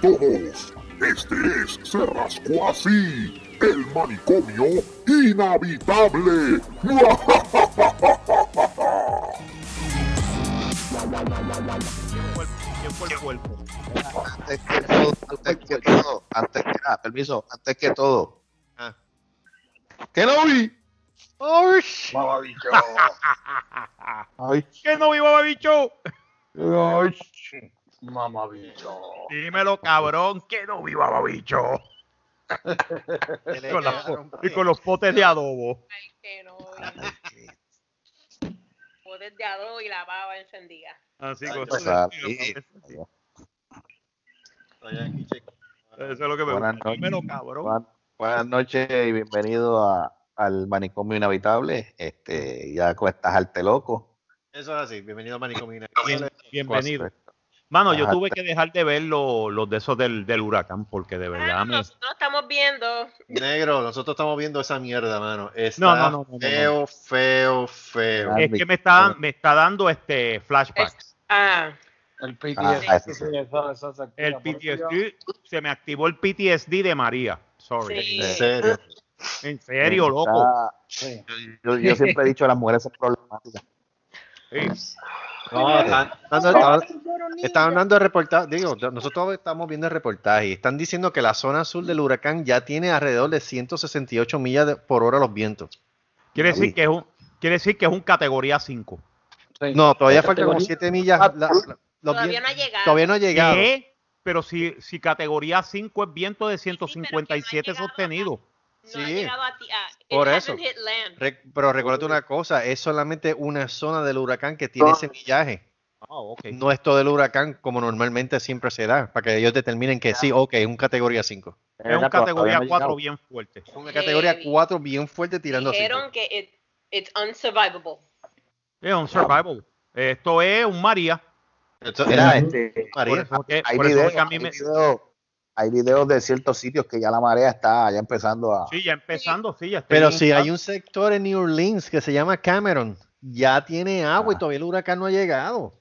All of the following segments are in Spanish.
todos. Este es Se Rascó Así, el manicomio inhabitable. ¿Quién fue el cuerpo? Antes que todo, antes que todo, antes que ah, permiso, antes que todo. Ah. ¿Qué no vi? ¡Ay! ¿Qué no vivo, bicho? ay, mamabicho. Dímelo, cabrón, que no viva, bicho. Con y con los potes de adobo. Ay, que no. Poder de adobo y la baba encendida. Así con papi. Eso es lo que me Buenas gusta. Dímelo, noches. cabrón. Buenas, buenas noches y bienvenido a- al manicomio inhabitable. Este, ya con estás arte loco. Eso es así, bienvenido a Manicomio. Bien- bienvenido. Mano, yo tuve que dejar de ver lo- los de esos del, del huracán porque de verdad Ah, me... nosotros estamos viendo. Negro, nosotros estamos viendo esa mierda, mano. Está No, no, no, no, no, feo, feo, feo. Ah, Es que me está, me está dando este flashbacks. Ah, El Ah, PTSD. sí. sí. El PTSD, se me activó el PTSD de María. Sorry. Sí. En serio. En serio, loco. Yo, yo siempre he dicho las mujeres son problemáticas. Sí. No, están, están- están- están hablando de reportaje. Digo, nosotros estamos viendo el reportaje y están diciendo que la zona sur del huracán ya tiene alrededor de 168 millas de- por hora los vientos. Quiere decir que es un, quiere decir que es un categoría 5. Sí. No, todavía La faltan como categoría- 7 millas. La- la- los todavía no ha llegado. todavía no ha llegado. ¿Qué? Pero si, si categoría 5 es viento de Sí, pero que no ha 157 llegado sostenido. No ha Sí. llegado a ti. ah, it Por hasn't eso. hit land. Re- pero recuérdate una cosa, es solamente una zona del huracán que tiene ese millaje. Ah, ok. No es todo el huracán como normalmente siempre se da, para que ellos determinen que sí, ok, es un categoría 5. Es un Todavía categoría no he 4 llegado. bien fuerte. Es una categoría Heavy. 4 bien fuerte tirando a 5. Dijeron que it, it's unsurvivable. Es un survival. Esto es un María. Mira, este, Por María. eso que, hay, por eso que a mí hay, me... videos, hay videos de ciertos sitios que ya la marea está ya empezando a... Sí, ya empezando, sí, ya está Pero si hay un sector en New Orleans que se llama Cameron, ya tiene agua y Ah. todavía el huracán no ha llegado.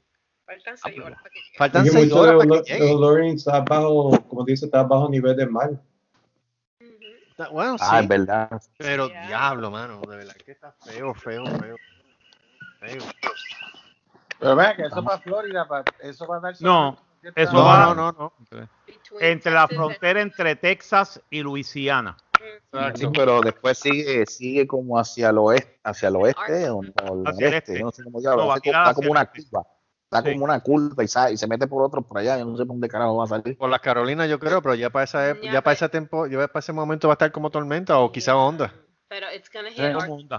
Faltan seis horas para que llegue. Faltan Porque 6 mucho horas de para Lo- que de llegue. Lawrence está bajo, como dice, está bajo nivel del mar. Bueno, Ah, sí, es verdad. pero diablo, mano, de verdad que está feo, feo, feo. Feo. Pero vea que eso para Florida, para, eso va a dar. No, eso No, va- no, no, no. Entre la frontera entre Texas y Luisiana. Sí, pero después sigue, sigue como hacia el oeste, hacia el oeste o, o el este, no sé cómo No, está como una curva, está Sí. como una curva y, sa- y se mete por otro por allá, yo no sé por dónde carajo va a salir. Por las Carolinas yo creo, pero ya para esa Ya para pa- ese tiempo, ya para ese momento va a estar como tormenta o quizá onda. Pero it's gonna hit.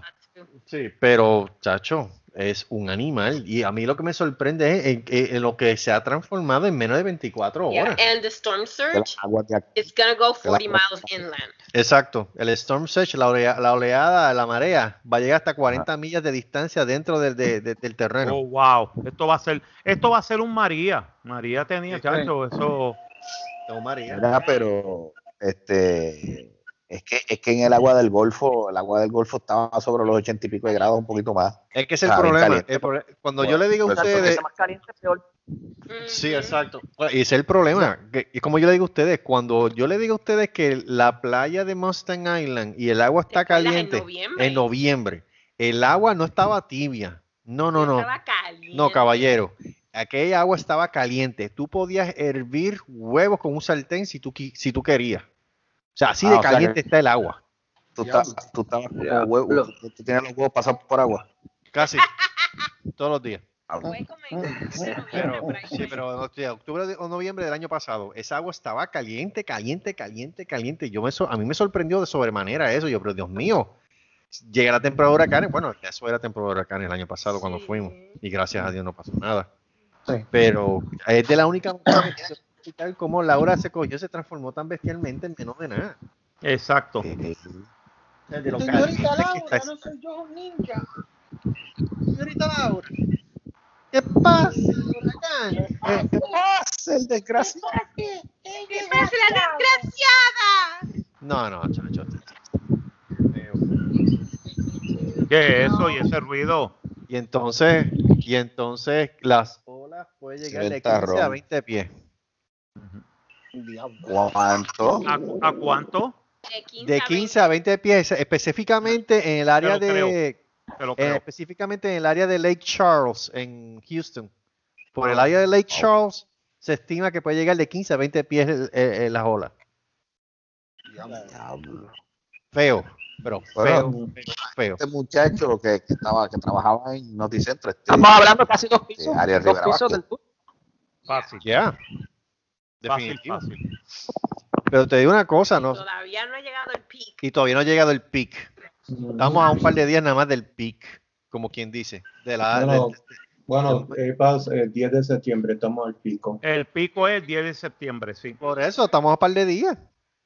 Sí, pero chacho, es un animal y a mí lo que me sorprende es en, en- en lo que se ha transformado en menos de 24 Yeah, horas. and the storm surge, it's gonna go la 40 miles inland. Exacto, el storm surge, la, olea- la oleada, la marea va a llegar hasta 40 millas de distancia dentro del, de- de- del terreno. Oh, wow. Esto va a ser, esto va a ser un María. María tenía, Sí, chacho, eso. No, María. Pero este es que es que en el agua del Golfo, el agua del Golfo estaba sobre los ochenta y pico de grados, un poquito más. Es que es el problema. caliente. el cuando yo le digo a ustedes, más caliente, peor. Sí, Mhm. exacto. Bueno, Y ese es el problema. que- y como yo le digo a ustedes, cuando yo le digo a ustedes que la playa de Mustang Island y el agua está ¿Te acuerdas en caliente noviembre? en noviembre, el agua no estaba tibia. No, no, no. Estaba caliente. No, caballero. Aquella agua estaba caliente. Tú podías hervir huevos con un sartén si tú, si tú querías. O sea, así Ah, de o sea caliente que- está el agua. Tú, estás, tú estabas como huevo, tú, tú tienes los huevos pasados por agua. Casi. Todos los días. En Pero, sí, pero no, sí, octubre de- o noviembre del año pasado, esa agua estaba caliente, caliente, caliente, caliente. Yo me a mí me sorprendió de sobremanera eso. Yo, pero Dios mío, llega la temporada de huracanes. Bueno, eso era temporada de huracanes el año pasado cuando fuimos. Y gracias a Dios no pasó nada. Sí. Pero es de la única manera que se puede explicar cómo Laura se cogió, se transformó tan bestialmente en menos de nada. Exacto. Eh, lo Señorita Laura, no soy yo un ninja. Señorita Laura, ¿qué pasa? huracán? ¿Qué pasa, el desgraciado? ¿Qué pasa, la desgraciada? No, no, chacho. ¿Qué es eso? Y ese ruido. Y entonces, y entonces las olas pueden llegar de 15 a Ventarrón. 20 pies. ¿A, cu- a cuánto? De 15, De 15 a 20 pies, específicamente en el área de, eh, específicamente en el área de Lake Charles, en Houston. Por el área de Lake Charles se estima que puede llegar de 15 a 20 pies el- el- el- la ola. Diablo. Feo, pero feo, Bueno, feo, feo. Este muchacho que, que estaba, que trabajaba en Noticentro, este, Estamos hablando casi dos pisos. Dos pisos del tour. Fácil. Ya. Definitivo. fácil. Pero te digo una cosa, ¿no? Todavía no ha llegado el peak. Y todavía no ha llegado el peak. Estamos a un par de días nada más del peak, como quien dice. De la, Bueno, de- bueno, eh, el 10 de septiembre estamos al pico. El pico es el 10 de septiembre, sí. por eso estamos a par de días.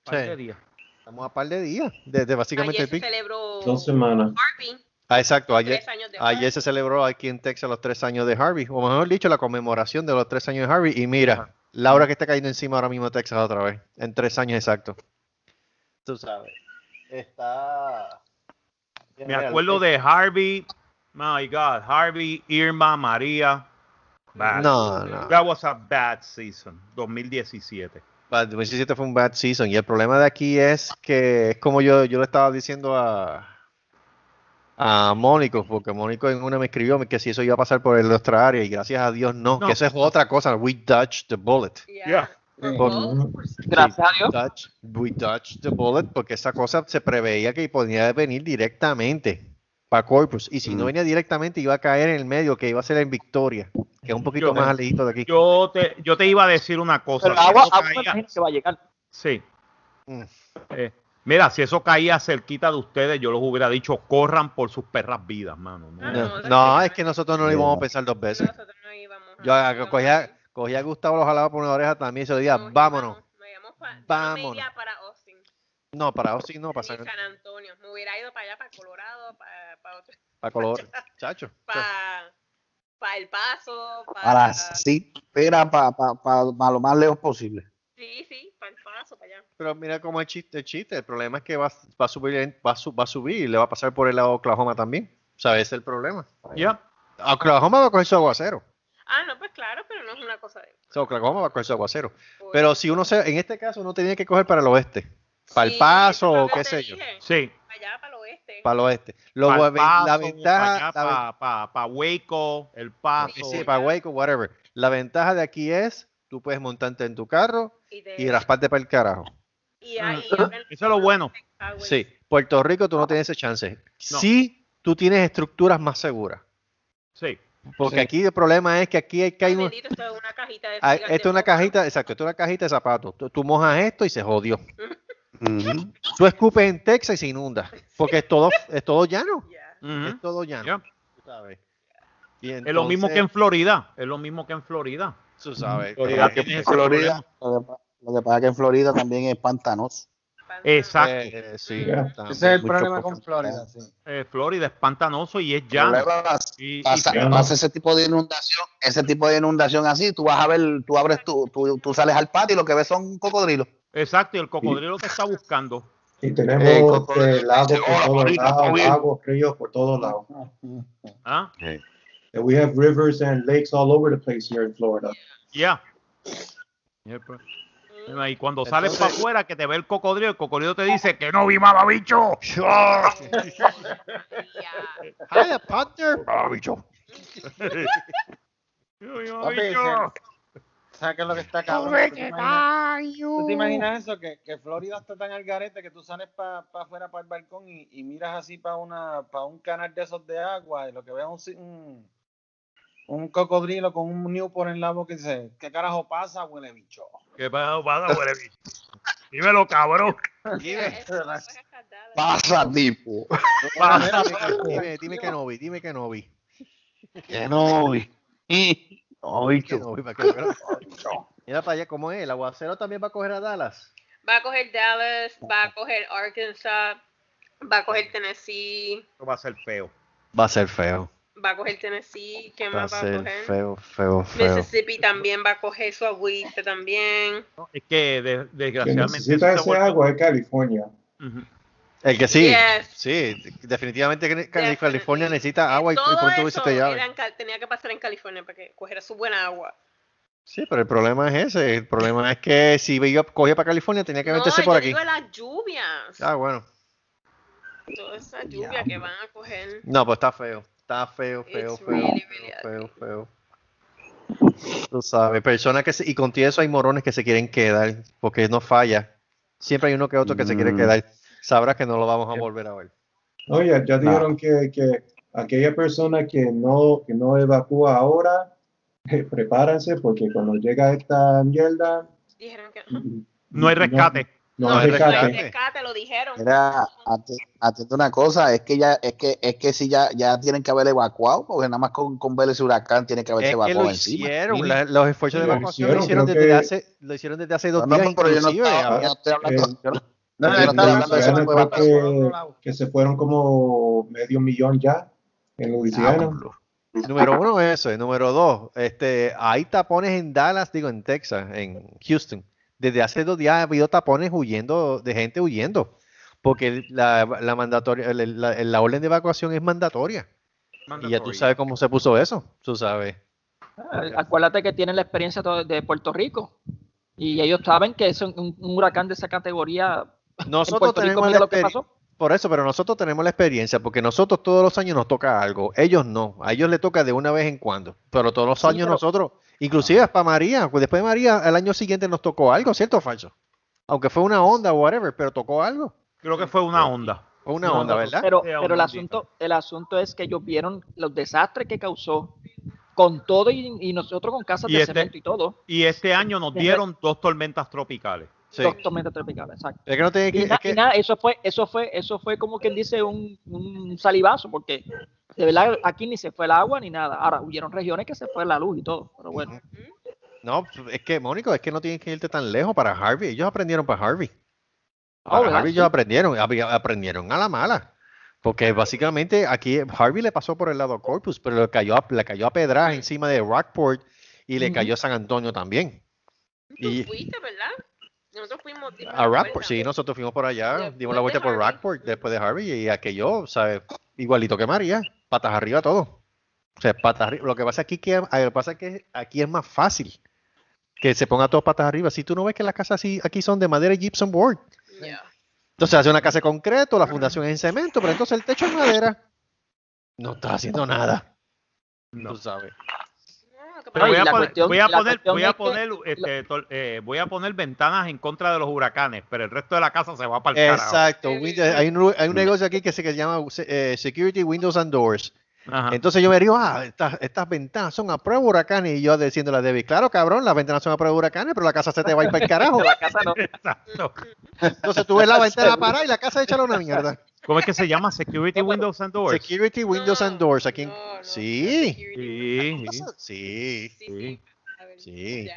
Par Sí. de días. Estamos a par de días. Desde básicamente Ayer el se pic. celebró Dos semanas. Harvey, Ah, exacto. Ayer, tres años de ayer se celebró aquí en Texas los tres años de Harvey. O mejor dicho, la conmemoración de los tres años de Harvey. Y mira, Laura que está cayendo encima ahora mismo de Texas otra vez. En tres años exactos. Tú sabes. Está. Me acuerdo de Harvey. My God, Harvey, Irma, María. Bad. No, no. That was a bad season, 2017. Bad- 2017 fue un bad season. Y el problema de aquí es que es como yo, yo le estaba diciendo a, a Mónico, porque Mónico en una me escribió que si eso iba a pasar por el nuestra área, y gracias a Dios no, No. que eso es otra cosa. We dodged the bullet. Yeah. Yeah. Por- Gracias a Dios. We dodged the bullet porque esa cosa se preveía que podía venir directamente para Corpus. Y si no Mm. venía directamente, iba a caer en el medio, que iba a ser en Victoria, que es un poquito Yo- más alejito de aquí. Yo te, yo te iba a decir una cosa. Pero si agua, agua que va a llegar. sí. Mm. Eh, mira, si eso caía cerquita de ustedes, yo les hubiera dicho, corran por sus perras vidas, mano. ¿no? Ah, No, no, no, eso es que nosotros no lo íbamos a pensar dos veces. nosotros no íbamos a- Yo ah, cogía, cogía a Gustavo, lo jalaba por una oreja también y se lo decía, vámonos. íbamos- nos íbamos pa- yo no me Vámonos. para Austin, No, para Austin no, para San, San Antonio. Me hubiera ido para allá, para Colorado, para, para, otro- para color. Chacho. para, para El Paso, para... Para sí, espera para pa, pa- pa lo más lejos posible. Sí, sí, para El Paso, para allá. Pero mira cómo es chiste, el chiste. El problema es que va, va a subir, va a, su- va a subir y le va a pasar por el lado de Oklahoma también. Es el problema. Ya. Oklahoma va a coger su aguacero. Ah, no, pues claro, pero no es una cosa de... O sea, Oklahoma va a coger su aguacero. Pero si uno se, en este caso uno tenía que coger para el oeste, para el paso o qué sé yo, Sí. Para allá, para el oeste. para el oeste. Lo Pa'l buen- la Paso, ventaja, para pa, pa Waco, el paso. sí, sí, para Waco, whatever. La ventaja de aquí es, tú puedes montarte en tu carro y, te- y rasparte para el carajo. y ahí abren Eso es lo bueno. Sí, Puerto Rico tú no tienes ese chance. No. Sí, tú tienes estructuras más seguras. Sí. Porque Sí. aquí el problema es que aquí hay que hay un- esto es una cajita de hay- esto de es una cajita, exacto, esto es una cajita de zapatos. Tú, tú mojas esto y se jodió. Tú escupes en Texas y se inunda. Porque es todo, es todo llano. Ujú. Es todo llano. Tú sabes. Y Es lo mismo que en entonces, Florida. Es lo mismo que en Florida. Tú sabes. Florida eh, ese Florida, lo que, lo que pasa es que en Florida también es pantanoso. Exacto. eh, sí, Yeah. Ese es el mucho problema con Florida, sí. Eh, Florida es pantanoso y es llano. es- Y- y- pasa, no. pasa ese tipo de inundación, ese tipo de inundación así, tú vas a ver, tú abres tu, tú, tú sales al patio y lo que ves son cocodrilos. exacto, y el cocodrilo te está buscando. Y tenemos Eh, cocodrilo eh, lagos por ríos por todos lados. ¿Ah? And we have rivers and lakes all over the place here in Florida. Ya. Y el pro- Y cuando sales para afuera que te ve el cocodrilo, el cocodrilo te dice que no vi bicho. Ya. Hiya, partner. Papi, bicho. ¿Sabes qué es lo que está cabrón? ¿Tú te imaginas, tú te imaginas eso? Que, que Florida está tan al garete que tú sales para afuera, para el balcón y, y miras así para para un canal de esos de agua y lo que ves es un, un, un cocodrilo con un Newport en la boca y dice, ¿qué carajo pasa, huele bicho? ¿Qué pasa, pasa, huele bicho? Dímelo, cabrón. Dime. Pasa, tipo. Pasa. dime, dime que no vi, dime que no vi. Que no vi. No, Que bicho. no vi, para que- Mira para allá cómo es. El aguacero también va a coger a Dallas. Va a coger Dallas, va a coger Arkansas, va a coger Tennessee, Esto va a ser feo. Va a ser feo. Va a coger Tennessee, ¿qué Va a más va a coger? feo, feo, feo. Mississippi también va a coger su agüita también. Es que de- Que desgraciadamente. necesita ese agua es California. El que sí. Yes. Sí, definitivamente que Cali- Definitely. California necesita agua y, y Todo pronto eso tenía que pasar en California para que cogiera su buena agua. Sí, pero el problema es ese. El problema es que si iba, cogía para California tenía que No, meterse yo por aquí. digo las lluvias. Ah, bueno. Toda esa lluvia que van a coger. No, pues está feo. Está feo, feo, feo. really, really feo, feo. Tú sabes, personas que se, y contigo eso hay morones que se quieren quedar, porque no falla. Siempre hay uno que otro que se quiere Mm. quedar. Sabrás que no lo vamos a volver a ver. Oye, ya dijeron que, que aquella persona que no, que no evacúa ahora, eh, prepárense porque cuando llega esta mierda, Dijeron que No hay rescate. No, No hay rescate. rescate, lo dijeron. Mira, ati- atiende una cosa, es que ya, es que, es que si ya, ya tienen que haber evacuado, porque nada más con, con ver ese huracán tiene que haberse Es que evacuado lo encima. hicieron, la- los esfuerzos de Lo evacuación lo hicieron, desde que- hace, lo hicieron desde hace dos No, no, días pero yo no inclusive. estaba- ahora- no estoy hablando- Eh, yo no- estoy hablando de que, que se fueron como medio millón ya en Luisiana. Diablo. Número uno, eso. y Número dos, este, hay tapones en Dallas, digo, en Texas, en Houston. Desde hace dos días ha habido tapones huyendo, de gente huyendo. Porque la, la mandatoria, la, la- la orden de evacuación es mandatoria. Y ya tú sabes cómo se puso eso. Tú sabes. Ah, Acuérdate que tienen la experiencia to- de Puerto Rico. Y ellos saben que es un, un huracán de esa categoría Nosotros Puerto Rico. tenemos la lo que experi- pasó. Por eso, pero nosotros tenemos la experiencia, porque nosotros todos los años nos toca algo. Ellos no. A ellos les toca de una vez en cuando. Pero todos los Sí, años pero- nosotros, inclusive para María, pues después de María, el año siguiente nos tocó algo, ¿cierto o falso? Aunque fue una onda o whatever, pero tocó algo. Creo que fue una onda. Fue una No, onda, ¿verdad? Pero, el un asunto, el asunto es que ellos vieron los desastres que causó con todo y, y nosotros con casas Y de este- cemento y todo. Y este año nos dieron dos tormentas tropicales. Sí. Dos tormentas tropicales, exacto. Es que no tiene que, Y, es na- que- y nada, eso fue, eso fue, eso fue como quien dice un, un salivazo, porque de verdad aquí ni se fue el agua ni nada. Ahora hubieron regiones que se fue la luz y todo, pero bueno. no, es que, Mónico, es que no tienes que irte tan lejos para Harvey. Ellos aprendieron para Harvey. Oh, Para ¿verdad? Harvey ellos aprendieron, ap- aprendieron a la mala. Porque básicamente aquí Harvey le pasó por el lado Corpus, pero le cayó a, le cayó a pedradas encima de Rockport y le Ujú. cayó a San Antonio también. Tú Y- fuiste, ¿verdad? Nosotros fuimos. A la Rockport, sí, nosotros fuimos por allá, Después dimos la vuelta por. Rockport después de Harvey y aquello, ¿sabes? Igualito que María, patas arriba todo. O sea, patas arriba. Lo que pasa aquí que, lo que pasa es que aquí es más fácil que se ponga todos patas arriba. Si tú no ves que las casas así, aquí son de madera y gypsum board. Entonces hace una casa de concreto, la fundación es en cemento, pero entonces el techo es madera. No está haciendo nada. Tú sabes. Pero voy a poner, cuestión- voy a poner, voy a que este, eh, voy a poner ventanas en contra de los huracanes, pero el resto de la casa se va para el carajo. Exacto. Windows- hay, un, hay un negocio aquí que se que llama eh, Security Windows and Doors. Ajá. Entonces yo me digo, ah, estas, estas ventanas son a prueba de huracanes. Y yo diciéndole a Debbie, claro, cabrón, las ventanas son a prueba de huracanes, pero la casa se te va a ir para el carajo. La casa no. Exacto. Entonces tú ves la ventana parada y la casa hecha una mierda. ¿Cómo es que se llama? Security No, Windows and Doors. Security Windows and Doors. Aquí en- No, no, Sí. Sí, sí. Sí. Sí, sí.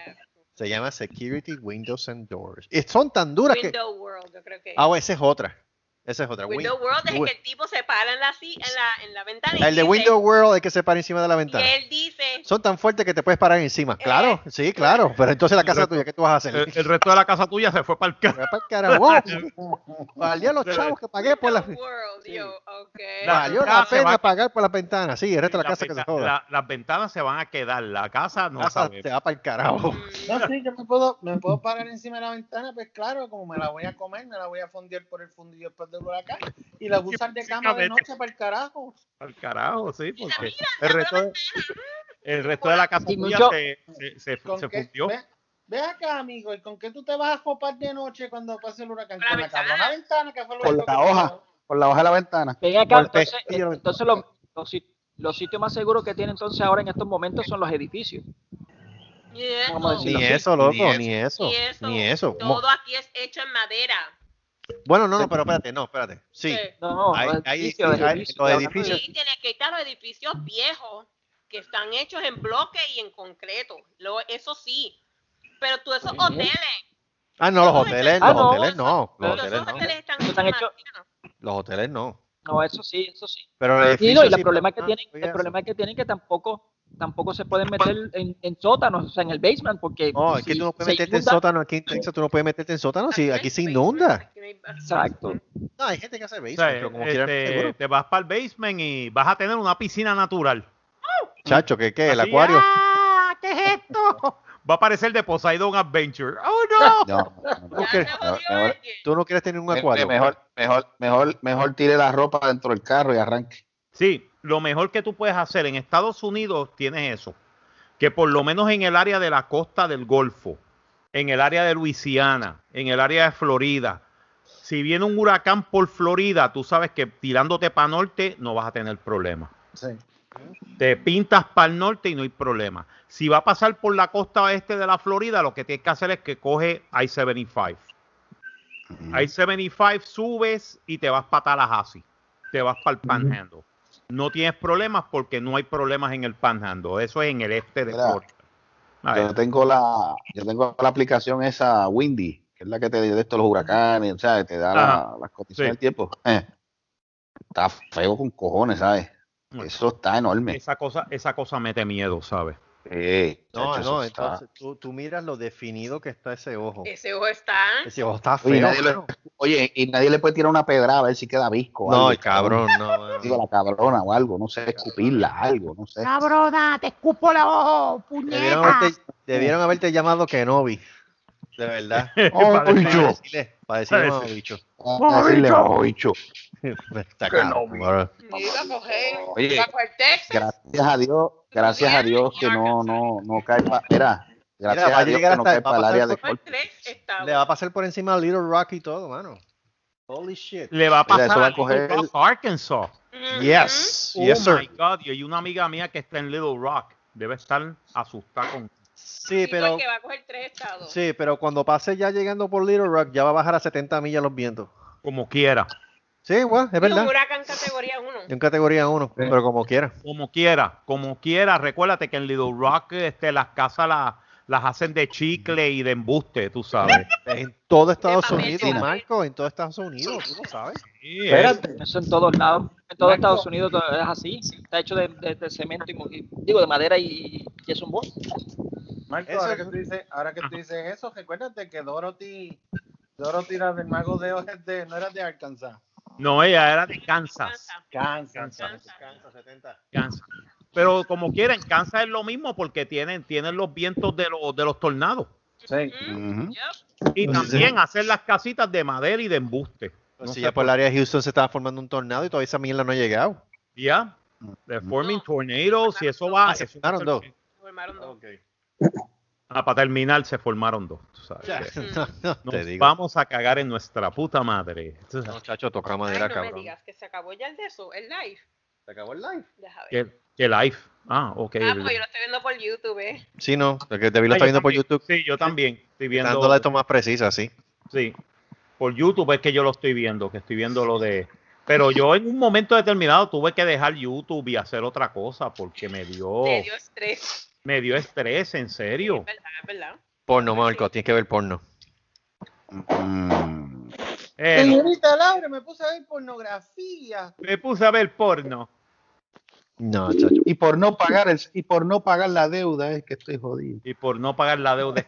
Se llama Security Windows and Doors. Y son tan duras que... Window World, yo creo que. Ah, esa es otra. Esa es otra. Window Win- World es que el tipo se para en la, en la, en la ventana. y El de Window World es que se para encima de la Y ventana. él dice. Son tan fuertes que te puedes parar encima. Claro, sí, claro. Pero entonces la casa tuya, ¿qué tú vas a hacer? El, el resto de la casa tuya se fue para el carajo. Para el carajo. Valió los chavos que pagué por la... Window World, yo, ok. La- Valió la se pena va- pagar por las ventanas. Sí, el resto de la casa que se venta- joda. la- las ventanas se van a quedar, la casa no La casa te va para el carajo. Mm, No, sí, yo me puedo, me puedo parar encima de la ventana, pues claro, como me la voy a comer, me la voy a fondear por el fundillo después del huracán y la usar de cama de noche para el carajo. Al carajo, sí, porque el resto, de, el resto de la casa mucho- se, se, se, ¿Con se qué? fundió. Ve, ve acá, amigo, ¿y con qué tú te vas a copar de noche cuando pase el huracán? Con la Con cabrona ventana que fue lo Con la que hoja. pasó. Por la hoja de la ventana. Ven acá, entonces, entonces los, los, sit- los sitios más seguros que tiene entonces ahora en estos momentos son los edificios. Ni eso, loco, Ni ni eso. Ni eso. Todo aquí es hecho en madera. Bueno, no, no, pero espérate, no, espérate. Sí, No, no, Hay- hay- edificios, hay- edificios, los edificios- Sí, tienes que quitar los edificios viejos que están hechos en bloque y en concreto. Lo, eso sí. Pero tú esos hoteles. Ah, no, los hoteles, Ah, los no. hoteles no. Los hoteles no. hoteles están Están hechos en hechos- madera. Los hoteles no. No, eso sí, eso sí. Pero el Sí, edificio no, y el sí, problema que ah, tienen, el problema que tienen que tampoco, tampoco se pueden meter en, en sótanos, o sea, en el basement, porque No, es que tú no puedes meterte en sótano aquí en Texas, tú no puedes meterte en sótano, si aquí se inunda. Exacto. No, hay gente que hace O basement, sea, pero como este, seguro. te vas para el basement y vas a tener una piscina natural. Chacho, ¿qué qué? ¿El Así, acuario? ¡Ah! ¿Qué es esto? va a aparecer de Poseidon Adventure. ¡Oh, no! No, Mejor-. Tú no quieres tener un acuario. Mejor, mejor, mejor, mejor tire la ropa dentro del carro y arranque. Sí, lo mejor que tú puedes hacer en Estados Unidos tienes eso. Que por lo menos en el área de la costa del Golfo, en el área de Luisiana, en el área de Florida, si viene un huracán por Florida, tú sabes que tirándote para norte no vas a tener problema. Sí. Te pintas para el norte y no hay problema. Si va a pasar por la costa oeste de la Florida, lo que tienes que hacer es que coge I-75. I-75 subes y te vas para Tallahassee. Te vas para el Panhandle. No tienes problemas porque no hay problemas en el Panhandle. Eso es en el este de Florida. Yo tengo la, yo tengo la aplicación esa Windy, que es la que te de estos los huracanes, o sea, te da la- las condiciones Sí. del tiempo. Eh, está feo con cojones, ¿sabes? Eso está enorme. esa, cosa, esa cosa mete miedo, ¿sabes? Eh, No, no, está- entonces tú, tú miras lo definido que está ese ojo. Ese ojo está. Ese ojo está Oye, feo. nadie le- mano. Oye, y nadie le puede tirar una pedra a ver si queda visco. o No, el cabrón, no. no. Digo, la cabrona o algo, no sé, escupirla, algo, no sé. Cabrona, te escupo la ojo, Debieron puñeta. haberte, debieron haberte llamado Kenobi. De verdad. Oh, Para. Para decirle, para decirle, Para no, bicho. A decirle, "Oh, bicho". Está. Oye. Gracias a Dios, gracias a Dios que no, no, no cae para, era, gracias a Dios que no cae para el área de golf. Fue tres estados. Le va a pasar por encima a Little Rock y todo, mano. Holy shit. Le va a Mira, pasar eso va a a coger Little Rock, Arkansas. Yes, Oh yes, my sir. God, y hay una amiga mía que está en Little Rock. Debe estar asustada con. Sí, pero va a coger tres estados. sí, pero cuando pase ya llegando por Little Rock ya va a bajar a 70 millas los vientos. Como quiera. Sí, bueno, es Un verdad. huracán categoría 1. En categoría 1, pero como quiera. Como quiera, como quiera. Recuérdate que en Little Rock este, las casas la- las hacen de chicle y de embuste, tú sabes. En todo Estados Unidos. Marco, en todo Estados Unidos, tú lo sabes. Sí, Espérate. Eso en todos lados. En todo Marco. Estados Unidos es así. Está hecho de, de- de cemento y, digo de madera y, y es un bol. Marco, Eso- ahora que, tú dices, ahora que tú dices eso, recuérdate que Dorothy, Dorothy la del Mago de de, no era de Arkansas. No, ella era de Kansas. Kansas. Kansas. 70. Kansas. Pero como quiera, en Kansas es lo mismo porque tienen, tienen los vientos de los, de los tornados. Sí. Ujú. Yep. Y sí. también hacer las casitas de madera y de embuste. Pues No si ya por el área de Houston se estaba formando un tornado y todavía esa mierda no ha llegado. Ya. De forming No. tornadoes y eso va. Ah, se formaron dos. Formaron dos. Ah, para terminar se formaron dos. tú sabes. Ya, Que no, no Nos te digo. vamos a cagar en nuestra puta madre. No, chacho, toca Ay, madera, no me digas que se acabó ya el de eso, el live. ¿Se acabó el live? Deja ver. ¿Qué, qué live? Ah, ok. Ah, pues yo lo estoy viendo por YouTube, ¿eh? Sí, no, porque David lo Ah, está yo viendo por. YouTube. Sí, yo también. Estoy viendo. Dándola esto más precisa, sí. Sí. Por YouTube es que yo lo estoy viendo, que estoy viendo lo de. Pero yo en un momento determinado tuve que dejar YouTube y hacer otra cosa porque me dio, Me dio estrés. Me dio estrés, en serio. Es verdad, es verdad. Porno, Marco, tienes que ver porno. Mm. Eh, Señorita Laura, me puse a ver pornografía. me puse a ver porno. No, chacho. Y por no pagar el, y por no pagar la deuda es que estoy jodido. Y por no pagar la deuda.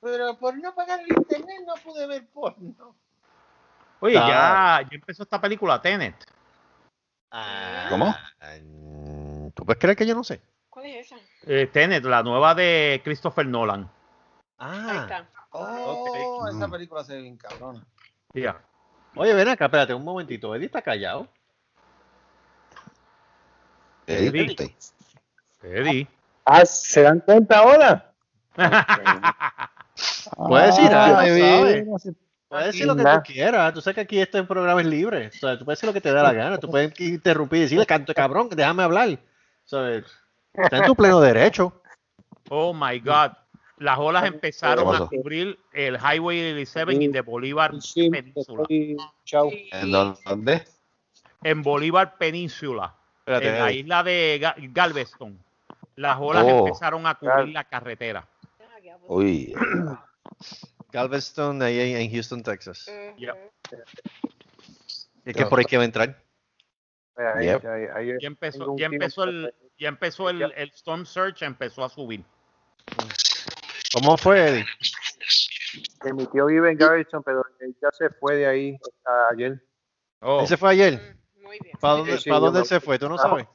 Pero por no pagar el internet no pude ver porno. Oye, ya, ya empezó esta película Tenet. ¿Cómo? Mm, ¿Tú puedes creer que yo no sé? ¿Cuál es esa? Eh, Tenet, la nueva de Christopher Nolan. Ahí Ah, está. Oh, Ok. esa película se ve bien cabrona. Oye, ven acá, espérate un momentito. Eddie está callado. Eddie. Eddie. Ah, ¿se dan cuenta ahora? Puedes decir algo, no sé. Puedes decir lo que tú quieras. Tú sabes que aquí este programa es libre. O sea, tú puedes decir lo que te da la gana. Tú puedes interrumpir y decirle, canto cabrón, déjame hablar. ¿Sabes? Está en tu pleno derecho. Oh my God. Las olas empezaron ¿Qué a cubrir el Highway 17 y de Bolívar Sí, Península. Chao. ¿En dónde? En Bolívar Península. Espérate, en la isla de Ga- Galveston. Las olas Oh. empezaron a cubrir la carretera. Uy, Galveston, ahí en Houston, Texas. Es que por ahí que va a entrar. Ahí- Yep. ahí- ahí- Ya empezó, ya empezó el, ya empezó el, el Storm Surge, empezó a subir. ¿Cómo fue, Eddie? que mi tío vive en Garrison, pero él ya se fue de ahí ah, ayer. Oh, Él se fue ayer. Mm, Muy bien. ¿Para dónde, Sí, ¿para dónde él se fue? ¿Tú no Ah. sabes?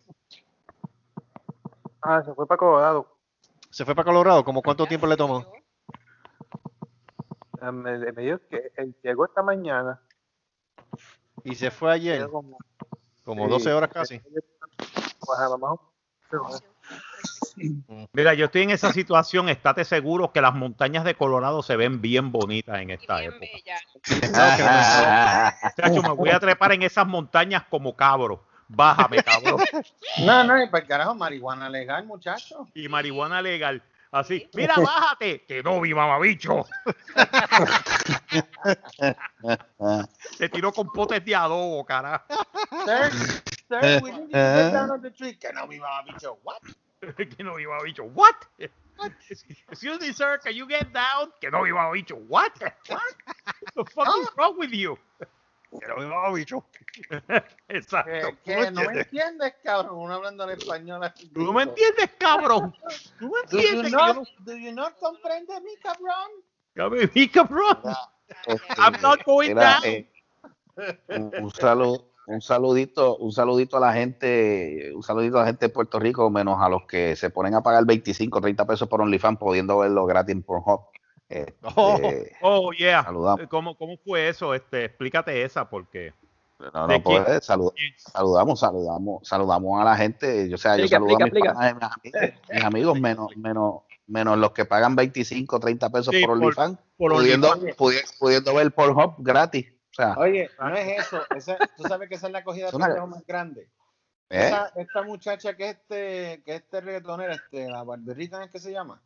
Ah, se fue para Colorado. Se fue para Colorado. ¿Cómo cuánto tiempo le tomó? Ah, Me, me dijo que él llegó esta mañana. Y se fue ayer. como, Como sí, 12 horas casi. pues, a lo mejor- Mira, yo estoy en esa situación, estate seguro que las montañas de Colorado se ven bien bonitas en esta bien época. bella. Chacho, me voy a trepar en esas montañas como cabro. Bájame, cabrón. No, no, y para el carajo, marihuana legal, muchacho. Y marihuana legal. Así, mira, bájate. Que no, mi mamabicho. Te tiró con potes de adobo, carajo. Sir, sir, we need to get down on the tree. Que no, mi mamá, bicho. What? que no, mi mamabicho. What? Excuse me, sir, can you get down? Que no, mi mamabicho. What? What the fuck is wrong with you? Que no, mi mamabicho. Exacto. Que, ¿Tú que no me entiendes? cabrón. Uno hablando en español. ¿Tú no me bicho. entiendes, cabrón? ¿Tú me Do you entiendes? do you not comprende mi cabrón? Ya me vi, cabrón. I'm not going down. eh, un, un salu- un saludito, un saludito a la gente, un saludito a la gente de Puerto Rico, menos a los que se ponen a pagar 25, 30 pesos por OnlyFans pudiendo verlo gratis en Pornhub. Este, Oh. Oh, yeah. Saludamos. ¿Cómo, ¿Cómo fue eso? Este, explícate esa, porque. no, ¿de no, pues, quién? salu- saludamos, saludamos, saludamos a la gente. O sea, yo saludo a mis, panas amigos, mis amigos, menos, menos, menos los que pagan 25, 30 pesos Sí, por por- OnlyFans, por pudiendo, OnlyFans. pudi- pudiendo ver Pornhub gratis. O sea, Oye, no es eso. Esa, tú sabes que esa es la cogida Es una- más grande. ¿eh? Esa- esta muchacha que es este, que es este reggaetonera, este, la Barberita, ¿es que se llama?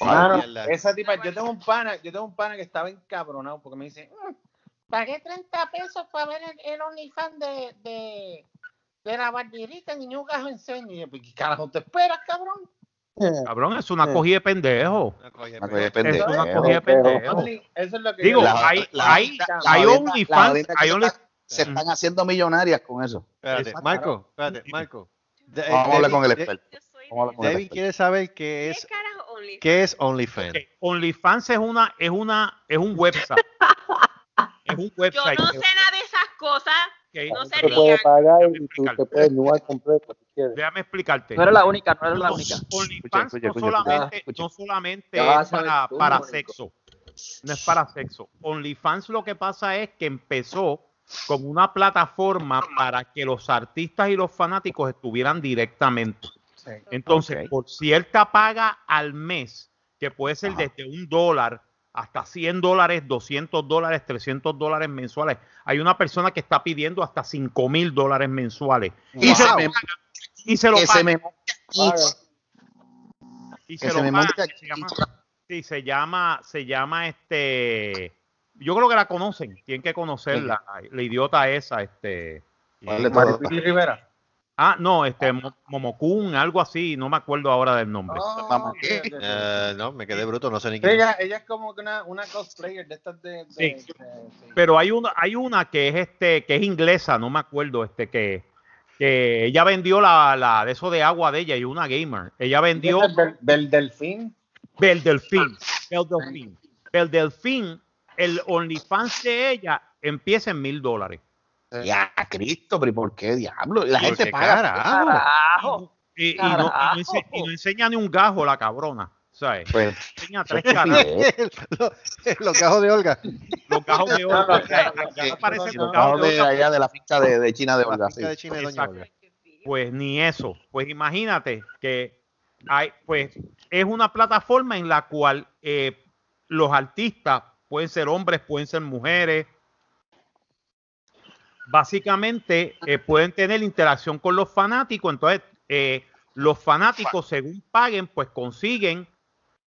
Mano, esa tipa, yo tengo un pana, yo tengo un pana que estaba encabronado porque me dice, "Mm, pagué 30 pesos para ver el, el OnlyFans de, de, de la Barberita un gajo enseña. Y yo, "Pues, ¿qué carajo te esperas, cabrón? Cabrón, es una cogida de pendejo. Una cogida de de Es pendejo. una cogida de pendejo. Eso es lo que Digo, yo La- hay, la- hay, la- hay OnlyFans, hay se Only- están- Se están haciendo millonarias con eso. Espérate. Marco, espérate, Marco. De- eh, Vamos a hablar con el experto. Yo David quiere saber qué ¿Qué es, qué es OnlyFans. Ok, OnlyFans es una, es una, es un website. es un Yo website. no que- sé nada de esas cosas. que- No se Tú puedes rían. pagar y tú te puedes completo. Déjame explicarte. No eres la única, no eres la única. OnlyFans no solamente, no vas es para, tú, para sexo. No es para sexo. OnlyFans lo que pasa es que empezó como una plataforma para que los artistas y los fanáticos estuvieran directamente. Entonces, Ok. por cierta paga al mes, que puede ser Ajá. desde un dólar hasta 100 dólares, 200 dólares, 300 dólares mensuales. Hay una persona que está pidiendo hasta 5 mil dólares mensuales. Y se lo paga. Y se lo se paga. me Y se se lo paga. Se llama, sí, se llama, se llama este. Yo creo que la conocen, tienen que conocerla, la idiota esa, este. ¿Cuál de eh, todas? Maripili Rivera. Ah, no, este, Mo- Momokun, algo así, no me acuerdo ahora del nombre. Oh. Eh, no, me quedé bruto, no sé ni quién. Ella, ella es como que una, una cosplayer de estas de. de- Sí. de- sí. Pero hay una, hay una que es este, que es inglesa, no me acuerdo, este, que, que ella vendió la, la de eso de agua de ella y una gamer. Ella vendió Del, del delfín. Bel Delfín, Bel Delfín. Bel Delfín, el OnlyFans de ella empieza en mil dólares. Ya, Cristo, pero ¿y por qué diablo? Y la ¿Por gente paga. carajo? Carajo. Y, y no, y no ense- y no enseña ni un gajo la cabrona. ¿Sabes? Pues, Enseña tres caras. estupidez. Los, los gajos de Olga. Los gajos de oro. No, no, o sea, no, no, ya no, no parecen los gajos de de Olga. allá de la finca de, de China de La Olga. de. China de Doña. Olga. Pues ni eso. Pues imagínate que hay, pues, es una plataforma en la cual eh, los artistas pueden ser hombres, pueden ser mujeres. Básicamente eh, pueden tener interacción con los fanáticos. Entonces, eh, los fanáticos, según paguen, pues consiguen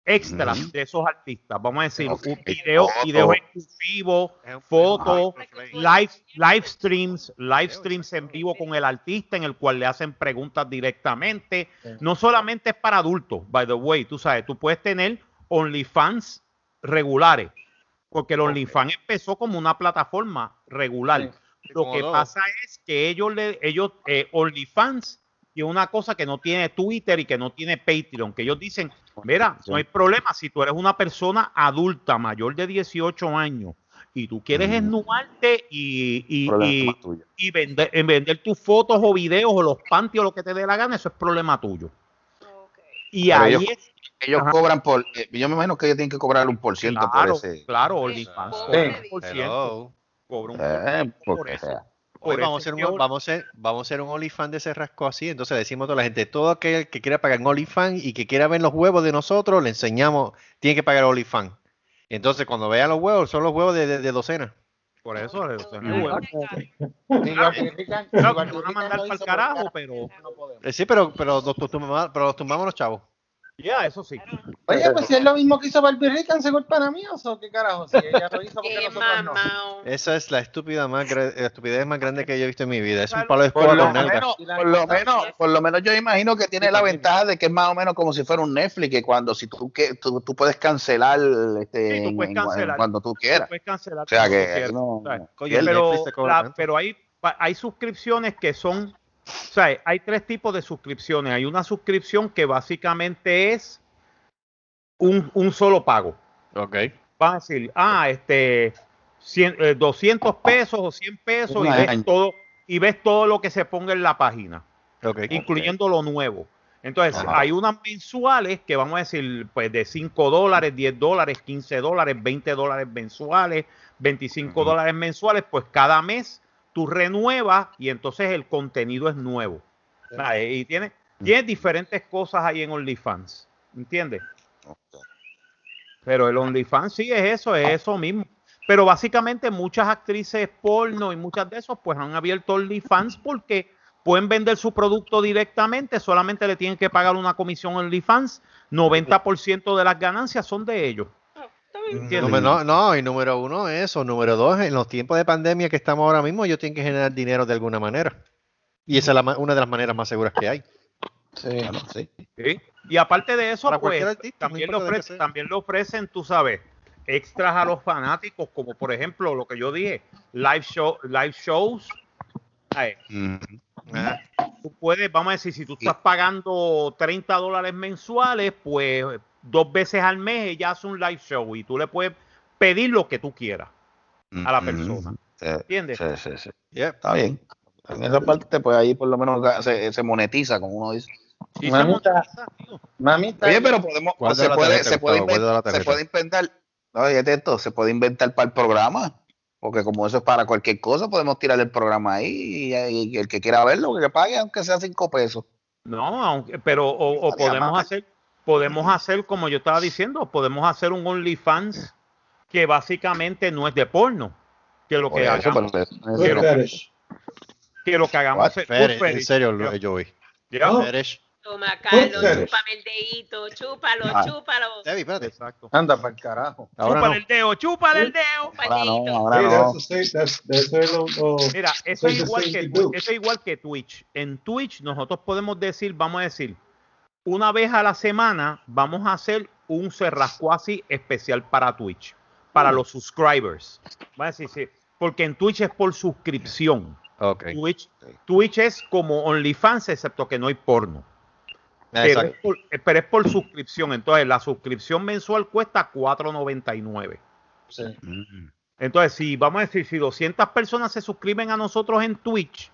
extras de esos artistas. Vamos a decir, Ok. un video, videos exclusivos, fotos, live, live streams, live streams en vivo con el artista en el cual le hacen preguntas directamente. No solamente es para adultos, by the way, tú sabes, tú puedes tener OnlyFans regulares, porque el OnlyFans empezó como una plataforma regular. Lo que todo. pasa es que ellos le, ellos, eh, OnlyFans tiene una cosa que no tiene Twitter y que no tiene Patreon, que ellos dicen, mira, no hay problema, si tú eres una persona adulta mayor de 18 años y tú quieres Mm. esnuarte y, y, y- y vender, en vender tus fotos o videos o los panties o lo que te dé la gana, eso es problema tuyo. Y Pero ahí ellos- es, Ellos cobran por. eh, yo me imagino que ellos tienen que cobrar un por ciento claro, por ese. claro, OnlyFans Sí. Cobra un Eh, por eso. sea, Hoy vamos a es un, vamos a hacer, vamos a hacer un OnlyFans de ese rasco así, entonces le decimos a toda la gente, todo aquel que quiera pagar un OnlyFans y que quiera ver los huevos de nosotros, le enseñamos, tiene que pagar OnlyFans. Entonces cuando vean los huevos, son los huevos de, de- de docena. Por eso, eso no Ay, es bueno. Ni Guapirrican- Claro, ni que van a Guapirrican mandar lo pa'l hizo carajo, pero- no. Eh, sí, pero, pero, los, tumbamos, pero los tumbamos los chavos. Ya, eso sí. Oye, pues si es lo mismo que hizo Barbie Rican, ¿se culpa a mí o qué carajo? Si ella lo hizo porque Qué nosotros no. Esa es la estúpida más la estupidez más grande que yo he visto en mi vida. Es un palo de por, escoba lo menos, Y la por lo menos, por lo menos yo imagino que tiene la ventaja de que es más o menos como si fuera un Netflix, que cuando si tú que tú, tú puedes cancelar este Sí, tú en- puedes en- cancelar. cuando tú quieras. Puedes cancelar O sea que. Netflix pero, la- pero hay, hay suscripciones que son, o sea, hay tres tipos de suscripciones. Hay una suscripción que básicamente es un, un solo pago. Ok. Decir, ah, este, 100, eh, 200 pesos o 100 pesos y ves año. todo y ves todo lo que se ponga en la página, Ok. incluyendo lo nuevo. Entonces, Ajá. hay unas mensuales que vamos a decir, pues de 5 dólares, 10 dólares, 15 dólares, 20 dólares mensuales, 25 Ujú. dólares mensuales, pues cada mes tú renuevas y entonces el contenido es nuevo. Ah, Y tiene, tiene diferentes cosas ahí en OnlyFans, ¿entiendes? Pero el OnlyFans sí es eso, es eso mismo. Pero básicamente muchas actrices porno y muchas de esos pues han abierto OnlyFans porque pueden vender su producto directamente, solamente le tienen que pagar una comisión a OnlyFans, 90% de las ganancias son de ellos. No, no, y número uno eso. Número dos, en los tiempos de pandemia que estamos ahora mismo, ellos tienen que generar dinero de alguna manera. Y esa es la una de las maneras más seguras que hay. Sí, bueno, sí. Sí. Y aparte de eso, Para pues artista, también, qué ofrecen, también le ofrecen, tú sabes, extras a los fanáticos, como por ejemplo lo que yo dije, live show, live shows. Ah, tú puedes, vamos a decir, si tú estás pagando 30 dólares mensuales, pues dos veces al mes ella hace un live show y tú le puedes pedir lo que tú quieras a la persona. Sí, ¿Entiendes? sí, sí, sí. yeah. Está bien. En esa parte, pues ahí por lo menos se, se monetiza, como uno dice. Se Mamita. Mamita, Oye, pero podemos, se puede, tarjeta, se puede, se inventar, oye, esto, se puede inventar para el programa, porque como eso es para cualquier cosa, podemos tirar el programa ahí y, y el que quiera verlo, que pague, aunque sea cinco pesos. No, aunque, pero o, o podemos hacer, podemos hacer como yo estaba diciendo, podemos hacer un OnlyFans que básicamente no es de porno, que lo que hagamos, eso- que lo que hagamos es Fetish, en serio, Joey. Oh. Toma, Carlos, chúpame el dedito, chúpalo, Ah. chúpalo. Debbie, espérate. Exacto. anda para el carajo. Ahora chúpale no. el dedo, chúpale el dedo. Ahora no, ahora no. Mira, eso es igual que eso es igual que Twitch. En Twitch nosotros podemos decir, vamos a decir, una vez a la semana vamos a hacer un Serrascuasi especial para Twitch, para los subscribers. Vamos a decir, sí, porque en Twitch es por suscripción. Ok. Twitch, Twitch es como OnlyFans, excepto que no hay porno. Pero es, Exacto. por, eh, pero es por suscripción. Entonces, la suscripción mensual cuesta $4.99. Sí. Mm. Entonces, si vamos a decir, si 200 personas se suscriben a nosotros en Twitch,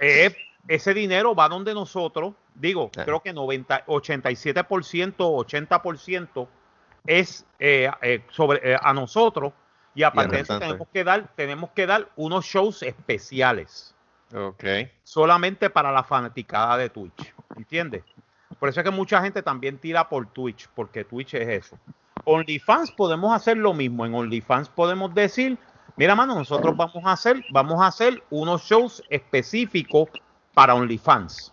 eh, ese dinero va donde nosotros, digo, creo que 90, 87%, 80% es eh, eh, sobre eh, a nosotros y aparte de eso tenemos que dar tenemos que dar unos shows especiales Ok. solamente para la fanaticada de Twitch, ¿entiendes? Por eso es que mucha gente también tira por Twitch, porque Twitch es eso. OnlyFans podemos hacer lo mismo. En OnlyFans podemos decir, mira, mano, nosotros vamos a hacer, vamos a hacer unos shows específicos para OnlyFans.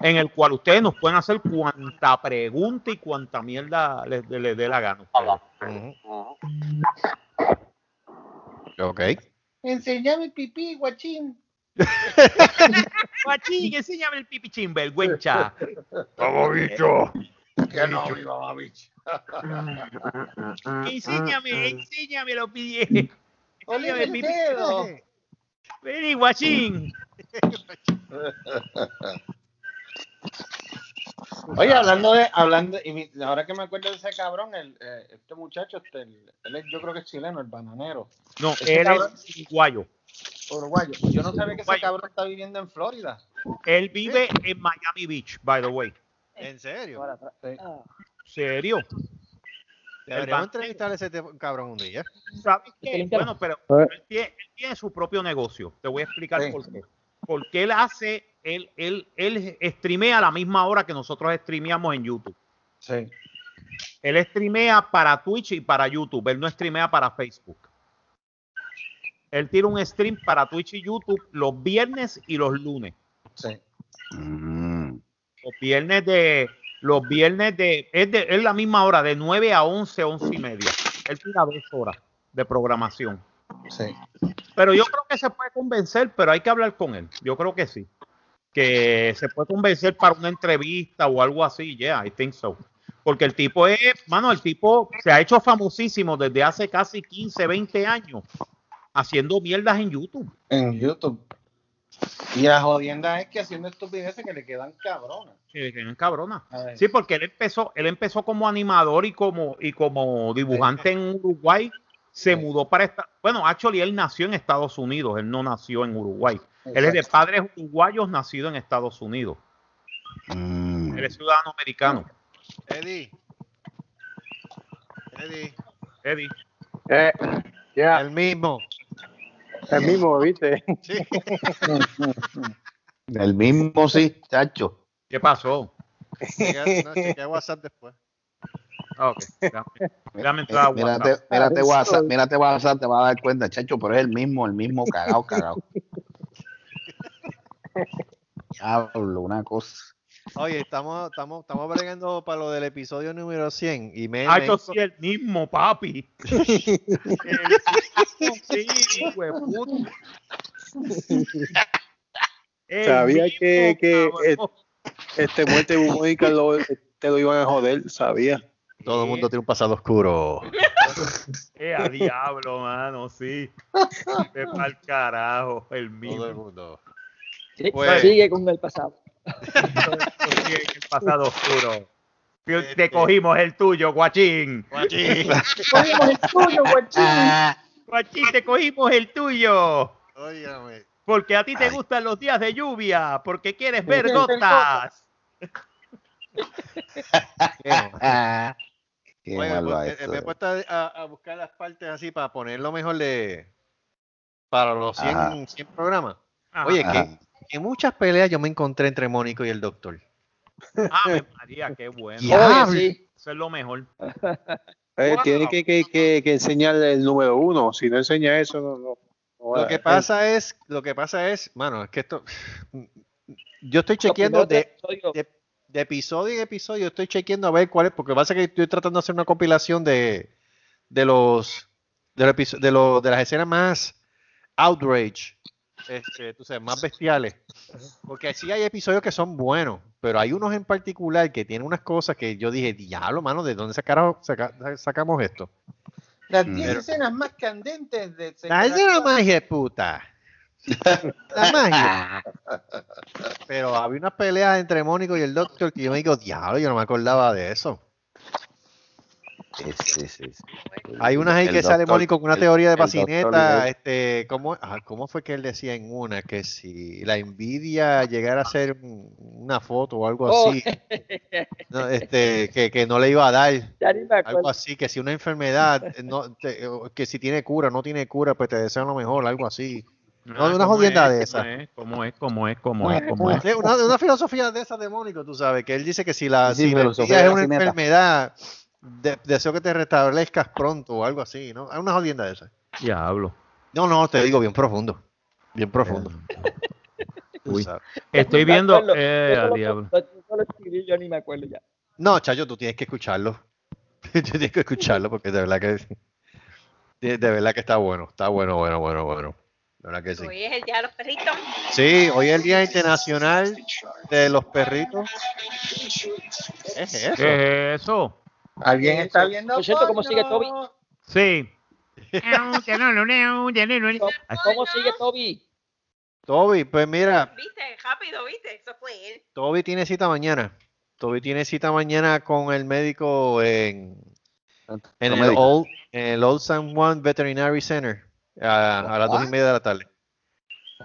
En el cual ustedes nos pueden hacer cuanta pregunta y cuanta mierda les, les dé la gana. Ok. Enseñame el pipí, guachín. Guachín, enséñame el pipichín, vergüenza. ¡Vamos, bicho! Que no, mi mamá, bicho. Enséñame, enséñame lo pide. Olía Enséñame el dedo. pipichín. Vení, guachín. Oye, hablando de, hablando, y mi- ahora que me acuerdo de ese cabrón, el, eh, este muchacho, este, el- él es, yo creo que es chileno, el bananero, No, Ese él cabrón- es uruguayo. Uruguayo. Yo no sabía que ese cabrón está viviendo en Florida. Él vive en Miami Beach, by the way. ¿En serio? Ah, ¿Serio? Deberíamos entrevistar a ese cabrón un día. ¿Sabes qué? Bueno, pero Eh. él tiene, él tiene su propio negocio. Te voy a explicar Sí. por qué. Porque él hace, él, él, él streamea a la misma hora que nosotros streameamos en YouTube. Sí. Él streamea para Twitch y para YouTube. Él no streamea para Facebook. Él tiene un stream para Twitch y YouTube los viernes y los lunes. Sí. Mm. Los viernes de. Los viernes de. Es, de, es la misma hora, de 9 a 11, 11 y media. Él tira dos horas de programación. Sí. Pero yo creo que se puede convencer, pero hay que hablar con él. Yo creo que sí. Que se puede convencer para una entrevista o algo así. Yeah, I think so. Porque el tipo es, mano, el tipo se ha hecho famosísimo desde hace casi 15, 20 años haciendo mierdas en YouTube. En YouTube. Y la jodienda es que haciendo estupideces que le quedan cabronas. Que que es cabrona. A ver. Sí, porque él empezó, él empezó como animador y como, y como dibujante en Uruguay. Se Sí. mudó para esta. Bueno, actually, él nació en Estados Unidos, él no nació en Uruguay. Él es de padres uruguayos nacido en Estados Unidos. Mm. Él es ciudadano americano. Eddie. Eddie. Eddie. Eh, ya, El mismo. El mismo, ¿viste? Sí. El mismo sí, chacho. ¿Qué pasó? Chequea- no, chequea WhatsApp después. Ah, ok. Déjame, déjame entrar a Mírate, WhatsApp. mírate WhatsApp, mírate WhatsApp, te vas a dar cuenta, chacho, pero es el mismo, el mismo cagado, cagado. Diablo, una cosa. Oye, estamos, estamos, estamos bregando para lo del episodio número 100 y me, Ah, me- yo soy el mismo, papi. Sí, puta. El Sabía mismo, que- que, cabrón. Este muerte bubónica lo, te lo iban a joder, sabía. todo el mundo tiene un pasado oscuro. Eh, a diablo, mano, sí. Pa'l carajo, el Todo el mismo. mundo. sí, Pues- sigue con el pasado. El pasado oscuro. Te Este- cogimos el tuyo, guachín. Guachín. Cogimos el tuyo, guachín. Guachín, te cogimos el tuyo. Óigame. Porque a ti te Ay. gustan los días de lluvia, porque quieres ver gotas. Ah, Qué pues, eh, me he puesto a, a buscar las partes así para ponerlo mejor de para los 100, Ajá. 100 programas. Ajá. Oye, Ajá. En muchas peleas yo me encontré entre Mónico y el doctor. Ave María, qué bueno. Ya. Oye, sí. Eso es lo mejor. Eh, Wow. Tiene que, que, que, que enseñar el número uno. Si no enseña eso, no. no, Lo que pasa es, lo que pasa es, mano, es que esto yo estoy chequeando de, episodios- de, de episodio en episodio, estoy chequeando a ver cuál es, porque pasa que estoy tratando de hacer una compilación de, de los de, los de, los- de las escenas más outrage, este, tú sabes, más bestiales. Porque sí hay episodios que son buenos, pero hay unos en particular que tienen unas cosas que yo dije, diablo, mano, ¿de dónde sacaron, saca- sacamos esto? Las Mm. 10 Pero- escenas más candentes de La es de la magia de puta. La magia. Pero había unas peleas entre Mónico y el Doctor que yo me digo, diablo, yo no me acordaba de eso. Sí, sí, sí. Hay unas ahí El que sale doctor- Mónico con una el- teoría de pacineta. Este, ¿cómo, ah, ¿Cómo fue que él decía en una? Que si la envidia llegara a ser un- una foto o algo Oh, así, no, este, que, que no le iba a dar. Algo así, que si una enfermedad, eh, no, te- que si tiene cura, no tiene cura, pues te desean lo mejor, algo así. No, una ¿cómo jodienda es? de esa. ¿Cómo es? ¿Cómo es? ¿Cómo es? ¿Cómo es? Una, una filosofía de esa demónico, tú sabes, que él dice que si la, si la envidia de es una enfermedad, de- deseo que te restablezcas pronto o algo así, ¿no? Hay una jodienda de esa. Diablo. No, no, te digo bien profundo. Bien profundo. Tú Uy. sabes. Estoy viendo. Eh, yo diablo. yo yo ni me acuerdo ya. No, Chayo, tú tienes que escucharlo. Tú tienes que escucharlo porque de verdad que de, de verdad que está bueno, está bueno, bueno, bueno, bueno. De verdad que sí. Hoy es el día de los perritos. Sí, hoy es el Día Internacional de los Perritos. ¿Qué es eso? ¿Qué es eso? ¿Alguien está viendo? Por cierto, ¿cómo sigue Toby? Sí. ¿Cómo sigue Toby? Toby, pues mira, ¿Viste? Rápido, ¿viste? Eso fue él. Toby tiene cita mañana. Toby tiene cita mañana con el médico en, en, el, médico. Old, en el Old San Juan Veterinary Center a, a las dos y media de la tarde.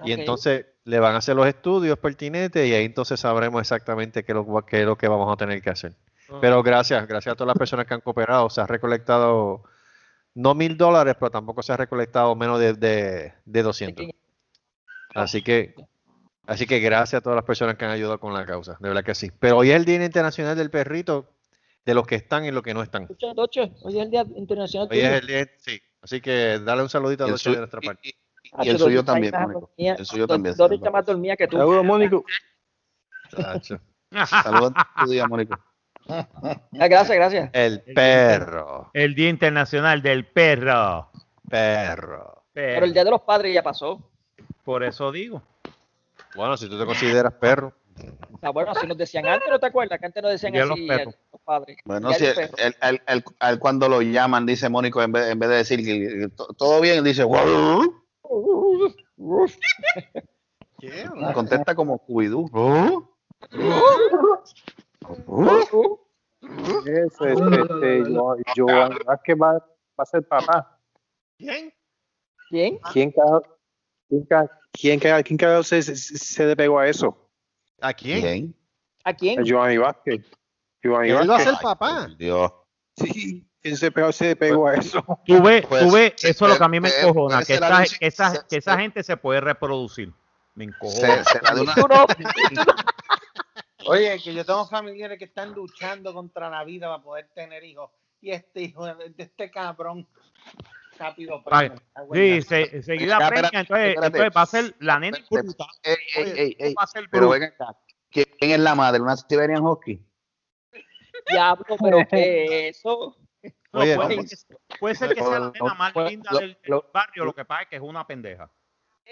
Y entonces le van a hacer los estudios pertinentes y ahí entonces sabremos exactamente qué es lo, qué es lo que vamos a tener que hacer. Pero gracias, gracias a todas las personas que han cooperado. Se ha recolectado no mil dólares, pero tampoco se ha recolectado menos de, de, de 200. Así que, así que gracias a todas las personas que han ayudado con la causa, de verdad que sí. Pero hoy es el Día Internacional del Perrito, de los que están y los que no están. Hoy es el Día Internacional Hoy es el día, sí. Así que dale un saludito a Doche de nuestra parte. y- y el suyo también, Mónico. El suyo Doche también. está más dormida que tú. Saludos, Mónico. Saludos a tu día, Mónico. Ah, gracias, gracias. El perro, El Día Internacional del Perro. perro. Pero el Día de los Padres ya pasó. Por eso digo. Bueno, si tú te consideras perro. Ah, bueno, así nos decían antes, ¿no te acuerdas? Que antes nos decían Día de los así perros. a los padres. Bueno, si él cuando lo llaman, dice Mónico, en vez, en vez de decir que, que to- todo bien, dice, "Guau". ¿Qué? contesta como Cuidú. Eso, este, este, Yo- Giovanni Vázquez va, va a ser papá. ¿Quién? ¿Quién? ¿Quién carajo, quién ca- quién ca- quién carajo se, se, se le pegó a eso? ¿A quién? Bien. ¿A quién? A Giovanni Vázquez. Giovanni Él va a ser Vázquez. papá. Dios. Sí, ¿quién se pegó, se pegó a eso? Tú ves, Pues, tú ves, sí, eso es lo que a mí me pues, encojona, puede que esa, que esa- se- que esa se- gente se puede reproducir. Me encojona. Se- será de una-. Oye, que yo tengo familiares que están luchando contra la vida para poder tener hijos. Y este hijo de este cabrón rápido preña, Sí, se, seguida Ya, preña, espérate, entonces, espérate. entonces va a ser la nena bruta. Ey, ey, ey, ey. Va a ser Pero acá. ¿Quién es la madre? ¿Una Siberian Husky? Diablo, pero ¿qué es eso? No, Oye, puede, no, ser que- puede ser que sea la nena más lo- linda del, del lo- barrio, lo que pasa es que es una pendeja.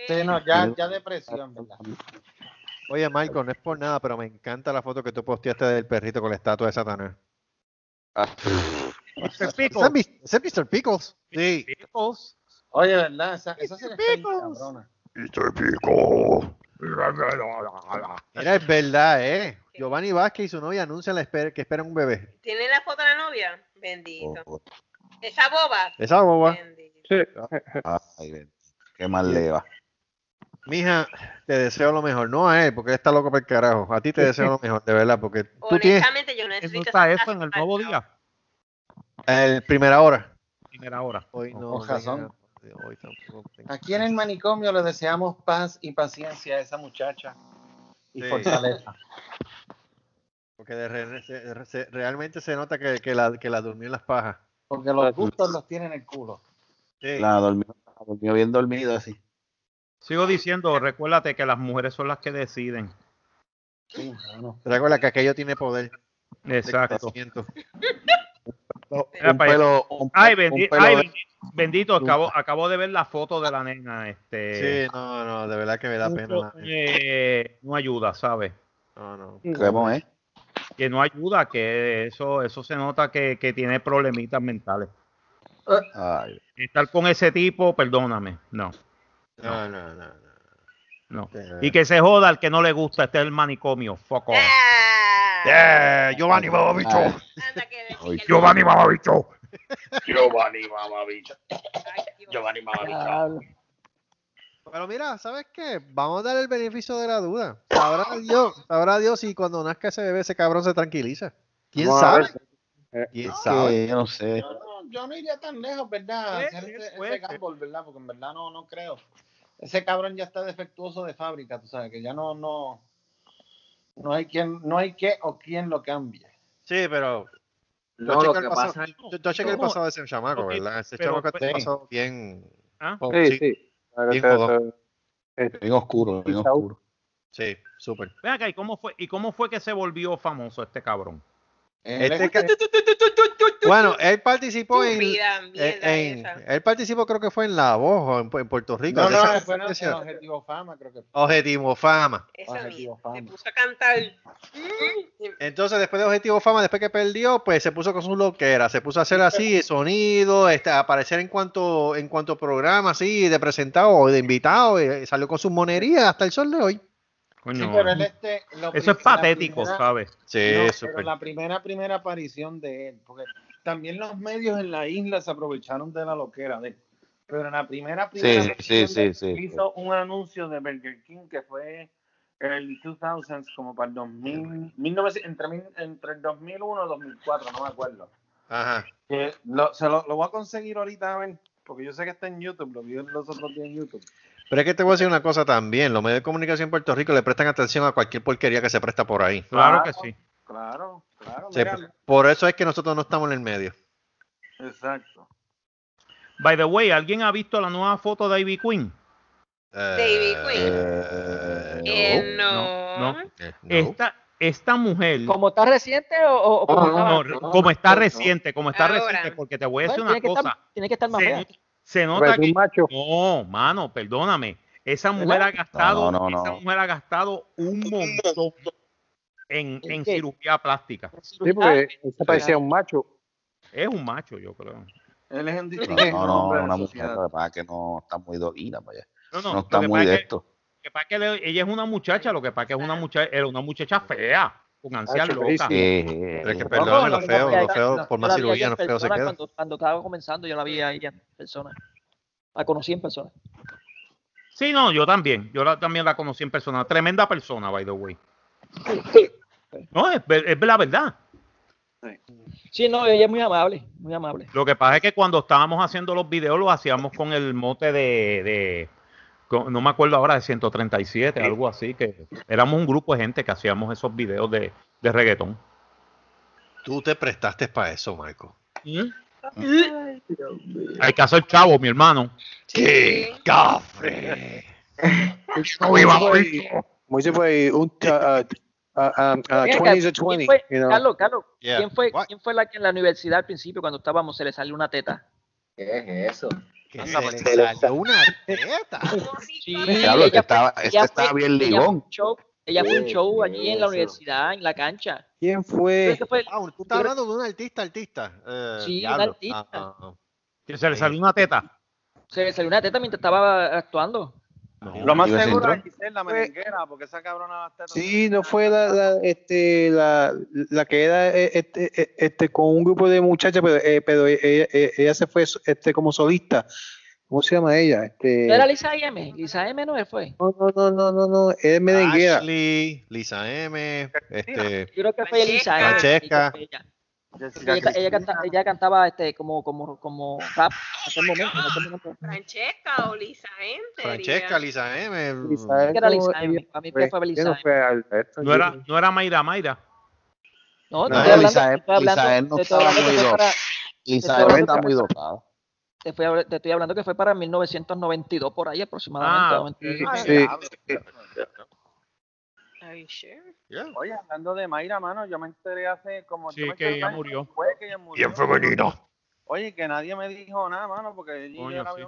Sí, no, ya, ya depresión, ¿verdad? Oye, Marco, no es por nada, pero me encanta la foto que tú posteaste del perrito con la estatua de Satanás. Ah, Mr. ¿Ese Pickles. ese es Mr. Pickles? Sí. Pickles. Oye, ¿verdad? Esa, esa bien cabrona. Mr. Pico. Mira, es verdad, ¿eh? Giovanni Vázquez y su novia anuncian la que esperan un bebé. ¿Tiene la foto de la novia? Bendito. oh, Esa boba. Esa boba. Bendito. Sí. Ay, ven. Qué mal le va. Mija, te deseo lo mejor. No a él, porque él está loco por el carajo. A ti te deseo lo mejor, de verdad, porque tú tienes Honestamente, yo no ¿Eso necesito está eso en el nuevo día? el primera hora. Primera hora. Hoy no. Con razón. Hoy tampoco tengo- Aquí en el manicomio le deseamos paz y paciencia a esa muchacha. Y Sí. fortaleza. Porque de re- se- se- realmente se nota que, que la, que la durmió en las pajas. Porque los gustos los tiene en el culo. Sí. La durmió, la durmió bien dormido así. Sigo diciendo, recuérdate que las mujeres son las que deciden. Bueno. Recuerda que aquello tiene poder. de Exacto. Un pelo, un, Ay, un bendi- pelo ay, de- bendito, bendito, acabo, acabo de ver la foto de la nena. Este, Sí, no, no, de verdad que me da pena. eh, no ayuda, ¿sabes? No, no. ¿Cómo es? Que no ayuda, que eso, eso se nota que, que tiene problemitas mentales. Ay, Estar con ese tipo, perdóname, no, No, no, no. no. Y que se joda al que no le gusta, este es el manicomio, fuck off. Ah, Yeah, Giovanni Mamabicho. Giovanni Mamabicho. Giovanni Mamabicho. Giovanni Mamabicho. Pero mira, ¿sabes qué? Vamos a dar el beneficio de la duda. Sabrá Dios, sabrá Dios si cuando nazca ese bebé, ese cabrón se tranquiliza. ¿Quién sabe? ver. ¿Quién sabe? yo no sé. Yo no, yo no iría tan lejos, ¿verdad? Sí, ese, ese gamble, ¿verdad? Porque en verdad no, no creo. Ese cabrón ya está defectuoso de fábrica, tú sabes, que ya no, no, no hay quien, no hay que o quien lo cambie. Sí, pero. No, tú lo que el pasado- pasa- tú checa el pasado de ese chamaco, ¿verdad? Ese pero- chamaco sí. pasado bien. ¿Ah? oh, Sí, sí, sí. Bien oscuro, bien oscuro. sí, súper. Ven acá, ¿y cómo fue, y cómo fue que se volvió famoso este cabrón? Este Bueno, él participó en, esa. Él participó, creo que fue en La Voz o en, en Puerto Rico. no, no, fue en Objetivo Fama, creo que fue. Objetivo Fama. Esa Objetivo. Se puso a cantar. Entonces, después de Objetivo Fama, después que perdió, pues se puso con su loquera, se puso a hacer así, sonido, este, a aparecer en cuanto, en cuanto programa así, de presentado o de invitado, y salió con sus monerías hasta el sol de hoy. Coño, Sí, pero él este, lo eso es patético, primera- ¿sabes? Sí, no, pero súper. la primera, primera aparición de él, porque también los medios en la isla se aprovecharon de la loquera de él. Pero en la primera, primera Sí, sí, sí, sí. hizo un anuncio de Burger King que fue el 2000s, como para el 2000, 1900, entre, entre el 2001 y 2004, no me acuerdo. Ajá. Que lo, se lo, lo voy a conseguir ahorita, a ver, porque yo sé que está en YouTube, lo vi los otros días en YouTube. Pero es que te voy a decir una cosa también. Los medios de comunicación en Puerto Rico le prestan atención a cualquier porquería que se presta por ahí. Claro que sí. Claro, claro, Sí, por eso es que nosotros no estamos en el medio. exacto. By the way, ¿alguien ha visto la nueva foto de Ivy Queen? David Quinn. Eh, Eh, no, no. no. eh, no. Esta, esta mujer, ¿Como está reciente o, o- como no, estaba? como está reciente, como está Ahora. reciente, porque te voy a decir Bueno, una tiene, que cosa. estar, tiene que estar más Se, se nota que un macho. no, mano, perdóname. Esa mujer ha gastado, No, no, no, esa no. mujer ha gastado un montón en, cirugía plástica. Sí, porque se parecía un macho. Es un macho, yo creo. Él es un No, no, una mujer, lo que pasa es que no está muy doquina para allá. No, No, no, está muy de esto. que pasa es que le- ella es una muchacha, lo que pasa es que es una muchacha, era una muchacha fea, con ansias Hacho, loca. sí. Pero es que perdóname, lo feo, lo feo, por más cirugía, no feo se queda. Cuando, cuando estaba comenzando, yo la vi ahí en persona. La conocí en persona. Sí, no, yo también. Yo la- también la conocí en persona. Tremenda persona, by the way. No, es, la verdad. Sí, no, ella es muy amable, muy amable. Lo que pasa es que cuando estábamos haciendo los videos, los hacíamos con el mote de, de- no me acuerdo ahora, de 137, algo así, que éramos un grupo de gente que hacíamos esos videos de, de reggaetón. Tú te prestaste para eso, Marco. Hay que hacer chavo, mi hermano. ¡Qué cafre! ¡No viva bicho! Moisés fue un uh, uh, um, uh, Ven acá, 20s a ¿quién 20. fue- you know. Carlos, Carlos, Yeah. ¿quién fue, quién fue la que en la universidad al principio cuando estábamos se le salió una teta? ¿Qué es eso? Que se le salió una teta. Sí, Diablo, este ella fue- estaba, este estaba fue- bien ligón. un show, ella fue un ¿Qué show allí en la universidad, en la cancha. ¿Quién fue? que fue- Ah, tú estás hablando de un artista, artista. Eh, Sí, un artista. Ah, ah, ah. Que se le salió una teta. se le salió una teta mientras estaba actuando. Lo más a seguro es Giselle, la merenguera, porque esa cabrona las tetas. Sí, no fue la, la, este, la, la que era eh, este, eh, este, con un grupo de muchachas, pero, eh, pero ella, ella- ella se fue este, como solista. ¿Cómo se llama ella? Este, ¿No era Lisa M? Lisa M no fue. no, no, no, no, no, no, es merenguera. Ashley, Lisa M, este, Yo creo que fue Lisa M. Francesca. Ella, Jessica ella, ella Cristina. canta- ella cantaba este como como como rap en aquel momento, momento. Francesca o Lisa Enter. Francesca, Lisa M. Lisa era M, Lisa M. A mí fue- fue ella Lisa no M. fue No era, no era Mayra Mayra. No, No, estoy hablando, Lisa M- Lisa M no te estoy estaba hablando que muy fue Lisa M está muy dotada. te, fui a- te estoy hablando que fue para 1992 por ahí aproximadamente. Ah, 92. Sí. Are you sure? Yeah. Oye, hablando de Mayra, mano, yo me enteré hace como. Sí, yo me que ella murió. después que ella murió. Bien femenino. Oye, que nadie me dijo nada, mano, porque ella Coño, era sí.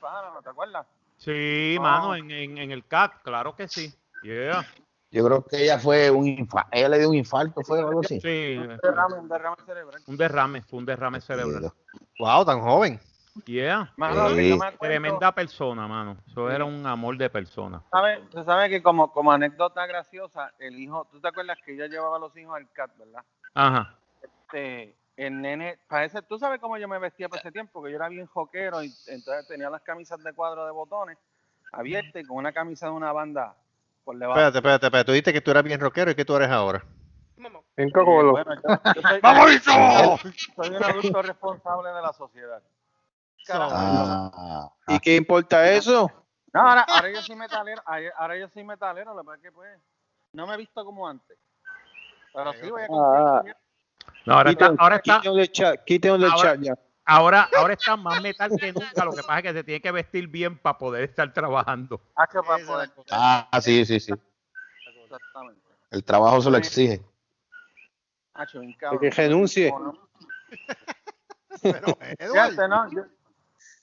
pana, ¿no te acuerdas? Sí, No. mano, en, en, en el CAT, claro que sí. Yeah. Yo creo que ella fue un infarto, ella le dio un infarto, fue o algo así. Sí, Un derrame, un derrame cerebral. un derrame, fue un derrame cerebral. Wow, tan joven. Yeah. Mano, Sí. Tremenda persona, mano. Eso era un amor de persona. ¿Sabe, usted sabe que como, como anécdota graciosa, el hijo, tú te acuerdas que ella llevaba a los hijos al CAT, ¿verdad? Ajá. Este, el nene, parece, tú sabes cómo yo me vestía para ese tiempo, que yo era bien joquero y entonces tenía las camisas de cuadro de botones abiertas y con una camisa de una banda por debajo. Espérate, espérate, espérate. Tú dijiste que tú eras bien rockero y que tú eres ahora. Vamos. En Cocolo. Bueno, yo, yo soy, ¡Vamos, bicho! soy un adulto responsable de la sociedad. Ah, ¿Y qué importa eso? No, ahora, ahora yo soy metalero, ahora yo soy metalero, lo que pasa es que pues no me he visto como antes. Pero sí voy a Ah. No, ahora está, ahora está, Quítenle chat, quítenle Ahora- chat ya. ahora, ahora está más metal que nunca. Lo que pasa es que se tiene que vestir bien para poder estar trabajando. Poder- ah, sí, sí, sí. Exactamente. El trabajo se lo exige. Que renuncie. Pero, Fíjate, ¿no? Yo-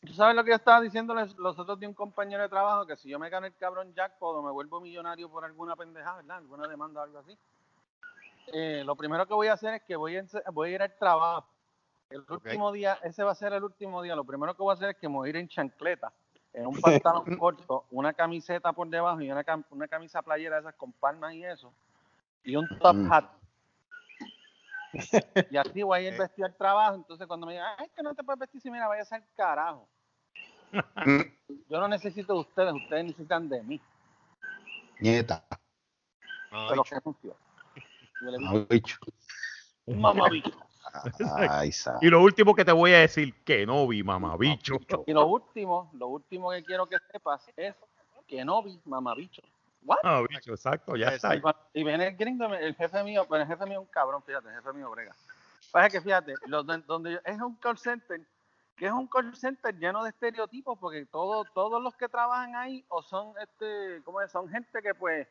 ¿Tú sabes lo que yo estaba diciéndoles los otros de un compañero de trabajo? Que si yo me gano el cabrón jackpot o me vuelvo millonario por alguna pendejada, ¿verdad? Alguna demanda o algo así. eh, lo primero que voy a hacer es que voy a, ense- voy a ir al trabajo. El último día, ese va a ser el último día. Lo primero que voy a hacer es que me voy a ir en chancleta, en un pantalón corto, una camiseta por debajo y una, cam- una camisa playera esas con palmas y eso, y un top Mm. hat. Y así voy a ir vestido al trabajo. Entonces, cuando me digan, ay, es que no te puedes vestir, si mira, vaya a ser carajo. Yo no necesito de ustedes, ustedes necesitan de mí. Nieta. Pero digo, Mamabicho. Mamabicho. Ay, sa- Y lo último que te voy a decir, que no vi, mamabicho. Y lo último, lo último que quiero que sepas es que no vi mamabicho. ¿What? Mamabicho, exacto, ya está. Y viene el gringo, el jefe mío, pero el jefe mío es un cabrón, fíjate, el jefe mío brega. Pasa que fíjate, donde yo- es un call center, que es un call center lleno de estereotipos, porque todo, todos los que trabajan ahí o son, este, ¿cómo es? Son gente que pues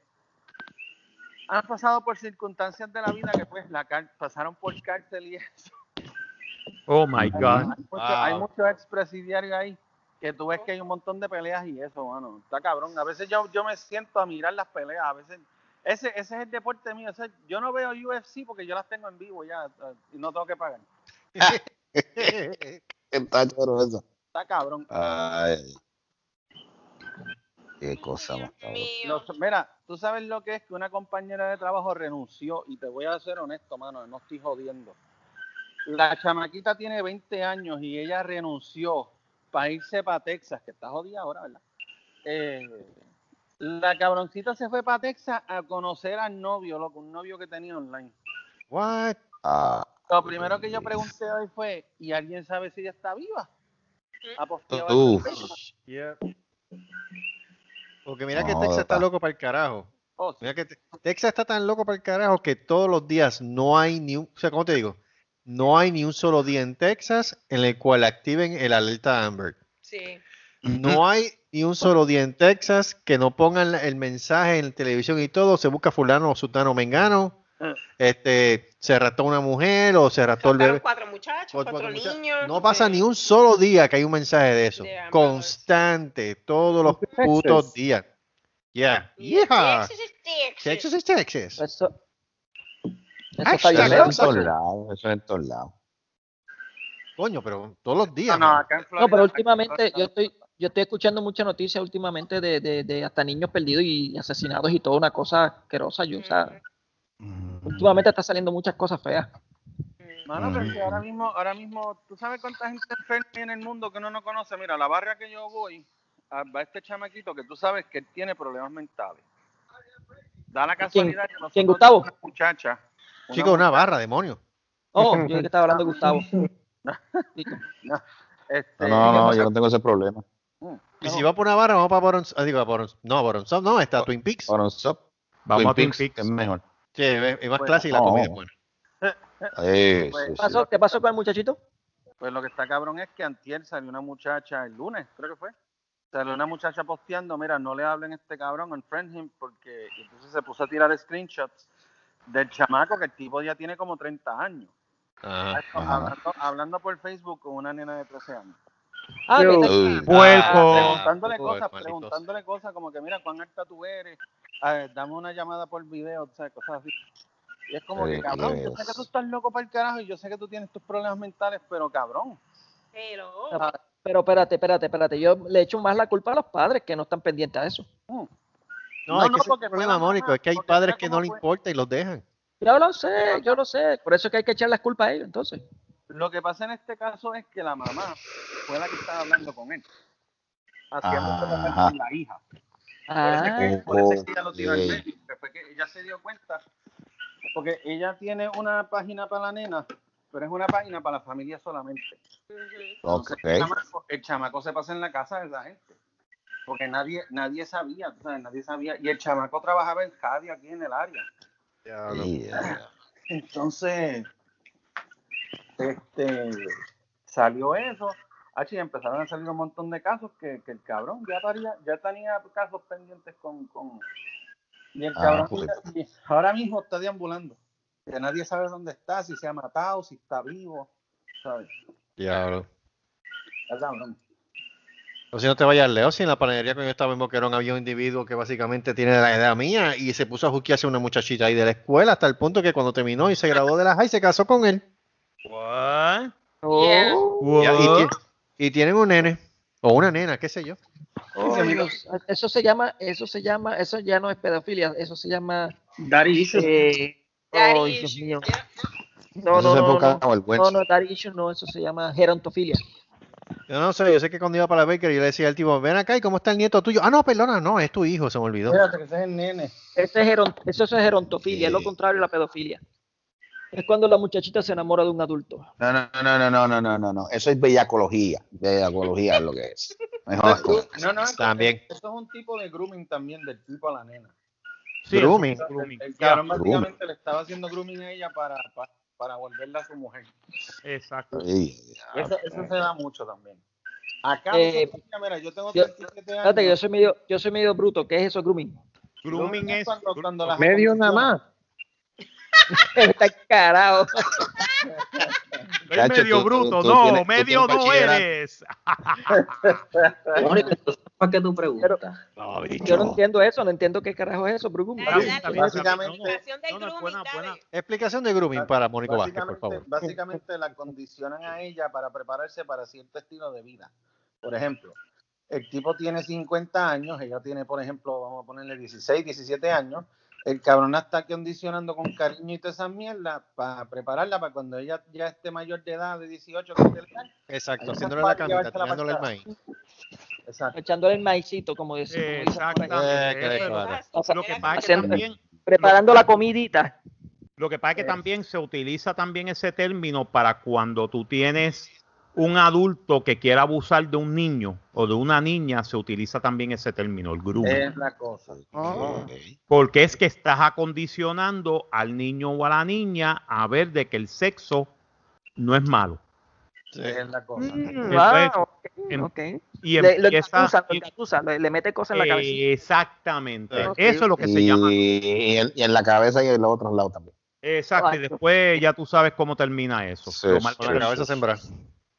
han pasado por circunstancias de la vida que pues la pasaron por cárcel y eso. Oh my God. Hay, mucho- hay muchos expresidiarios ahí que tú ves que hay un montón de peleas y eso, mano. Está cabrón. A veces yo, yo me siento a mirar las peleas. A veces. Ese, ese es el deporte mío. ese- yo no veo UFC porque yo las tengo en vivo ya y no tengo que pagar. Está choro eso. Está cabrón. Ay. Qué cosa más cabrón. Los- mira, tú sabes lo que es que una compañera de trabajo renunció y te voy a ser honesto, mano, no estoy jodiendo. La chamaquita tiene 20 años y ella renunció para irse para Texas, que está jodida ahora, ¿verdad? Eh, la cabroncita se fue para Texas a conocer al novio, loco, un novio que tenía online. What? Ah, Lo primero que yo pregunté hoy fue, ¿y alguien sabe si ella está viva? En Facebook. Porque mira que No, Texas está loco para el carajo. Oh, sí. Mira que te- Texas está tan loco para el carajo que todos los días no hay ni un, o sea, ¿cómo te digo? No hay ni un solo día en Texas en el cual activen el alerta Amber. Sí. No hay ni un solo día en Texas que no pongan el mensaje en la televisión y todo, se busca fulano o sultano mengano, Ah. este, se rató una mujer o se rató el bebé. cuatro muchachos, Cuatro cuatro, muchachos. niños. No pasa sí. ni un solo día que hay un mensaje de eso. Constante, todos los putos días. Yeah. Yeah. Texas es Texas. Texas es Texas. Eso, eso está Hashtag bien Eso lejos. en todos lados. Eso en todos lados. Coño, pero todos los días. No, no, acá en No, pero acá en últimamente Florida- yo estoy, yo estoy escuchando muchas noticias últimamente de, de, de hasta niños perdidos y asesinados y toda una cosa asquerosa. Yo, o sea, últimamente está saliendo muchas cosas feas. Mano, pero si ahora mismo, ahora mismo, ¿tú sabes cuánta gente enferma hay en el mundo que uno no conoce? Mira, la barria que yo voy, ah, va este chamaquito que tú sabes que él tiene problemas mentales. Da la casualidad que nosotros quién, Gustavo? una muchacha. Una Chico, una barra, demonio. Oh, yo que estaba hablando de Gustavo. Listo. este, No, no, no, yo no tengo ese problema. mm, Y si va por una barra, vamos para Boron, ah, digo, a Boron, no, Boron Sop, no, está Twin Peaks. Stop. Vamos Twin a Twin Peaks, Peaks. es mejor. Sí, es, es más Bueno, clásica y la no. comida es buena. Pues, sí, ¿Qué sí. pasó? ¿Qué pasó con el muchachito? Pues lo que está cabrón es que antier salió una muchacha, el lunes, creo que fue, salió una muchacha posteando, mira, no le hablen a este cabrón, unfriend him, porque y entonces se puso a tirar screenshots del chamaco que el tipo ya tiene como 30 años. Ajá. Ajá. Hablando, hablando por Facebook con una nena de 13 años. Ah, te- Uy. Puerco. preguntándole Ah, cosas, preguntándole cosas como que mira cuán alta tú eres, eh, dame una llamada por video, o sea, cosas así. Y es como que cabrón, yo sé que tú estás loco para el carajo y yo sé que tú tienes tus problemas mentales, pero cabrón. Pero, Pero espérate, espérate, espérate. Yo le echo más la culpa a los padres que no están pendientes a eso. No, No, es no, que ese es porque el fue problema, la Mónico, es que hay porque padres que no le fue. importa y los dejan. Yo lo sé, yo lo sé. Por eso es que hay que echar las culpas a ellos, entonces. Lo que pasa en este caso es que la mamá fue la que estaba hablando con él, haciendo Ajá. con la hija. Ah, Por eso es que- ella lo tiró al medio, que ella se dio cuenta, porque ella tiene una página para la nena, pero es una página para la familia solamente. Ok. Entonces, el, chamaco, el chamaco se pasa en la casa de esa gente, porque nadie nadie sabía, tú sabes, nadie sabía, y el chamaco trabajaba en radio aquí en el área. Yeah. Entonces, este, salió eso, H, y empezaron a salir un montón de casos que, que el cabrón ya, paría- ya tenía casos pendientes con... con y el Ah, cabrón pues. y ahora mismo está deambulando. Que nadie sabe dónde está, si se ha matado, si está vivo. ¿sabes? Diablo. Cabrón. O si no te vayas lejos, si en la panadería cuando yo estaba en Boquerón había un individuo que básicamente tiene la edad mía y se puso a juquearse una muchachita ahí de la escuela hasta el punto que cuando terminó y se graduó de la high se casó con él. What? Yeah. Oh, Y, y What? y tienen un nene o una nena, qué sé yo. oh. Eso se llama, eso se llama, eso ya no es pedofilia, eso se llama. Daddy issues. Eh, oh, Dios mío. No, no, no, no, no, no, no, eso se llama gerontofilia. Yo no sé, yo sé que cuando iba para la Baker yo le decía al tipo, ven acá y cómo está el nieto tuyo. Ah, no, perdona, no, es tu hijo, se me olvidó. Espérate, ese es el nene. Ese es eso es gerontofilia, es lo contrario a la pedofilia. Es cuando la muchachita se enamora de un adulto. No, no, no, no, no, no, no, no, no. Eso es bellacología. Bellacología es lo que es. Mejor no, no, no, también. Eso es un tipo de grooming también del tipo a la nena. Sí, grooming. El, cabrón le estaba haciendo grooming a ella para para volverla a su mujer. Exacto. Sí. Eso, eso se da mucho también. Acá, Eh, mira, mira, yo tengo yo- 37 años. Fíjate que yo soy medio, yo soy medio bruto. ¿Qué es eso, grooming? Grooming es. cuando, cuando Medio nada más. Está carajo. Medio tú- bruto, tú no, tienes- medio no eres. Mónica, entonces, ¿para qué tú preguntas? No, Yo no entiendo eso, no entiendo qué carajo es eso, Explicación de grooming para Mónico Vázquez, por básicamente, favor. básicamente la condicionan a ella para prepararse para cierto estilo de vida. Por ejemplo, el tipo tiene 50 años, ella tiene, por ejemplo, vamos a ponerle 16, 17 años. El cabrón la está condicionando con cariño y toda esa mierda para prepararla para cuando ella ya esté mayor de edad, de 18, que esté legal. Exacto, haciéndole la camita, tirándole el maíz. Exacto. Echándole el maicito, como decimos. Exactamente. Eh, lo- Lo que pasa es que también, Preparando la comidita. lo que pasa es que también se utiliza también ese término para cuando tú tienes un adulto que quiera abusar de un niño o de una niña, se utiliza también ese término, el grooming. Es la cosa. Ok. Porque es que estás acondicionando al niño o a la niña a ver de que el sexo no es malo. Es la cosa. Mm, El ah, resto, ok, em- ok. Y Le, lo empieza- lo le, le mete cosas en la cabeza. Exactamente. Eso es lo que se llama. y en, y en la cabeza y en los otros lados también. Exacto. Y después ya tú sabes cómo termina eso. Sí, Lo mal la cabeza sembrada.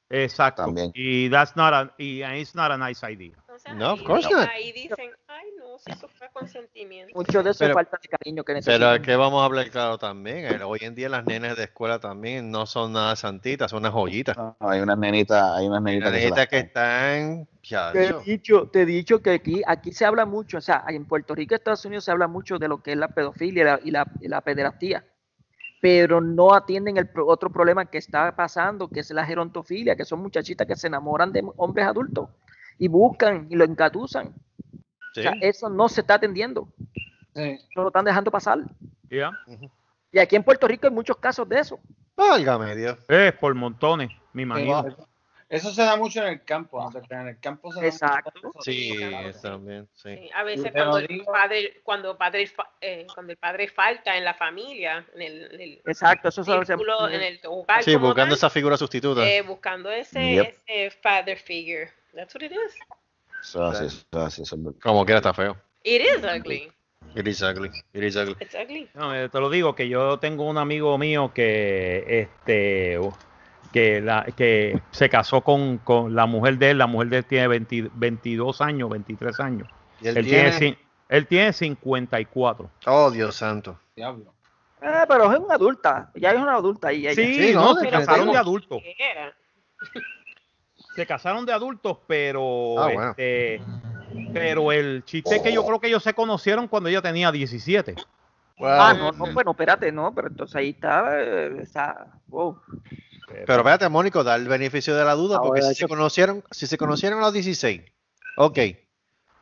Exacto. También. Y that's not a, y it's not a nice idea. No, of ahí- course not. Ahí dicen, ay, no, si eso fue consentimiento. Mucho de eso Pero- es falta de cariño que Pero necesitan. que vamos a hablar claro también. eh, Hoy en día las nenas de escuela también no son nada santitas, son unas joyitas. No, hay unas nenitas, hay unas nenitas se nenitas que están. ya, Te he dicho, te he dicho que aquí, aquí se habla mucho, o sea, en Puerto Rico y Estados Unidos se habla mucho de lo que es la pedofilia y la, y la, y la pederastía, pero no atienden el otro problema que está pasando, que es la gerontofilia, que son muchachitas que se enamoran de hombres adultos y buscan y lo encatusan. Sí. O sea, eso no se está atendiendo, Sí. no lo están dejando pasar. Y aquí en Puerto Rico hay muchos casos de eso. Válgame Dios. Es por montones, me imagino. Eso, se da mucho en el campo, no en el campo se da Exacto. mucho eso. Sí, también, sí. Sí, a veces cuando el padre, cuando padre, fa- eh, cuando el padre falta en la familia, en el, en el Exacto, eso se círculo, en el hogar Sí, buscando tal, esa figura sustituta. eh, buscando ese, Yep. ese father figure. That's what it is. Eso así, eso así, eso. Como quiera está feo. It is ugly. It is ugly. It is ugly. It's ugly. No, eh, te lo digo que yo tengo un amigo mío que este que la que se casó con, con la mujer de él, la mujer de él tiene 20 22 años, 23 años. Y él Él tiene, tiene. él tiene 54. Oh, Dios santo. Diablo. Eh, pero es una adulta, ya es una adulta y ella. Sí, Sí, no, no, se casaron de adultos. Se casaron de adultos, pero Ah, bueno. este pero el chiste es que yo creo que ellos se conocieron cuando ella tenía 17. Ah, no, no, bueno, espérate, no, pero entonces ahí está, eh, está, wow. Pero espérate, Mónico, da el beneficio de la duda, porque Ahora, si se conocieron, si se conocieron a los 16, ok.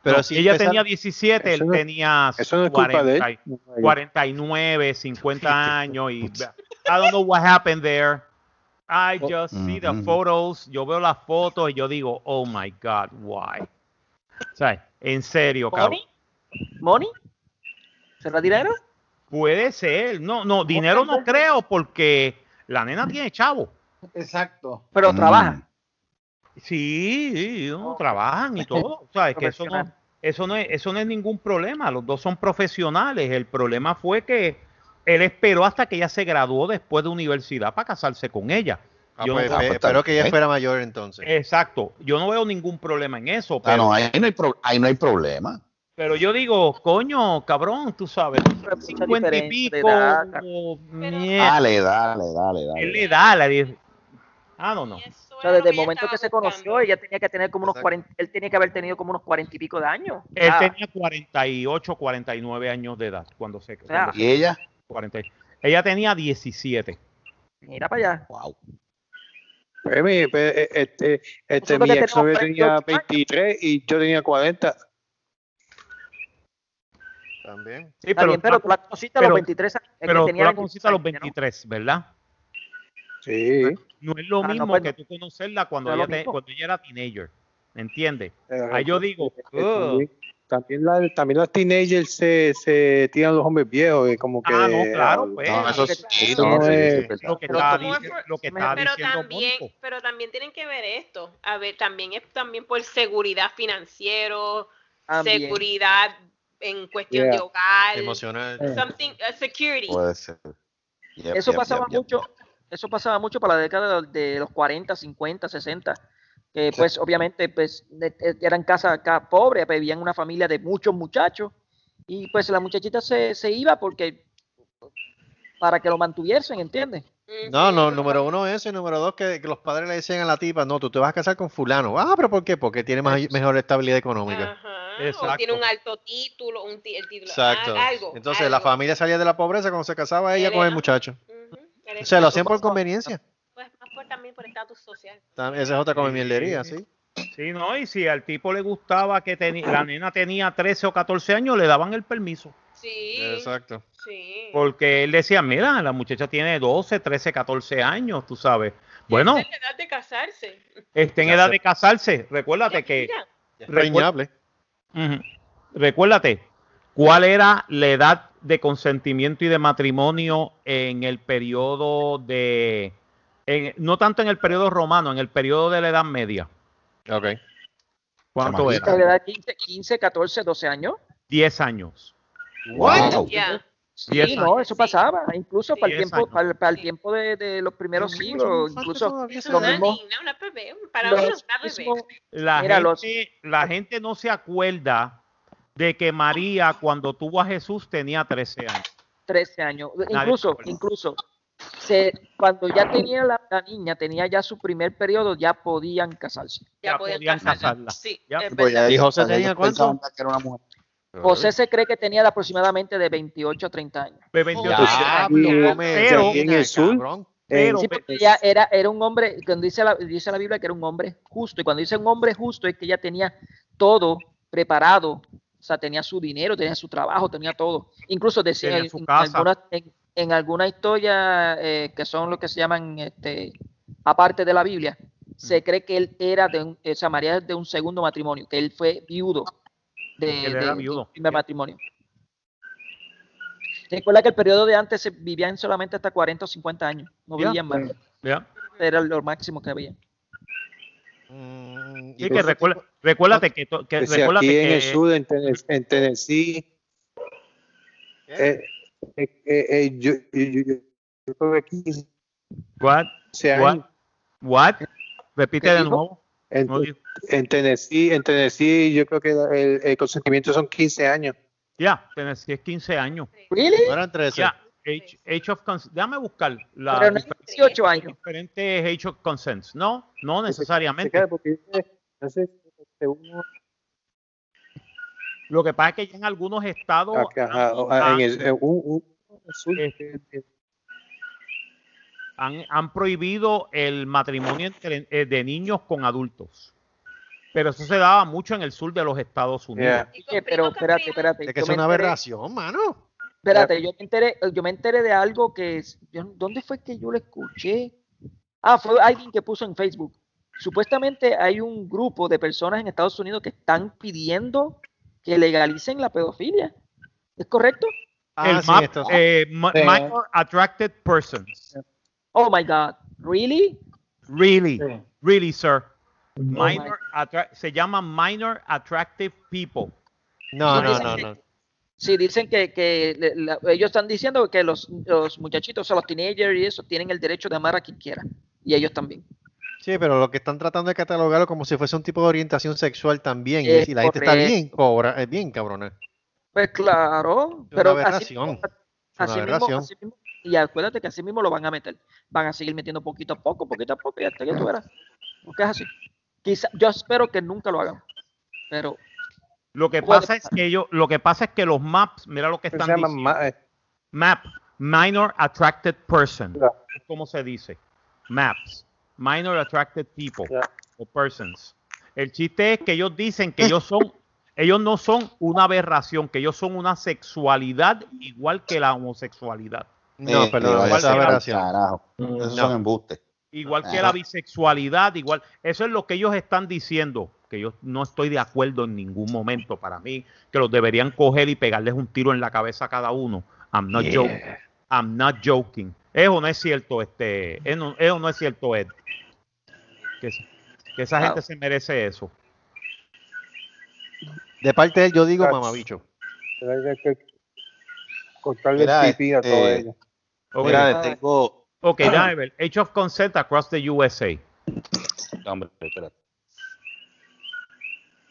Pero No, si ella empezaron- tenía 17, Eso él no- tenía Eso no es culpa de 40 él. y- 49, 50 años y I don't know what happened there. I just see the Ujú. photos, yo veo las fotos y yo digo, oh my God, why? O sea, en serio, cabrón. ¿Money? ¿Money? ¿Será dinero? Puede ser, no, no, dinero no creo porque la nena tiene chavo. Exacto. Pero Mm. trabaja. Sí, sí, no, trabajan y todo. O sea, es que eso no, eso no es, eso no es ningún problema. Los dos son profesionales. El problema fue que él esperó hasta que ella se graduó después de universidad para casarse con ella. Ah, Yo pues, no- eh, pues, espero que ella ok. fuera mayor entonces. exacto. Yo no veo ningún problema en eso. Ah, Pero, no, ahí no hay, pro- ahí no hay problema. pero yo digo, coño, cabrón, tú sabes, Pero mucha 50 y pico. edad. mierda, Dale, dale, dale, él dale. le da la Ah, no. Y eso O sea, desde el momento que se conoció, ella tenía que tener como unos Exacto. 40, él tenía que haber tenido como unos 40 y pico de años. Él sea, tenía 48, 49 años de edad cuando se, cuando se- ¿Y ella? 40. Ella tenía 17. Mira para allá. Wow. Pues, mi, pues, eh, este, este, mi ex novio tenía 48 años. 23 y yo tenía 40. También. Sí, bien, pero tú la conociste a pero- los 23 años. que pero tú la conociste a los 26, ¿no? 23, ¿verdad? Sí. No es lo Ah, no, mismo pues que tú conocerla cuando, ella te- cuando ella era teenager. ¿Entiendes? Eh, Ahí yo digo, eh, también, también, la- también las teenagers se, se tiran los hombres viejos, y como que. Ah, no, claro, pues. No, eso que- sí, eso no, es- lo que for- lo que estaba pero diciendo también pero también tienen que ver esto a ver también es también por seguridad financiero También. seguridad en cuestión Yeah. de hogar Emocional. something uh, security Puede ser. Yep, Eso yep, pasaba yep, yep. mucho, eso pasaba mucho para la década de los 40, 50, 60, que pues obviamente pues de- de- eran casas acá pobres, pues, vivían una familia de muchos muchachos y pues la muchachita se, se iba porque para que lo mantuviesen, ¿entiendes? No, no, número uno eso y número dos que, que los padres le decían a la tipa, no, tú te vas a casar con fulano. Ah, pero ¿por qué? Porque tiene más- mejor estabilidad económica. Ajá, o Exacto. tiene un alto título un el título Exacto. a- algo Entonces la familia salía de la pobreza cuando se casaba ella con el muchacho. O sea, lo hacían por conveniencia. pues, más por también por estatus social Tam- Esa es otra come mierdería, sí. Sí, no, y si al tipo le gustaba que la nena tenía 13 o 14 años, le daban el permiso. sí Exacto. sí Porque él decía, mira, la muchacha tiene 12, 13, 14 años, tú sabes. Bueno, Esa es la edad de casarse está en edad de casarse. Recuérdate que, es preñable. Ujú. recuérdate, ¿cuál era la edad de consentimiento y de matrimonio en el periodo de, en- no tanto en el periodo romano, en el periodo de la Edad Media? Ok. ¿Cuánto era? La edad de 15, 15, 14, 12 años. 10 años. Wow. ya Sí, Diez no, años. eso pasaba. Incluso para el tiempo, para, el- para el tiempo de, de los primeros siglos, incluso lo mismo, niña una bebé para los uno una bebé mismos- La, Mira, los- gente, la gente no se acuerda de que María cuando tuvo a Jesús tenía 13 años. 13 años. Incluso, incluso, se, cuando ya tenía la, la niña, tenía ya su primer periodo, ya podían casarse. ya, Ya podían podían casarla. casarla. sí Ya. es Pues ya. ¿Y José tenía cuánto? que era una mujer. José se cree que tenía de aproximadamente de 28 a 30 años. De 28 Diablo, Sí, come pero- en el sur. cabrón. Pero, Sí, porque ella era, era un hombre, cuando dice la, dice la Biblia que era un hombre justo, y cuando dice un hombre justo es que ella tenía todo preparado, sea, tenía su dinero, tenía su trabajo, tenía todo. Incluso decía en, en algunas, en, en alguna historia eh, que son lo que se llaman, este, aparte de la Biblia, se cree que él era de un, o sea, María de un segundo matrimonio, que él fue viudo de, Él de- de viudo. un primer matrimonio. Recuerda que el periodo de antes se vivían solamente hasta 40 o 50 años, no vivían más, era lo máximo que había. Mm, y que recuerda- recuérdate que, to- que Que si recuérdate aquí en que el sur, en, Tennessee, en Tennessee, eh, eh, eh, eh, yo, yo, yo, yo- yo creo que 15 what, what, repite ¿Qué de nuevo. En, No digo- en Tennessee, en Tennessee, yo creo que el, el consentimiento son 15 años. Ya, Tennessee es 15 años. ¿Really? No eran 13. Ya, age, age of consent. Déjame buscar la Pero no es diferencia 18 de años. diferentes age of consents. No, no necesariamente. este, Lo que pasa es que ya en algunos estados acá, ajá, han- en han- el, un- un- en el sur, han, han prohibido el matrimonio entre- eh, de niños con adultos. Pero eso se daba mucho en el sur de los Estados Unidos. Yeah. Pero espérate, espérate. Es que es una aberración, mano. Espérate, yo me enteré, yo me enteré de algo que es- yo- ¿dónde fue que yo lo escuché? Ah, fue alguien que puso en Facebook. Supuestamente hay un grupo de personas en Estados Unidos que están pidiendo que legalicen la pedofilia. ¿Es correcto? Ah, el sí, MAP, esto- eh, ma- Sí. minor attracted persons. Oh my God, really? Really, Sí. really, sir. my- Minor attra- se llama minor attractive people. No, no, no, que- no. Sí, dicen que, que le- la- ellos están diciendo que los, los muchachitos, o sea, los teenagers y eso, tienen el derecho de amar a quien quiera. Y ellos también. Sí, pero lo que están tratando de catalogarlo como si fuese un tipo de orientación sexual también. Y, Es y la gente está bien cobra, es bien cabrona. Pues claro, Es pero así mismo- una así mismo, aberración. así mismo- y acuérdate que así mismo lo van a meter. Van a seguir metiendo poquito a poco, poquito a poco, y hasta que tú verás. Porque es así. Quizá, yo espero que nunca lo hagan. Pero Lo que pasa es que ellos, lo que pasa es que los maps, mira lo que se están llama diciendo. ma- eh, Map, minor attracted person. Ya. ¿Cómo se dice? Maps. minor attracted people o persons. El chiste es que ellos dicen que ellos son, ellos no son una aberración, que ellos son una sexualidad igual que la homosexualidad. No, Eh, perdón, que vaya esa aberración. carajo. Esos No. son embustes. Igual que Ajá. la bisexualidad, igual. Eso es lo que ellos están diciendo, que yo no estoy de acuerdo en ningún momento. Para mí, que los deberían coger y pegarles un tiro en la cabeza a cada uno. I'm not Yeah. joking. I'm not joking. Eso no es cierto, este, eso no, eso no es cierto, Ed. Que, esa- que esa Wow. gente se merece eso. De parte de él, yo digo mamabicho. Cortarle el pipí a este, todo ello. Mira, tengo. ok, déjame ver. Age of consent across the USA. Hombre, espérate.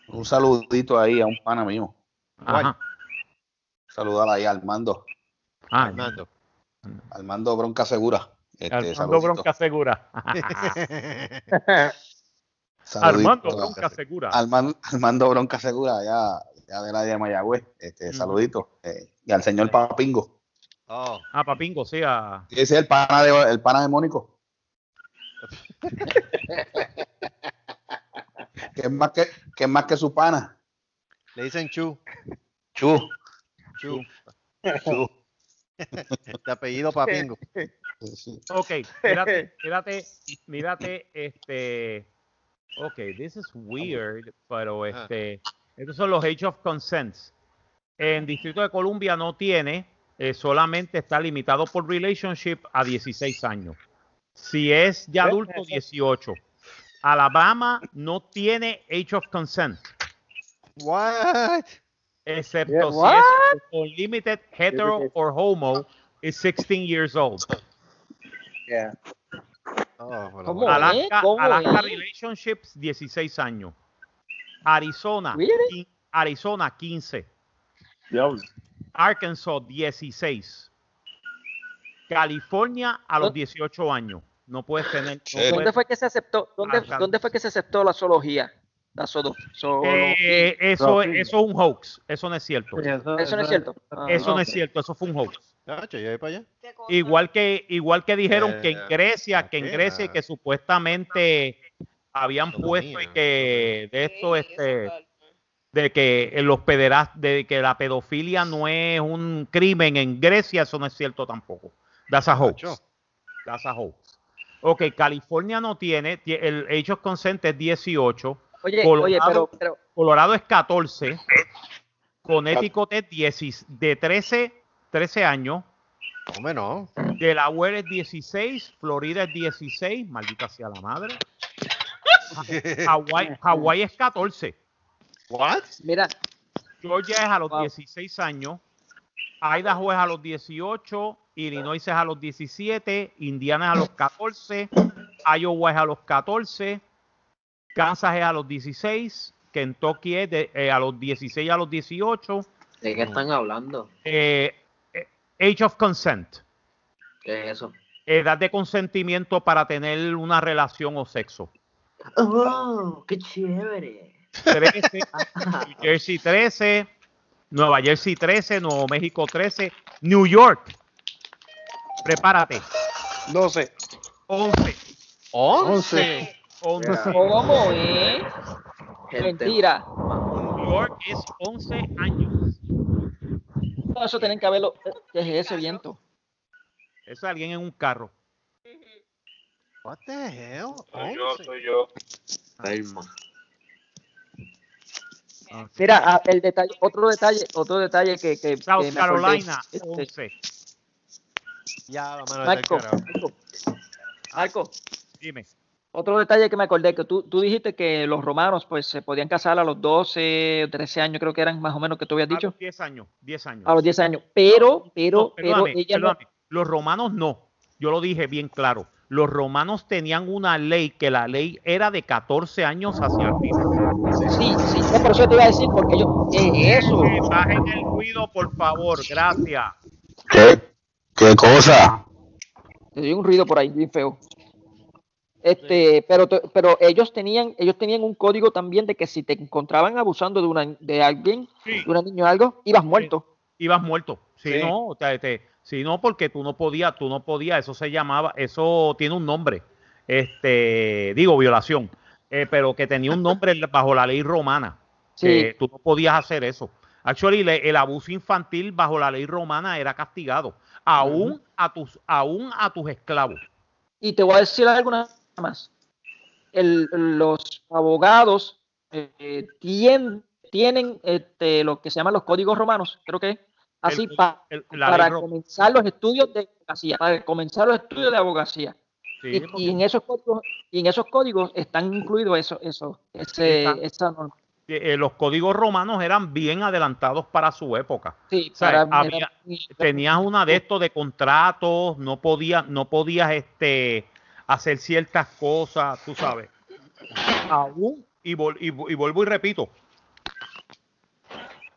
Un saludito ahí a un pana mío. Ajá. Saludar ahí a Armando. Ah, Armando. Armando Bronca Segura. Este, Armando saludito. Bronca Segura. Armando Bronca Segura. Arman- Armando Bronca Segura, ya, ya de la de Mayagüez. Este, saludito. Eh, y al señor Papingo. Oh, Ah, Papingo, sí, a, Ese es el pana de, el pana de Mónico. que es más que, que es más que su pana. le dicen Chu. Chu. Chu. Chu. De apellido Papingo. Ok, mírate, mírate, mírate, este, ok, this is weird, pero este, estos son los Age of Consents. En Distrito de Columbia no tiene, eh, solamente está limitado por relationship a 16 años. Si es de adulto, 18. Alabama no tiene Age of Consent, What? excepto Yeah, si what? es unlimited, hetero or homo, is 16 years old. Yeah. Oh, ¿Cómo? Alaska, ¿Cómo Alaska? Relationships, 16 años. Arizona, Really? Arizona, 15. Diablo. Arkansas, 16. California, a los ¿Dó- 18 años. No puedes tener. no Chévere. puedes- ¿Dónde fue que se aceptó? ¿Dónde, fue que se aceptó la zoología? La zoolo- zoología. Eh, eso, eso es un hoax. Eso no es cierto. Eso no es cierto. Ah, Eso no es cierto. Eso fue un hoax. Igual que, igual que dijeron que en Eh, Grecia, que en. Grecia, que supuestamente habían puesto y que de esto, Sí, este. de que en los pederas, de que la pedofilia no es un crimen en Grecia, eso no es cierto tampoco. That's a hoax. That's a hoax. Ok, California no tiene, tie- el Age of Consent es 18, Oye, Colorado. oye, pero, pero Colorado es 14, Connecticut es 10 de 13, 13 años, Hombre, no. Delaware es 16, Florida es 16, maldita sea la madre. Hawaii, Hawaii es 14. What? mira, Georgia es a los Wow. 16 años, Idaho es a los 18, Illinois es a los 17, Indiana es a los 14, Iowa es a los 14, Kansas es a los 16, Kentucky es de- eh, a los 16 a los 18, ¿De qué están hablando? eh, eh, Age of Consent, ¿Qué es eso? edad de consentimiento para tener una relación o sexo. ¡Oh! ¡Qué chévere! 13, New Jersey 13, Nueva Jersey 13, Nuevo México 13, New York. Prepárate. 12. 11. 11. 11. ¿cómo es? Gente, Mentira. New York es 11 años. No, Eso tienen que haberlo. ¿Qué es ese viento? Es alguien en un carro. What the hell? Soy yo, 11. soy yo. Alma. Mira, ah, el detalle, otro detalle, otro detalle que, que, South que. Carolina, Este, 11. Ya, mano, Marco. Marco, Marco, Dime. otro detalle que me acordé, que tú, tú dijiste que los romanos pues se podían casar a los 12 o 13 años, creo que eran más o menos que tú habías A dicho, los 10 años. 10 años. a los 10 años, pero, pero, No, pero ella no. Los romanos no. Yo lo dije bien claro. Los romanos tenían una ley que la ley era de 14 años hacia arriba. sí, sí, no, por eso te iba a decir, porque yo, ¿qué es eso? Eh, Bajen el ruido, por favor. Gracias. ¿Qué, qué cosa? Te dio un ruido por ahí, bien feo. Este, pero, te- pero ellos tenían, ellos tenían un código también de que si te encontraban abusando de una, de alguien, Sí. de una niña o algo, ibas muerto. ibas muerto. Si Sí. no, te- te- si no, porque tú no podías, tú no podías, eso se llamaba, eso tiene un nombre. este, digo, violación, eh, pero que tenía un nombre bajo la ley romana. Que tú no podías hacer eso. Actually, le- el abuso infantil bajo la ley romana era castigado, aún a tus, aún a tus esclavos. Y te voy a decir alguna más. El- los abogados eh, tien- tienen este, lo que se llaman los códigos romanos, creo que así, El- pa- el- para comenzar los estudios de abogacía, para comenzar los estudios de abogacía. Sí, y, y en esos códigos, y en esos códigos están incluidos eso, eso, ese, esa norma. Eh, los códigos romanos eran bien adelantados para su época. Sí, O sea, para- había- tenías una de estos de contratos, no podías, no podías este, hacer ciertas cosas, tú sabes. Aún, y, vol- y vuelvo y repito,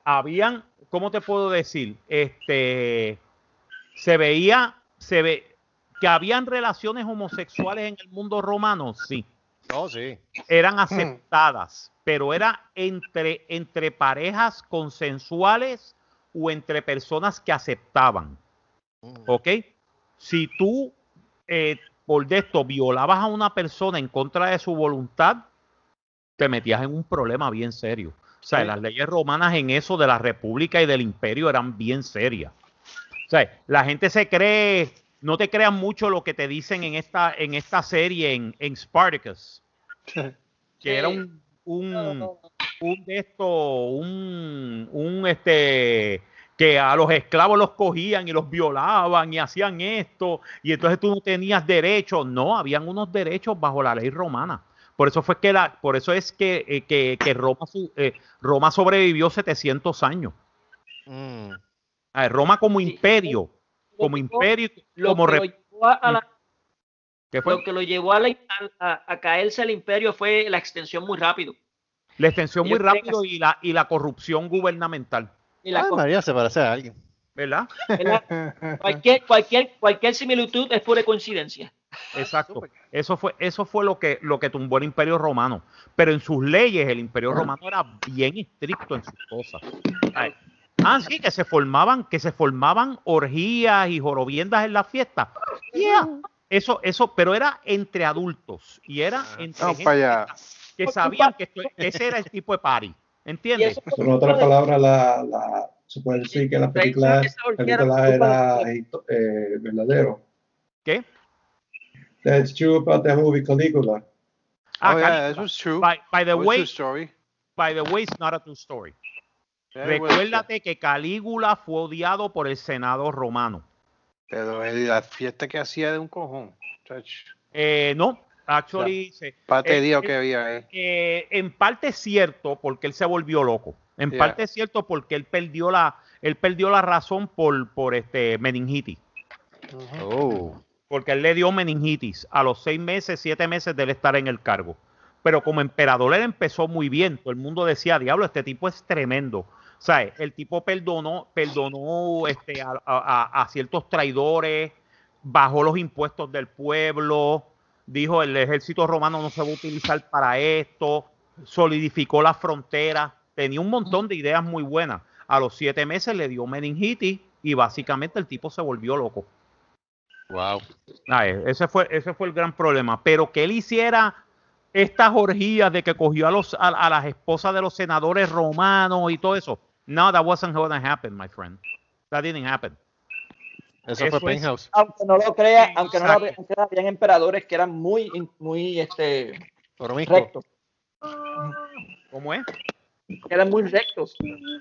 habían, ¿cómo te puedo decir? Este, se veía, se ve que habían relaciones homosexuales en el mundo romano, sí Oh, sí. eran aceptadas, pero era entre, entre parejas consensuales o entre personas que aceptaban. ¿Ok? Si tú eh, por de esto violabas a una persona en contra de su voluntad, te metías en un problema bien serio. O sea, Sí. las leyes romanas en eso de la República y del Imperio eran bien serias. O sea, la gente se cree, no te crean mucho lo que te dicen en esta, en esta serie, en, en Spartacus, que era un, un, un de esto, un, un este, que a los esclavos los cogían y los violaban y hacían esto, y entonces tú no tenías derechos. No, habían unos derechos bajo la ley romana. Por eso fue que la, por eso es que, eh, que, que Roma, su- eh, Roma sobrevivió 700 años. Mm. A ver, Roma como imperio, como imperio, Lo como que lo re- llevó a- a la- ¿qué fue? lo que lo llevó a, la- a- a caerse el imperio fue la extensión muy rápido. la extensión muy ellos rápido y la, y la corrupción gubernamental, Y la Ay, co- María se parece a alguien. ¿verdad? ¿verdad? cualquier, cualquier, cualquier similitud es pura coincidencia. Exacto. Eso fue, eso fue lo que, lo que tumbó el imperio romano. Pero en sus leyes, el imperio romano era bien estricto en sus cosas. Ah, sí, que se formaban, que se formaban orgías y jorobiendas en las fiestas. Yeah. Eso, eso, pero era entre adultos. Y era entre Vamos gente para allá. que sabían que, esto- que ese era el tipo de party. ¿Entiendes? En otras palabras, la, la, se puede decir que la película, película era eh, verdadero. ¿Qué? That's true about the movie Caligula. Ah, oh, yeah, that was true. By, by the way, true story. by the way, it's not a true story. Was, Recuérdate que Calígula fue odiado por el Senado romano. Pero la fiesta que hacía de un cojón. Eh, no, actually, se- Pate eh, Dios eh, que había ahí. eh, en parte es cierto porque él se volvió loco. En Yeah. parte es cierto porque él perdió la, él perdió la razón por, por este meningitis. Oh. Porque él le dio meningitis a los seis meses, siete meses de él estar en el cargo. Pero como emperador él empezó muy bien. Todo el mundo decía, diablo, este tipo es tremendo. Sea, el tipo perdonó, perdonó este, a, a- a- a ciertos traidores, bajó los impuestos del pueblo, dijo el ejército romano no se va a utilizar para esto, solidificó las fronteras, tenía un montón de ideas muy buenas. A los siete meses le dio meningitis y básicamente el tipo se volvió loco. Wow. Ese fue, ese fue el gran problema. Pero que él hiciera estas orgías de que cogió a, los, a, a las esposas de los senadores romanos y todo eso. No, that wasn't gonna happen, my friend. That didn't happen. Eso, Eso fue es- Penthouse. Aunque no lo crea, aunque no lo aunque habían emperadores que eran muy, muy este, rectos, ¿Cómo es? eran muy rectos.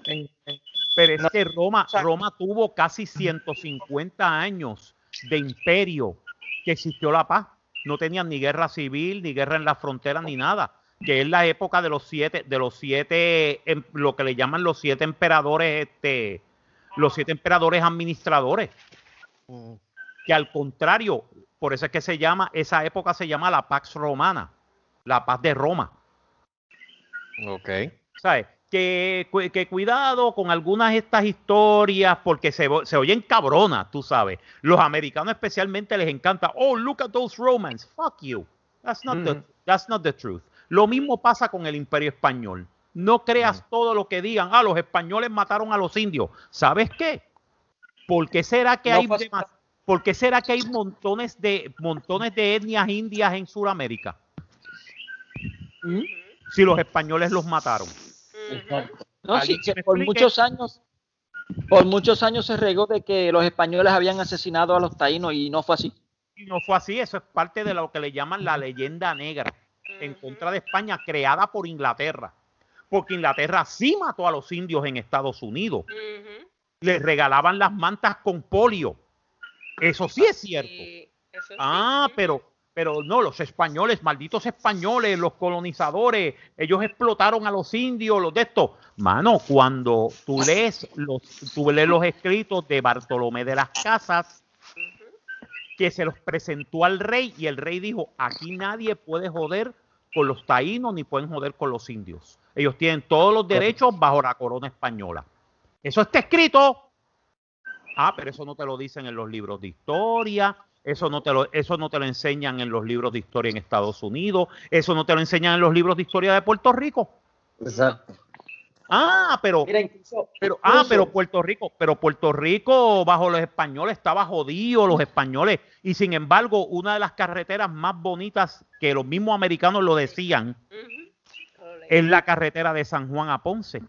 En- en- Pero es No. que Roma, Exacto. Roma tuvo casi 150 años de imperio que existió la paz. No tenían ni guerra civil, ni guerra en la frontera, ni nada. Que es la época de los siete, de los siete, em- lo que le llaman los siete emperadores, este, los siete emperadores administradores. Mm. Que al contrario, por eso es que se llama, esa época se llama la Pax Romana, la paz de Roma. Ok. ¿sabes? Que, que cuidado con algunas de estas historias porque se, se oyen cabronas, tú sabes. Los americanos especialmente les encanta, oh, look at those Romans, fuck you. That's not, the, Ujú. that's not the truth. Lo mismo pasa con el imperio español. No creas todo lo que digan, ah, los españoles mataron a los indios. ¿Sabes qué? ¿Por qué será que No hay demas- ¿Por qué será que hay montones de montones de etnias indias en Sudamérica? ¿Mm? Si los españoles los mataron. No, sí, ¿Alguien que me por muchos años, por muchos años se regó de que los españoles habían asesinado a los taínos y no fue así. Y no fue así, eso es parte de lo que le llaman la leyenda negra en contra de España, creada por Inglaterra. Porque Inglaterra sí mató a los indios en Estados Unidos. Les regalaban las mantas con polio. Eso sí es cierto. Ah, pero, pero no, los españoles, malditos españoles, los colonizadores, ellos explotaron a los indios, los de estos. Mano, cuando tú lees los, tú lees los escritos de Bartolomé de las Casas, que se los presentó al rey y el rey dijo, aquí nadie puede joder con los taínos ni pueden joder con los indios. Ellos tienen todos los derechos bajo la corona española. Eso está escrito. Ah, pero eso no te lo dicen en los libros de historia. Eso no, te lo, eso no te lo enseñan en los libros de historia en Estados Unidos. Eso no te lo enseñan en los libros de historia de Puerto Rico. Exacto. Ah, pero, pero, ah, pero Puerto Rico, pero Puerto Rico bajo los españoles estaba jodido, los españoles. Y sin embargo, una de las carreteras más bonitas que los mismos americanos lo decían es la carretera de San Juan a Ponce,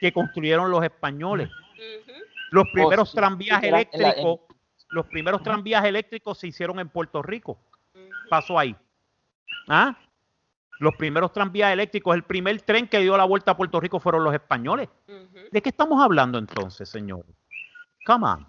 que construyeron los españoles. Los primeros sí, tranvías sí, eléctricos, los primeros tranvías eléctricos se hicieron en Puerto Rico. Pasó ahí. ¿Ah? Los primeros tranvías eléctricos, el primer tren que dio la vuelta a Puerto Rico fueron los españoles. ¿De qué estamos hablando entonces, señores? Come on.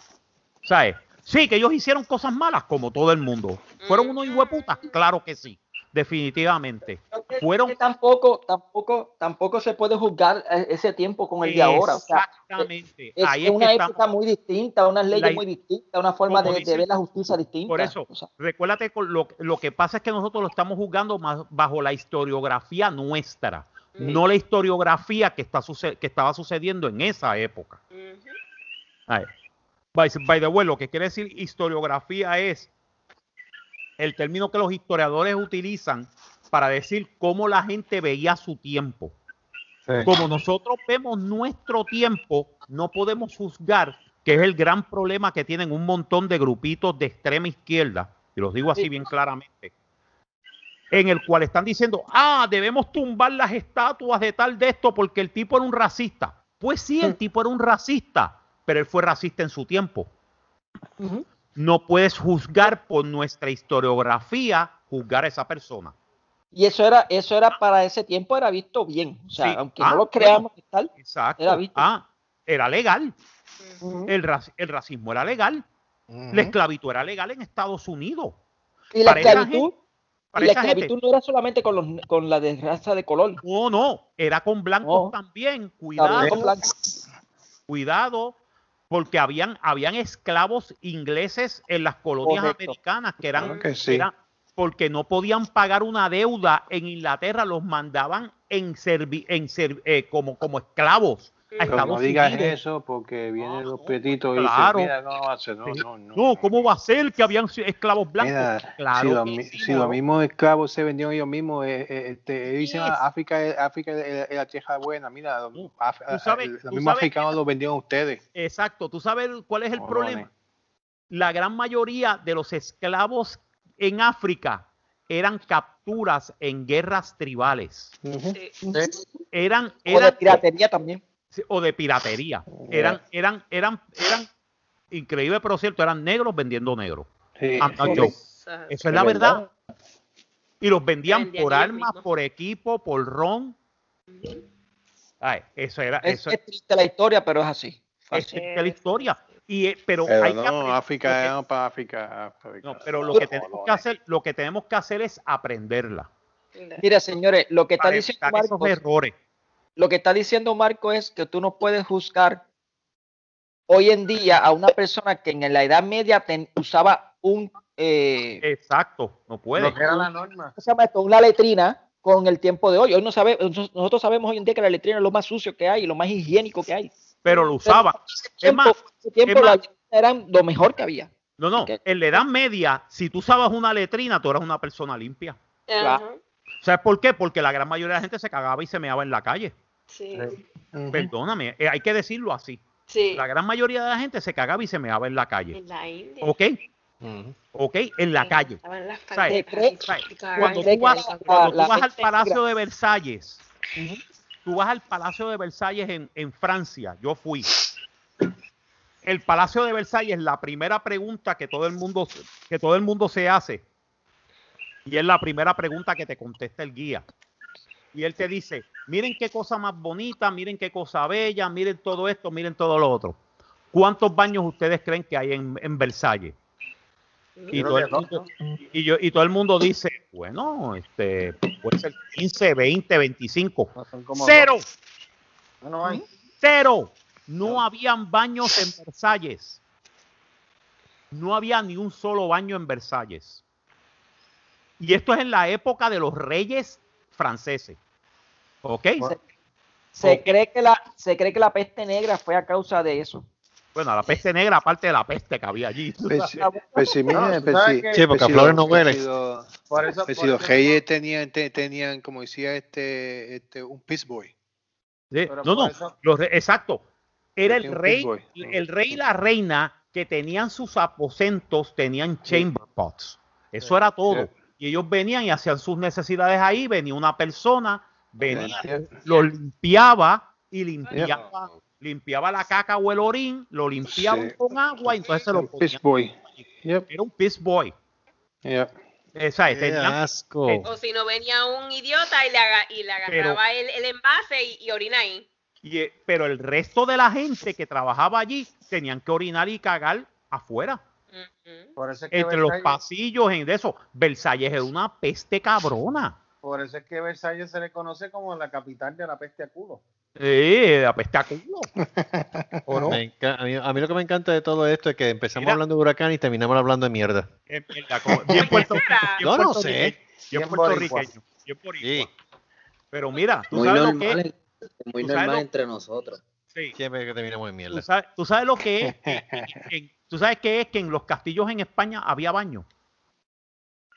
¿Sabes? Sí, que ellos hicieron cosas malas, como todo el mundo. ¿Fueron unos hueputas? Claro que sí. Definitivamente. Fueron Que tampoco, tampoco, tampoco se puede juzgar eh, ese tiempo con el de ahora. O sea, Exactamente. es Ahí es una época estamos. muy distinta, unas leyes La- muy distintas, una forma de, ver la justicia distinta. Por eso, O sea, recuérdate, con lo, lo que pasa es que nosotros lo estamos juzgando más bajo la historiografía nuestra, no la historiografía que, está suce- que estaba sucediendo en esa época. By, by the way, lo que quiere decir historiografía es el término que los historiadores utilizan para decir cómo la gente veía su tiempo. Como nosotros vemos nuestro tiempo, no podemos juzgar, que es el gran problema que tienen un montón de grupitos de extrema izquierda, y los digo así bien claramente, en el cual están diciendo, ah, debemos tumbar las estatuas de tal de esto porque el tipo era un racista. Pues sí, el tipo era un racista, pero él fue racista en su tiempo. No puedes juzgar por nuestra historiografía, juzgar a esa persona. y eso era, eso era para ese tiempo era visto bien. O sea, Sí. aunque Ah, no lo creamos tal, Exacto. era visto. Ah, era legal. el, raci- el racismo era legal. La esclavitud era legal en Estados Unidos. Y la Para esclavitud, gente- para y la gente- esclavitud no era solamente con, los, con la de raza de color. No, no, era con blancos No. también. Cuidado, También con blancos. cuidado, porque habían, habían esclavos ingleses en las colonias Correcto. americanas que eran, Claro que sí. eran- porque no podían pagar una deuda en Inglaterra, los mandaban en servi- en ser- eh, como, como esclavos a Estados no digas Unidos. eso porque vienen los pietitos y claro. dicen, mira, no, hace, no, no, no. No, ¿cómo va a ser que habían esclavos blancos? Mira, claro si, los, que mi- sí, si no. los mismos esclavos se vendieron ellos mismos, eh, eh, este, ellos dicen. "Ah, África, es- África es la tierra buena, mira, los, af- tú sabes- eh, los tú mismos africanos los vendieron a ustedes. Exacto. ¿Tú sabes cuál es el problema? La gran mayoría de los esclavos en África eran capturas en guerras tribales. Eran, O de eran piratería también. O de piratería. Eran, eran, eran, eran, increíble pero cierto, eran negros vendiendo negros. Sí, joking. Eso es la verdad. Y los vendían Vendían por armas, por equipo, por ron. Ay, eso era, Es, eso es triste la historia, pero es así. es triste la historia. Y, eh, pero, Pero hay que no, aprender- África, que- no para África. África. no, pero lo que tenemos que hacer, lo que tenemos que hacer es aprenderla. Mira, señores, lo que está para diciendo evitar esos Marcos, errores. Lo que está diciendo Marco es que tú no puedes juzgar hoy en día a una persona que en la Edad Media ten- usaba un eh, Exacto, no puede. Que era la norma. ¿cómo se llama esto? Una letrina con el tiempo de hoy. Hoy no sabe, nosotros sabemos hoy en día que la letrina es lo más sucio que hay, lo más higiénico que hay. Pero lo usaba. Es más, tiempo, ese tiempo es las más. letrinas eran lo mejor que había. No, no. En la edad media, si tú usabas una letrina, tú eras una persona limpia. Ajá, ¿Sabes por qué? Porque la gran mayoría de la gente se cagaba y se meaba en la calle. Sí. Perdóname, eh, hay que decirlo así. Sí. La gran mayoría de la gente se cagaba y se meaba en la calle. En la India. ¿Ok? ¿Ok? En la calle. Cuando tú vas, cuando tú vas al Palacio de Versalles, tú vas al Palacio de Versalles en, en Francia, yo fui. El Palacio de Versalles, la primera pregunta que todo el mundo, que todo el mundo se hace, y es la primera pregunta que te contesta el guía. Y él te dice, miren qué cosa más bonita, miren qué cosa bella, miren todo esto, miren todo lo otro. ¿Cuántos baños ustedes creen que hay en, en Versalles? Y todo, el mundo, y, yo, y todo el mundo dice, bueno, este puede ser 15, 20, 25. No, son como Cero, No, no hay. cero. No habían baños en Versalles. No había ni un solo baño en Versalles. Y esto es en la época de los reyes franceses. ¿Ok? Se cree que la, se cree que la peste negra fue a causa de eso. Bueno, la peste negra, aparte de la peste que había allí. Pues, pues sí, pues ¿sabes sí, porque a Flores no huele. los- reyes tenían, te- tenían, como decía este, este un piss boy. Sí, No, no, eso- los exacto. Era el rey, el rey y la reina que tenían sus aposentos, tenían chamber pots. Eso era todo. Sí. Y ellos venían y hacían sus necesidades ahí, venía una persona, venía, lo limpiaba y limpiaba, limpiaba la caca o el orín, lo limpiaba Sí. con agua y entonces se lo Un piss ponía. boy. Yep, Era un piss boy. yep. Eh. Qué Tenían- asco. O si no venía un idiota y le, aga- y le agarraba el, el envase y, y orina ahí. y, eh, pero el resto de la gente que trabajaba allí tenían que orinar y cagar afuera. Ujú. por eso es que entre los pasillos en de eso. Versalles es una peste cabrona. Por eso es que Versalles se le conoce como la capital de la peste a culo. Eh, la peste a culo. ¿O no? A, mí, a mí lo que me encanta de todo esto es que empezamos Mira. hablando de huracán y terminamos hablando de mierda. Es verdad, como- bien puerto- será? bien Yo no puertorriqueño, sé. Bien puertorriqueño. Bien boricua. Sí, Pero mira, tú Muy sabes lo que es. muy normal lo- entre nosotros. Sí. siempre que terminamos en Tú mierda. sabes, tú sabes lo que es. que- que- en- tú sabes qué es que en los castillos en España había baño.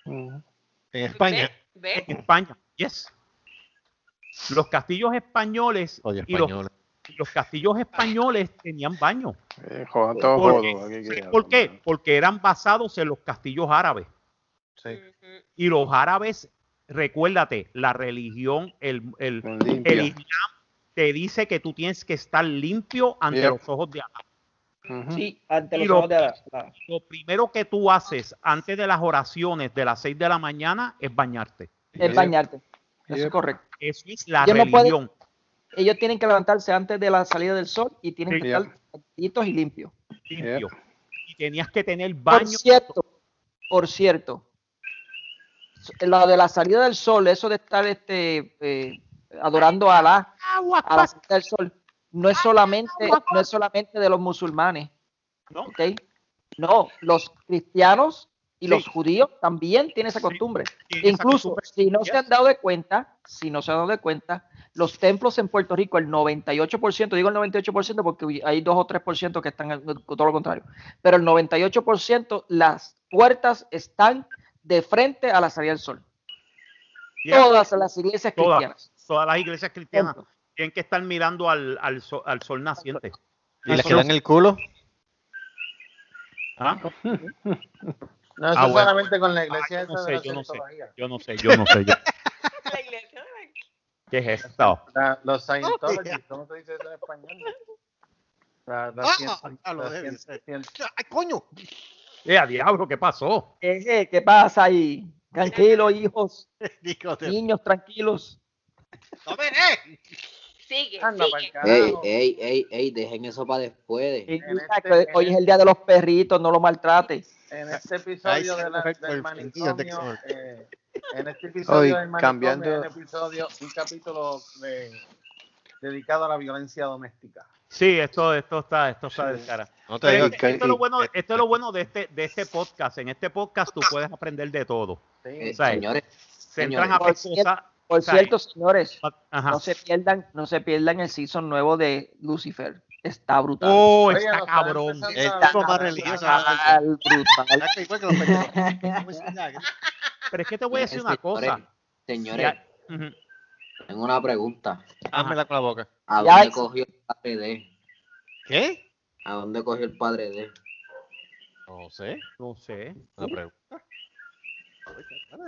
En España. ¿Ves? En España, yes. Los castillos españoles Oye, y los, castillos españoles tenían baño. Eh, ¿Por qué? aquí ¿Sabes que- ¿Por qué? Porque eran basados en los castillos árabes. Sí. Y los árabes, recuérdate, la religión, el, el, el Islam te dice que tú tienes que estar limpio ante Yep. los ojos de Allah. Sí, ante los lo- ojos de la- la- Lo primero que tú haces antes de las oraciones de las 6 de la mañana es bañarte. es bañarte. Eso es correcto. Eso es la Ellos no pueden- religión. Ellos tienen que levantarse antes de la salida del sol y tienen Sí. que estar limpitos y limpios. limpio. Y tenías que tener Por baño. cierto, por cierto, lo de la salida del sol, eso de estar este, eh, adorando a Alá a la salida del sol, no es solamente, no es solamente de los musulmanes, ¿no? No, los cristianos y Sí. los judíos también tienen esa costumbre. Incluso, costumbre. si no se han dado de cuenta, si no se han dado de cuenta, los templos en Puerto Rico, el 98%, digo el 98% porque hay 2 o 3% que están todo lo contrario, pero el 98% las puertas están de frente a la salida del sol. Yeah. Todas las iglesias Todas. cristianas. Todas las iglesias cristianas Templos. Tienen que estar mirando al, al, sol, al sol naciente. ¿Y les Eso- quedan el culo? ¿Ah? No Ah, bueno. solamente con la iglesia Ah, yo no esa sé, de yo no sé. Yo no sé, yo no yo- ¿Qué es esto? La- los Scientologists, ¿cómo se dice eso en español? La, la Ah, cien- ah, lo la debe cien- ser. cien- ¡Ay, coño! Eh, a diablo, ¿qué pasó? Eh, eh, ¿Qué pasa ahí? Tranquilos, hijos, niños, tranquilos. ¡No me! Sigue, Anda sigue. Ey, ey, ey, ey, dejen eso para después. Este- hoy es el día de los perritos, no lo maltrates. En este episodio de la, del el manicomio, eh, en este episodio Hoy, del manicomio, cambiando- un episodio, un capítulo de- dedicado a la violencia doméstica. Sí, esto, esto está, esto está de cara. No te digo este- esto, es lo bueno, esto es lo bueno de este, de este podcast. En este podcast tú puedes aprender de todo. Sí. Eh, señores, Se entran a Por ver cosas. Por cierto, señores, Ajá. no se pierdan, no se pierdan el season nuevo de Lucifer. Está brutal. Oh, Oye, está está cabrón. a- más brutal. Pero es que te voy a decir una cosa. Señores, tengo una pregunta. Házmela con la boca. ¿A dónde cogió el KPD? ¿Qué? ¿A dónde cogió el padre de? No sé. No sé. Una pregunta.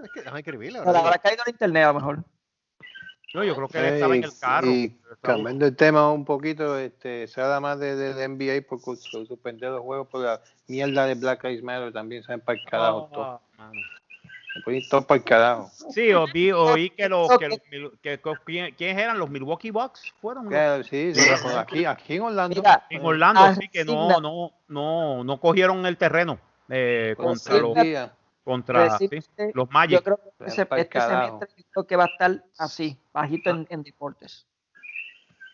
Es que Déjame escribirle. Pero habrá caído en internet a lo mejor. No, yo creo que él estaba en el carro. Y cambiando el tema un poquito, este, se habla más de, de, de NBA porque su- suspender los juegos por la mierda de Black Lives Matter también se para el carajo. todo. Ah, Se ponen todo para el carajo. Sí, oí, oí que los, que los que- que- ¿quién- ¿quiénes eran? Los Milwaukee Bucks fueron. Que Sí, sí, pues aquí, aquí en Orlando. Mira, En Orlando, Ah, sí, que no, no, no, no cogieron el terreno eh, Pues contra los, tía. Contra sí, los Yo Magic. creo que ese- este semestre yo creo que va a estar así, bajito en, en deportes.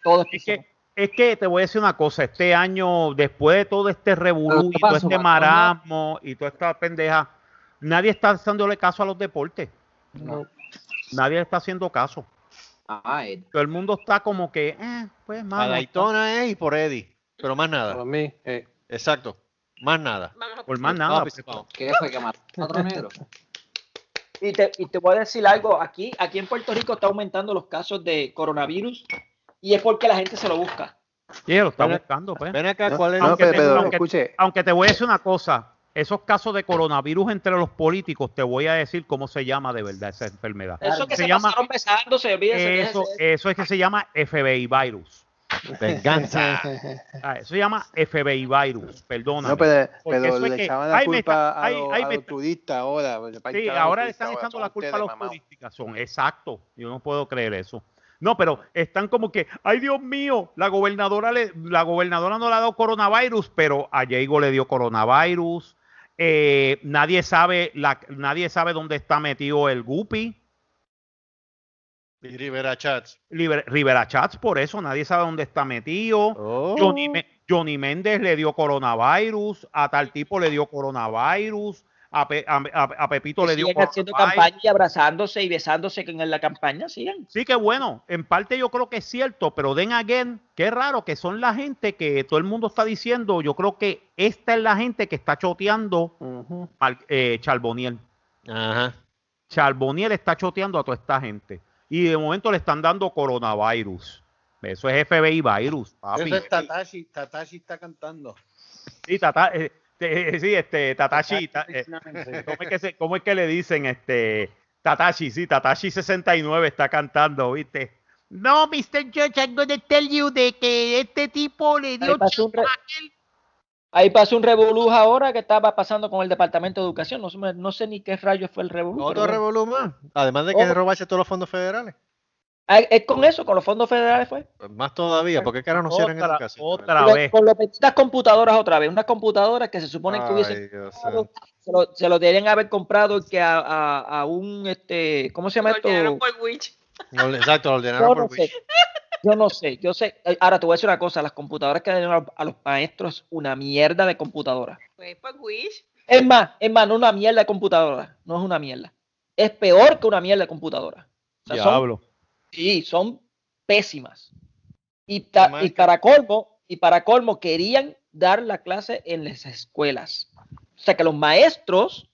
Todo Es que, es que te voy a decir una cosa, este año, después de todo este revolú ¿qué y todo este marasmo y toda esta pendeja, nadie está haciéndole caso a los deportes. No. Nadie está haciendo caso. Ah, Ed. Todo el mundo está como que, eh, pues, A mano, Daytona eh, y por Eddie. Pero más nada. Por mí, eh, Exacto. Más nada. por más nada. Pues. ¿Qué fue que mató a otro negro? Y te, y te voy a decir algo, aquí, aquí en Puerto Rico está aumentando los casos de coronavirus y es porque la gente se lo busca. sí, lo está buscando, pues. Ven acá, no, ¿cuál es no, el aunque pero, te- pero aunque- escuche, Aunque te voy a decir una cosa, esos casos de coronavirus entre los políticos, te voy a decir cómo se llama de verdad esa enfermedad. Eso que se se, llama pasaron besándose, eso, eso es que se llama FBI virus. Venganza. Ah, eso se llama FBI virus, perdóname. no, pero, pero es le que- echaban la culpa está- a, los, a turistas ahora. Sí, ahora le están echando la culpa a los turistas. Son, exacto. Yo no puedo creer eso. No, pero están como que, ay Dios mío, la gobernadora le, la gobernadora no le ha dado coronavirus, pero a Diego le dio coronavirus. Eh, nadie sabe, la, nadie sabe dónde está metido el Guppy. Y Rivera Chats. Liber- Rivera Chats, por eso nadie sabe dónde está metido. Oh. Johnny, Johnny Méndez le dio coronavirus, a tal tipo le dio coronavirus, a, Pe- a- a- a Pepito le dio siguen haciendo campaña y abrazándose y besándose en la campaña, sigan. Sí, que bueno, en parte yo creo que es cierto, pero den again, qué raro que son la gente que todo el mundo está diciendo, yo creo que esta es la gente que está choteando Ujú. al eh, Charboniel. Ajá. Charboniel está choteando a toda esta gente. Y de momento le están dando coronavirus. Eso es FBI virus, papi. Eso es Tatashi. Tatashi está cantando. Sí, Tata, eh, eh, sí, este, Tatashi, ta- eh. ¿cómo, es que se- cómo es que le dicen este Tatashi? Sí, Tatashi 69 está cantando, ¿viste? No, Mr. Judge, I'm gonna tell you de que este tipo le dio Ahí pasó un re- chapa a aquel. Ahí pasó un revolú ahora que estaba pasando con el Departamento de Educación. No, sé- no sé ni qué rayos fue el revolú. Otro revolú más. Además de que Oh. robarse todos los fondos federales. Ah, ¿Es con eso? ¿Con los fondos federales fue? Pues más todavía. ¿Por qué carajo no cierran Otra, educación? otra Con- vez. Con las computadoras otra vez. Unas computadoras que se supone que hubiesen Ay, Dios comprado, santo. se lo, se lo deberían haber comprado que a, a- a un este ¿cómo se llama Lo esto? por Witch. No, Exacto, lo ordenaron Yo por no sé. Wish. Yo no sé, yo sé. eh, Ahora te voy a decir una cosa, las computadoras que le dieron a, los maestros una mierda de computadora. Pues por Wish. Es más, es más, no una mierda de computadora, no es una mierda. Es peor que una mierda de computadora. O sea, son- Diablo. Sí, son pésimas. Y, ta- y para colmo, y para colmo, querían dar la clase en las escuelas. O sea, que los maestros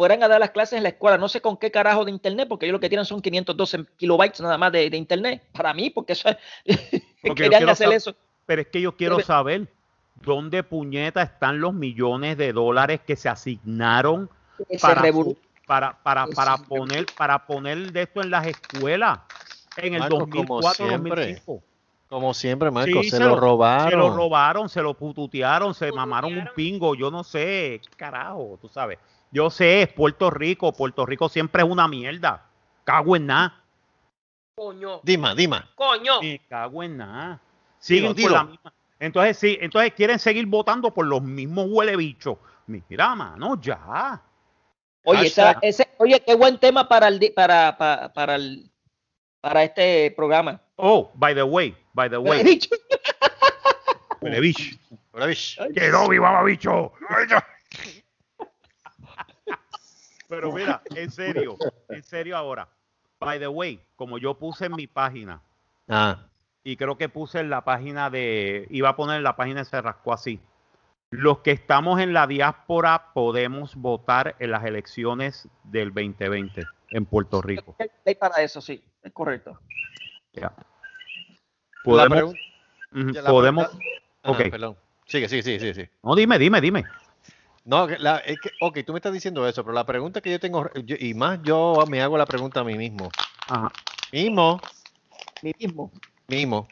fueran a dar las clases en la escuela. No sé con qué carajo de internet, porque ellos lo que tienen son 512 kilobytes nada más de, de internet. Para mí, porque eso es- querían hacer eso. Pero es que yo quiero Pero- saber dónde puñeta están los millones de dólares que se asignaron para, para, para, para poner para poner de esto en las escuelas en el Marcos, como 2004 siempre. 2005 Como siempre, Marco, Sí, se, se lo lo- robaron. se lo robaron se lo pututearon se Pututearon. mamaron un pingo yo no sé qué carajo tú sabes yo sé es Puerto Rico Puerto Rico siempre es una mierda cago en nada Coño. Dima, Dima. Coño. me cago en nada siguen Dilo, con la misma entonces sí entonces quieren seguir votando por los mismos huele bichos mira mano ya Oye, esa- ese, oye, qué buen tema para el, para, para, para el, para este programa. oh by the way by the He way huele bicho Ahora, bish. Que no, mi mamá bicho. Pero mira, en serio, en serio ahora. By the way, como yo puse en mi página, Ah, y creo que puse en la página de, iba a poner en la página de Se Rascó así. Los que estamos en la diáspora podemos votar en las elecciones del 2020 en Puerto Rico. Hay para eso, sí, es correcto. Ya. la Podemos, la podemos, Ok. perdón. Sigue, sigue, sigue. sigue. No, dime, dime, dime. No, la- es que, ok, tú me estás diciendo eso, pero la pregunta que yo tengo, yo- y más yo me hago la pregunta a mí mismo. Ajá. Mismo, Mi mismo. mismo.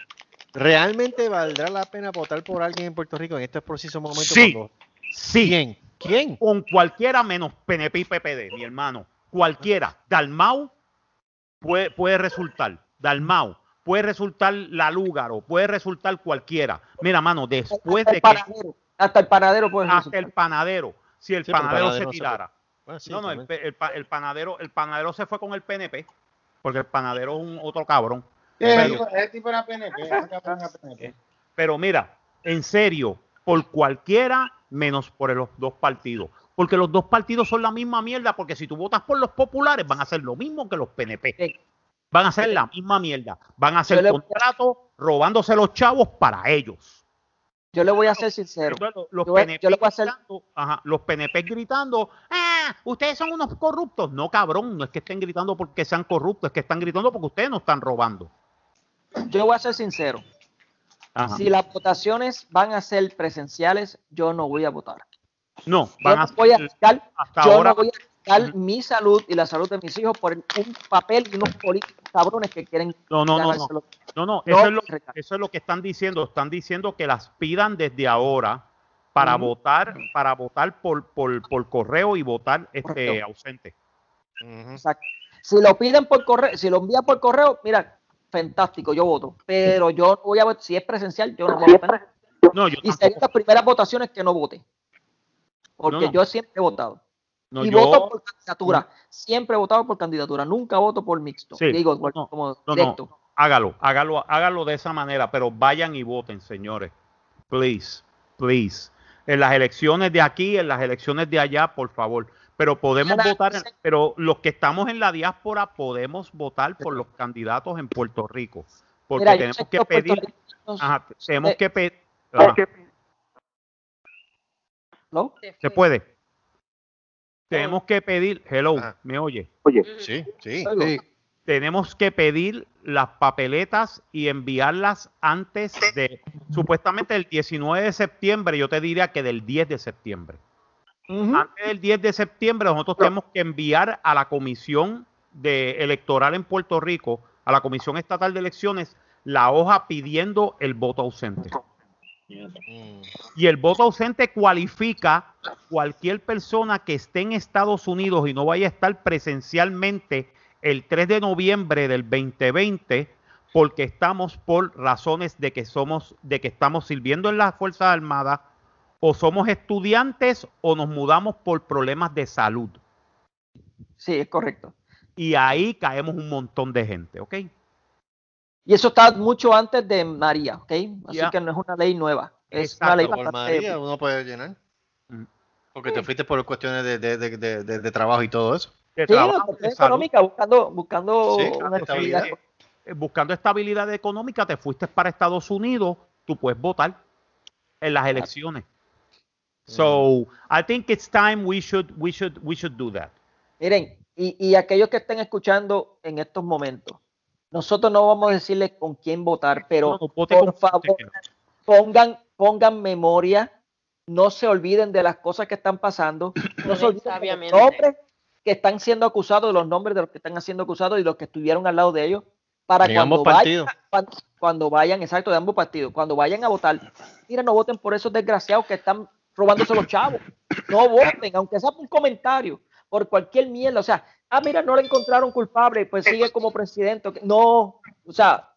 ¿Realmente valdrá la pena votar por alguien en Puerto Rico en este preciso momento? Sí. cuando- Sí. ¿Quién? ¿Quién? Con cualquiera menos PNP y PPD, mi hermano. Cualquiera. Dalmau puede, puede resultar. Dalmau. Puede resultar la Lúgaro. Puede resultar cualquiera. Mira, mano, después de que. Hasta el panadero puede Hasta resultar. el panadero. Si el Sí, pero el panadero, se tirara. Bueno, sí, no, no, el, el el panadero, el panadero se fue con el PNP. Porque el panadero es un otro cabrón. Ese Pero- tipo- ese tipo era PNP, ese cabrón era PNP. Pero mira, en serio, por cualquiera menos por los dos partidos. Porque los dos partidos son la misma mierda, porque si tú votas por los populares van a hacer lo mismo que los PNP. Van a hacer la misma mierda. Van a hacer contratos robándose los chavos para ellos. Yo le voy a ser sincero. Los, Yo PNP yo le voy a hacer- gritando, ajá, los PNP gritando, ah, ustedes son unos corruptos. No, cabrón, no es que estén gritando porque sean corruptos, es que están gritando porque ustedes no están robando. Yo voy a ser sincero. Ajá. Si las votaciones van a ser presenciales, yo no voy a votar. No, Yo van no a voy a ser- arriesgar, hasta yo ahora no voy a mi salud y la salud de mis hijos por un papel y unos políticos cabrones que quieren No, no, no, no. No, no, No, eso, es lo, eso es lo que están diciendo. Están diciendo que las pidan desde ahora para votar, para votar por, por, por correo y votar este Correcto. ausente. Exacto. Si lo piden por correo, si lo envían por correo, mira, fantástico, yo voto. Pero yo voy a votar, si es presencial, yo no voy a votar. No, yo Y serían las primeras votaciones que no vote. Porque No, no. yo siempre he votado. No, y yo- voto por candidatura. Siempre he votado por candidatura. Nunca voto por mixto. Sí. Digo, No, como no, no. directo. Hágalo, hágalo, hágalo de esa manera, pero vayan y voten, señores. Please, please. En las elecciones de aquí, en las elecciones de allá, por favor. Pero podemos votar, sí. pero los que estamos en la diáspora podemos votar por los candidatos en Puerto Rico. Porque Mira, tenemos que pedir, ajá, tenemos que pedir, ¿no? ¿no? Se se puede. Tenemos que pedir, hello, Ajá. ¿me oye? Ujú. Sí, sí. Sí. tenemos que pedir las papeletas y enviarlas antes de, supuestamente el 19 de septiembre, yo te diría que del 10 de septiembre. Antes del 10 de septiembre nosotros tenemos que enviar a la comisión de electoral en Puerto Rico, a la comisión estatal de elecciones, la hoja pidiendo el voto ausente. Mm. Y el voto ausente cualifica cualquier persona que esté en Estados Unidos y no vaya a estar presencialmente el 3 de noviembre del 2020 porque estamos por razones de que somos de que estamos sirviendo en las Fuerzas Armadas o somos estudiantes o nos mudamos por problemas de salud. Sí, es correcto. Y ahí caemos un montón de gente, ¿ok? Y eso está mucho antes de María, ¿ok? Así que no es una ley nueva. Es Exacto. una ley Por. María uno puede llenar. Mm. Porque te fuiste por cuestiones de, de, de, de- de- de trabajo y todo eso. De Sí, trabajo, económica, buscando, buscando Sí, una estabilidad. Eh, buscando estabilidad económica, te fuiste para Estados Unidos, tú puedes votar en las elecciones. So, I think it's time we should we should we should do that. Miren, y, y aquellos que estén escuchando en estos momentos, nosotros no vamos a decirles con quién votar, pero No, no, vote por favor, pongan, pongan memoria, no se olviden de las cosas que están pasando, no se olviden de los nombres que están siendo acusados, de los nombres de los que están siendo acusados y los que estuvieron al lado de ellos, para En cuando ambos vayan, partidos. cuando, cuando vayan, exacto, de ambos partidos, cuando vayan a votar, mira, no voten por esos desgraciados que están robándose los chavos, no voten, aunque sea por un comentario, por cualquier mierda, o sea, ah, mira, no le encontraron culpable, pues sigue como presidente, no, o sea,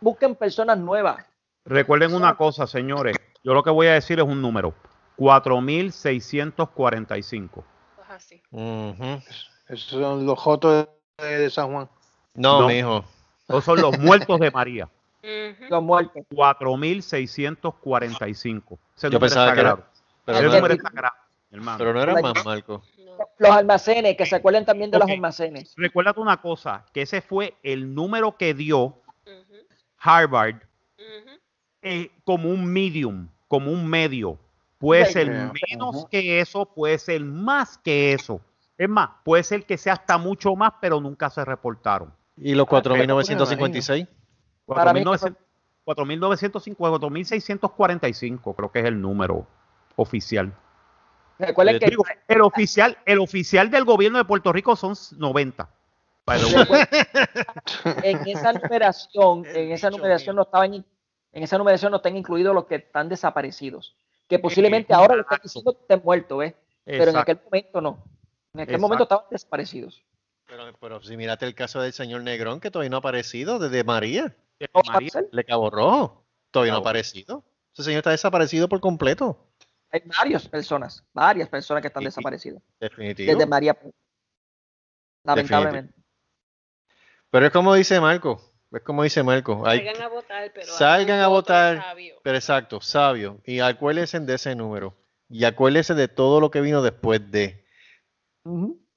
busquen personas nuevas, Recuerden una cosa, señores. Yo lo que voy a decir es un número. 4645. Pues así. Ujú. Esos son los jotos de, de San Juan. No, No. mijo. Esos son los muertos de María. Los muertos. 4645. Ese Yo número pensaba que era-. Pero número era, está grave, hermano. pero no era más, Marco. Los almacenes, que se acuerden también de los almacenes. Recuérdate una cosa, que ese fue el número que dio. Harvard eh, como un medium, como un medio. Puede Sí. ser menos que eso, puede ser más que eso. Es más, puede ser que sea hasta mucho más, pero nunca se reportaron. ¿Y los 4.956? Para mí, 4.900 4.950, 4.645 creo que es el número oficial. Recuerden Eh, que digo, el oficial, el oficial del gobierno de Puerto Rico son 90. by the way. en esa numeración, en esa numeración no estaban, en esa numeración no están incluidos los que están desaparecidos. Que posiblemente ahora lo están diciendo que estén muertos, ¿ves? Pero en aquel momento no. En aquel Exacto. momento estaban desaparecidos. Pero, pero si miraste el caso del señor Negrón, que todavía no ha aparecido, desde María, ¿No María, Marcel? le Cabo Rojo, todavía no ha aparecido. Ese señor está desaparecido por completo. Hay varias personas, varias personas que están desaparecidas. Definitivo. Desde María. Lamentablemente. Pero es como dice Marco, es como dice Marco, hay, Salgan a votar, pero salgan a votar. sabio. pero exacto, sabio, y acuérdense de ese número, y acuérdense de todo lo que vino después de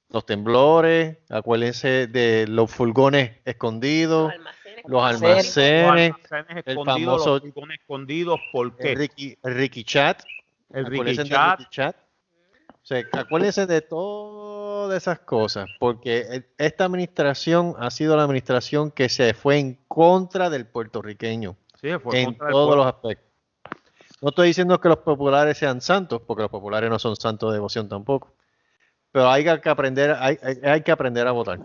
los temblores, acuérdense de los furgones escondidos, Los almacenes. los Almacenes. Los almacenes, almacenes el escondidos, famoso- los furgones escondidos, ¿por qué? Ricky, Ricky Chat, El Ricky Chat, Ricky Chat. O sea, acuérdense de todas esas cosas, porque el- esta administración ha sido la administración que se fue en contra del puertorriqueño sí, fue en contra todos los aspectos. No estoy diciendo que los populares sean santos, porque los populares no son santos de devoción tampoco. Pero hay que aprender, hay, hay- hay que aprender a votar.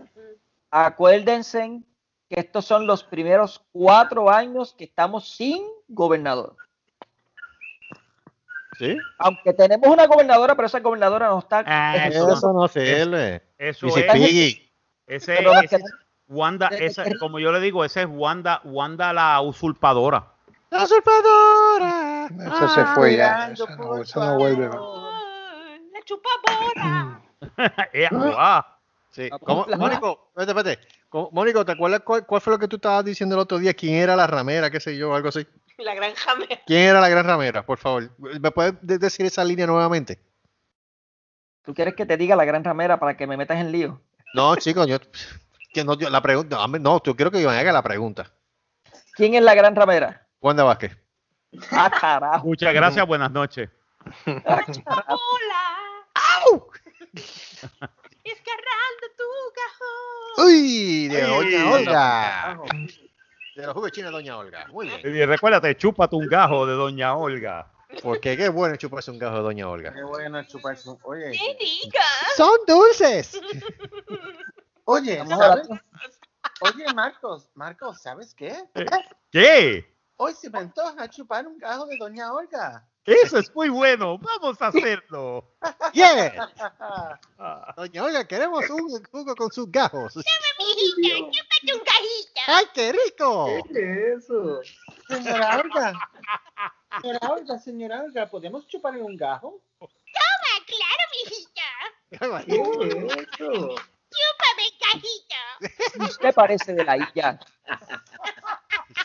Acuérdense que estos son los primeros cuatro años que estamos sin gobernador. ¿Sí? Aunque tenemos una gobernadora, pero esa gobernadora no está. Ah, ejecutando. Eso no sirve. Eso es, Piggy. ese, es Wanda, esa- como yo le digo, ese es Wanda, Wanda la usurpadora. ¡La usurpadora! Eso se fue ya. Eso no, eso no vuelve. La chupabora. Sí. Ah, ¿Cómo- la- Mónico, espérate, espérate. ¿Cómo- Mónico, ¿te acuerdas cuál, cuál fue lo que tú estabas diciendo el otro día? ¿Quién era la ramera, qué sé yo, algo así? La granja me- ¿Quién era la gran ramera? Por favor, ¿me puedes de- decir esa línea nuevamente? ¿Tú quieres que te diga la gran ramera para que me metas en lío? No, chicos, yo, que no, yo- la pregunta, no, no, yo quiero que yo me haga la pregunta. ¿Quién es la gran ramera? Wanda Vázquez. Ah, carajo. Muchas gracias, buenas noches. ¡Hola! ¡Au! Uy, de Ay, Doña Olga. De los jugos chinos de Doña Olga. Muy bien. Y recuérdate, chúpate un gajo de Doña Olga. Porque qué bueno chuparse un gajo de Doña Olga. Qué bueno chuparse un- Oye, ¡Qué rica! ¡Son dulces! oye, Oye, Marcos, Marcos, ¿sabes qué? ¿Qué? Hoy se me antoja chupar un gajo de Doña Olga. Eso es muy bueno. Vamos a hacerlo. ¡Yeah! Ah, Doña Olga, queremos un jugo con sus gajos. Mijita, chúpate un cajito. ¡Ay, qué rico! eso? Señora Olga. Señora Olga, señora Olga, ¿podemos chupar un gajo? Toma, claro, mijita. eso? Chúpame, cajito. ¿Qué parece de la isla?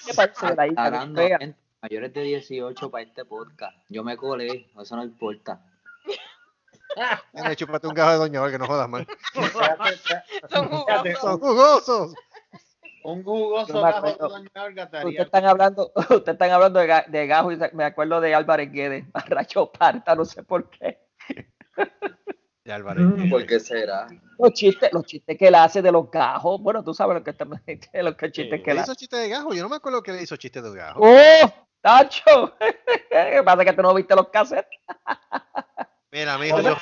¿Qué parece de la isla? Mayores de 18 para este podcast. Yo me colé, eso no importa. Dale, chúpate un gajo de Doña Olga, no jodas mal. Son jugosos. ¡Son jugosos! Un jugoso me gajo de. Doña Olga Ustedes están hablando, ustedes están hablando de, ga- de gajo y me acuerdo de Álvarez Guedes, Racho Parta, no sé por qué. De Álvarez. ¿Por qué será? Los chistes, los chistes que él hace de los gajos, bueno, tú sabes lo que está, los que chistes que ¿Le él hizo hace. chiste de gajo? Yo no me acuerdo que le hizo chiste de gajo. ¡Oh! ¡Tacho! ¿Qué pasa que tú no viste los cassettes? Mira, mijo, yo...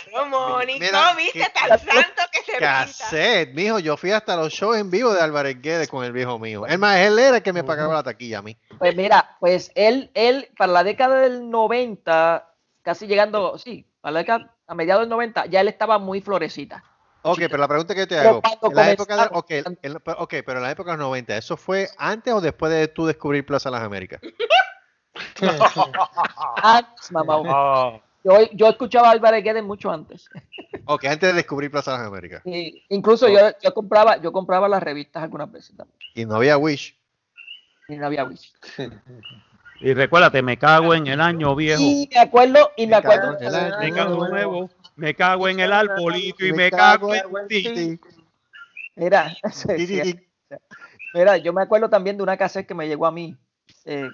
Mira, viste qué- tan santo que se pinta. Cassette, mijo, yo fui hasta los shows en vivo de Álvarez Guedes con el viejo mío. Es más, él era el que me pagaba la taquilla a mí. Pues mira, pues él, él, para la década del 90, casi llegando, sí, a la década, a mediados del 90, ya él estaba muy florecita. Ok, pero la pregunta que te hago, en la época de, comenzaron- ok, en- ok, pero en la época de los 90, ¿eso fue antes o después de tú descubrir Plaza Las Américas? Antes, mamá. ah, Yo, yo escuchaba a Álvarez Guedes mucho antes. Ok, antes de descubrir Plaza Las Américas. Y incluso yo, yo compraba, yo compraba las revistas algunas veces también. Y no había Wish. Y no había Wish. y recuérdate, me cago en el año viejo. Y me acuerdo, y me Me cago acuerdo. en el año Me cago nuevo. Me cago en el arbolito y me cago en ti. Mira, mira, yo me acuerdo también de una cassette que me llegó a mí. Eh,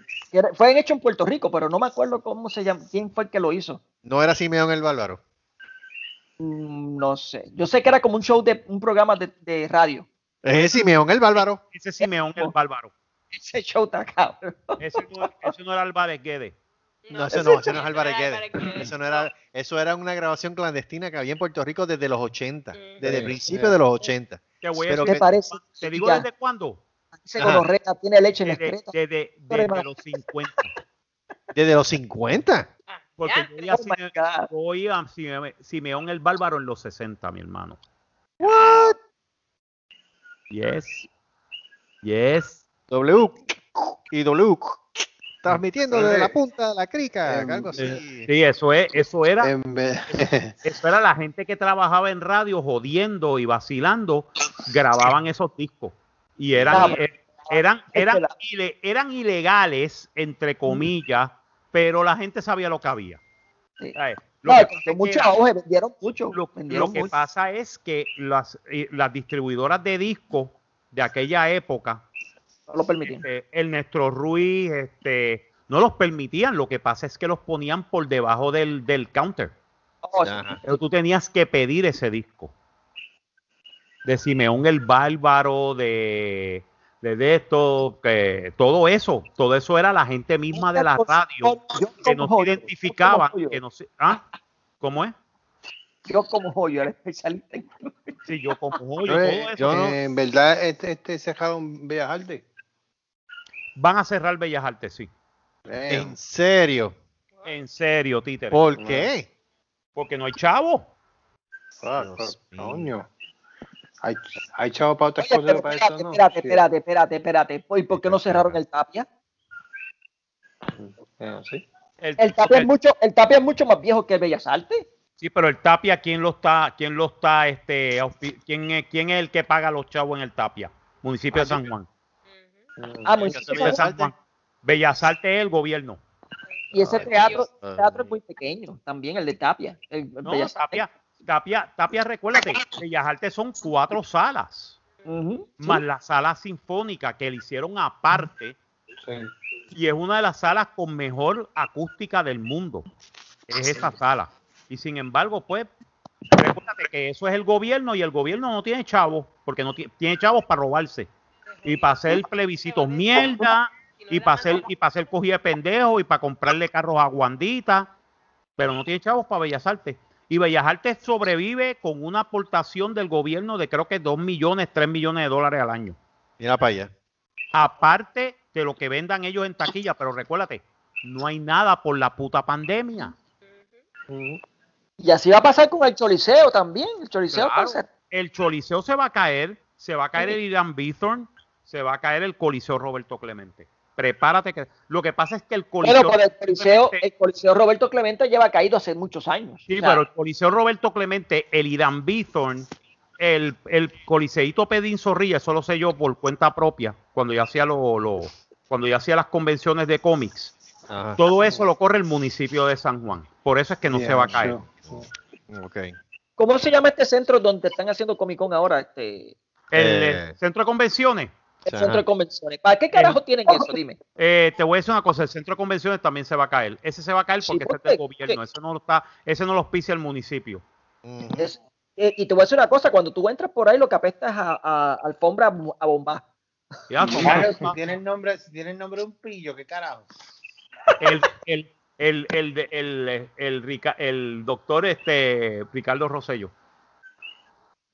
fue hecho en Puerto Rico, pero no me acuerdo cómo se llama, quién fue el que lo hizo. No era Simeón el Bárbaro. Mm, No sé. Yo sé que era como un show de un programa de, de radio. Es Simeón el Bárbaro. Ese Simeón el bárbaro. Ese show está cabrón. Ese no, ese no era Álvarez Guedes. No, eso no, eso no es Álvarez Guedes. Eso no era, eso era una grabación clandestina que había en Puerto Rico desde los 80, desde el principio de los 80. Te voy a Pero decir- que- parece? ¿Te digo Ya. desde cuándo? Gonorrea tiene leche en la Desde, excreta. desde- desde los 50. Desde los 50. Porque yo oía, a Oh my Sime- God. yo oía a Sime- Simeón el Bárbaro en los 60, mi hermano. What? Yes. Yes. W y W. Transmitiendo desde la punta de la crica, Em, algo así. Sí, eso es, eso era, En vez- eso era la gente que trabajaba en radio jodiendo y vacilando, grababan esos discos. Y eran, Ah, eh, eran, eran, eran ilegales, entre comillas, pero la gente sabía lo que había. Lo No, que que- auge, vendieron mucho. Lo, vendieron lo que mucho. pasa es que las, las distribuidoras de discos de aquella época, No lo permitían. el Néstor Ruiz, este, no los permitían. Lo que pasa es que los ponían por debajo del, del counter. Oh, sí. Pero tú tenías que pedir ese disco. De Simeón el Bárbaro, de, de, de esto, que todo eso, todo eso era la gente misma de la radio Yo que como no se joyo, identificaban, que no se, ¿ah? ¿Cómo es? Yo como joyo, el especialista. en- Sí, yo como joyo, todo eso. yo no- En verdad, este, este cerraron Bellas Artes. Van a cerrar Bellas Artes, sí. Damn. En serio. En serio, títere. ¿Por qué? Porque no hay chavo. Fuck, Dios coño. Hay, hay chavo para otras Oye, cosas, para espérate, eso no. espérate, Sí. espérate, espérate, espérate. ¿Y por qué no cerraron el Tapia? Eh, sí. El- El Tapia es mucho, el Tapia es mucho más viejo que Bellas Artes. sí, pero el Tapia, ¿quién lo está, quién lo está, este, quién es, quién es el que paga los chavos en el Tapia? Municipio de San Juan. Ah, ¿En municipio de San Juan. Bellas Artes es el gobierno. Y ese teatro, ese teatro es muy pequeño, también el de Tapia. El, el No, Bellas Tapia, Tapia, Tapia, recuérdate, Bellas Artes son cuatro salas, más la sala sinfónica que le hicieron aparte, Sí. y es una de las salas con mejor acústica del mundo. Es esa sala. Y sin embargo, pues, recuérdate que eso es el gobierno y el gobierno no tiene chavos, porque no ti- tiene chavos para robarse. Y para hacer plebiscitos mierda, y para hacer, y para hacer cogida de pendejo, y para comprarle carros a Guandita, pero no tiene chavos para Bellas Artes. Y Bellas Artes sobrevive con una aportación del gobierno de creo que 2 millones, 3 millones de dólares al año Mira para allá. aparte de lo que vendan ellos en taquilla, pero recuérdate, no hay nada por la puta pandemia. Y así va a pasar con el Choliseo también. El Choliseo Claro. va a ser- El Choliseo se va a caer, se va a caer el Irán Bithorn, se va a caer el Coliseo Roberto Clemente. Prepárate que lo que pasa es que el Coliseo Bueno, pero el Coliseo, Clemente- el Coliseo Roberto Clemente lleva caído hace muchos años. sí, O sea, pero el Coliseo Roberto Clemente, el Irán Bithorn, el, el Coliseíto Pedín Zorrilla, eso lo sé yo por cuenta propia, cuando yo hacía lo, lo- cuando yo hacía las convenciones de cómics. Ajá. Todo eso lo corre el municipio de San Juan. Por eso es que no se va a caer. sure. Ok. ¿Cómo se llama este centro donde están haciendo Comic Con ahora? Este, El, Eh. eh, centro de convenciones. El Ajá. centro de convenciones. ¿Para qué carajo tienen eso? Dime. eh, te voy a decir una cosa, el centro de convenciones también se va a caer. Ese se va a caer Sí, porque ¿por ese es del gobierno. Ese no lo está, ese no lo auspicia el municipio. Es- eh, y te voy a decir una cosa, cuando tú entras por ahí lo que apesta es a, a- alfombra a bomba. Ya, son- Claro, si tiene el nombre, si tiene el nombre de un pillo, ¿qué carajo? el, el, el, el, el doctor este, Ricardo Rosello.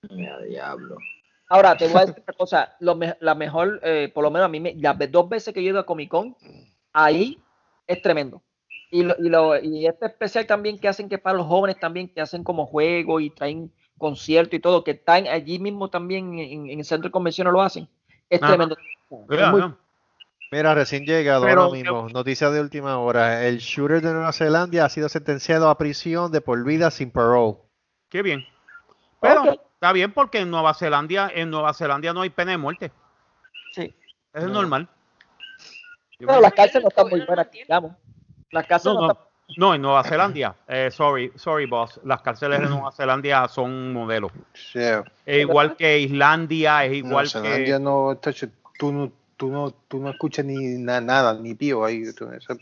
Mira, diablo. Ahora, te voy a decir una cosa, lo me- la mejor, eh, por lo menos a mí, me- las dos veces que yo he ido a Comic Con, ahí es tremendo. Y, lo, y, lo, y este especial también que hacen que para los jóvenes también, que hacen como juegos y traen conciertos y todo, que están allí mismo también en, en el centro de convenciones lo hacen, es tremendo. Es muy-. Mira, recién llegado Pero- ahora mismo, noticia de última hora. El shooter de Nueva Zelanda ha sido sentenciado a prisión de por vida sin parole. Qué bien. Pero. Está bien porque en Nueva Zelanda, en Nueva Zelanda no hay pena de muerte. Sí. Eso es No. normal. Pero las cárceles no están muy no buenas, digamos. Las cárceles No, no, no, están- no, en Nueva Zelanda, eh, sorry, sorry boss, las cárceles de Nueva Zelanda son modelos. Sí. Es igual que Islandia, es igual no, que... Zelandia no, tacho, tú no, tú no, tú no escuchas ni na- nada, ni pío ahí. tú- ese,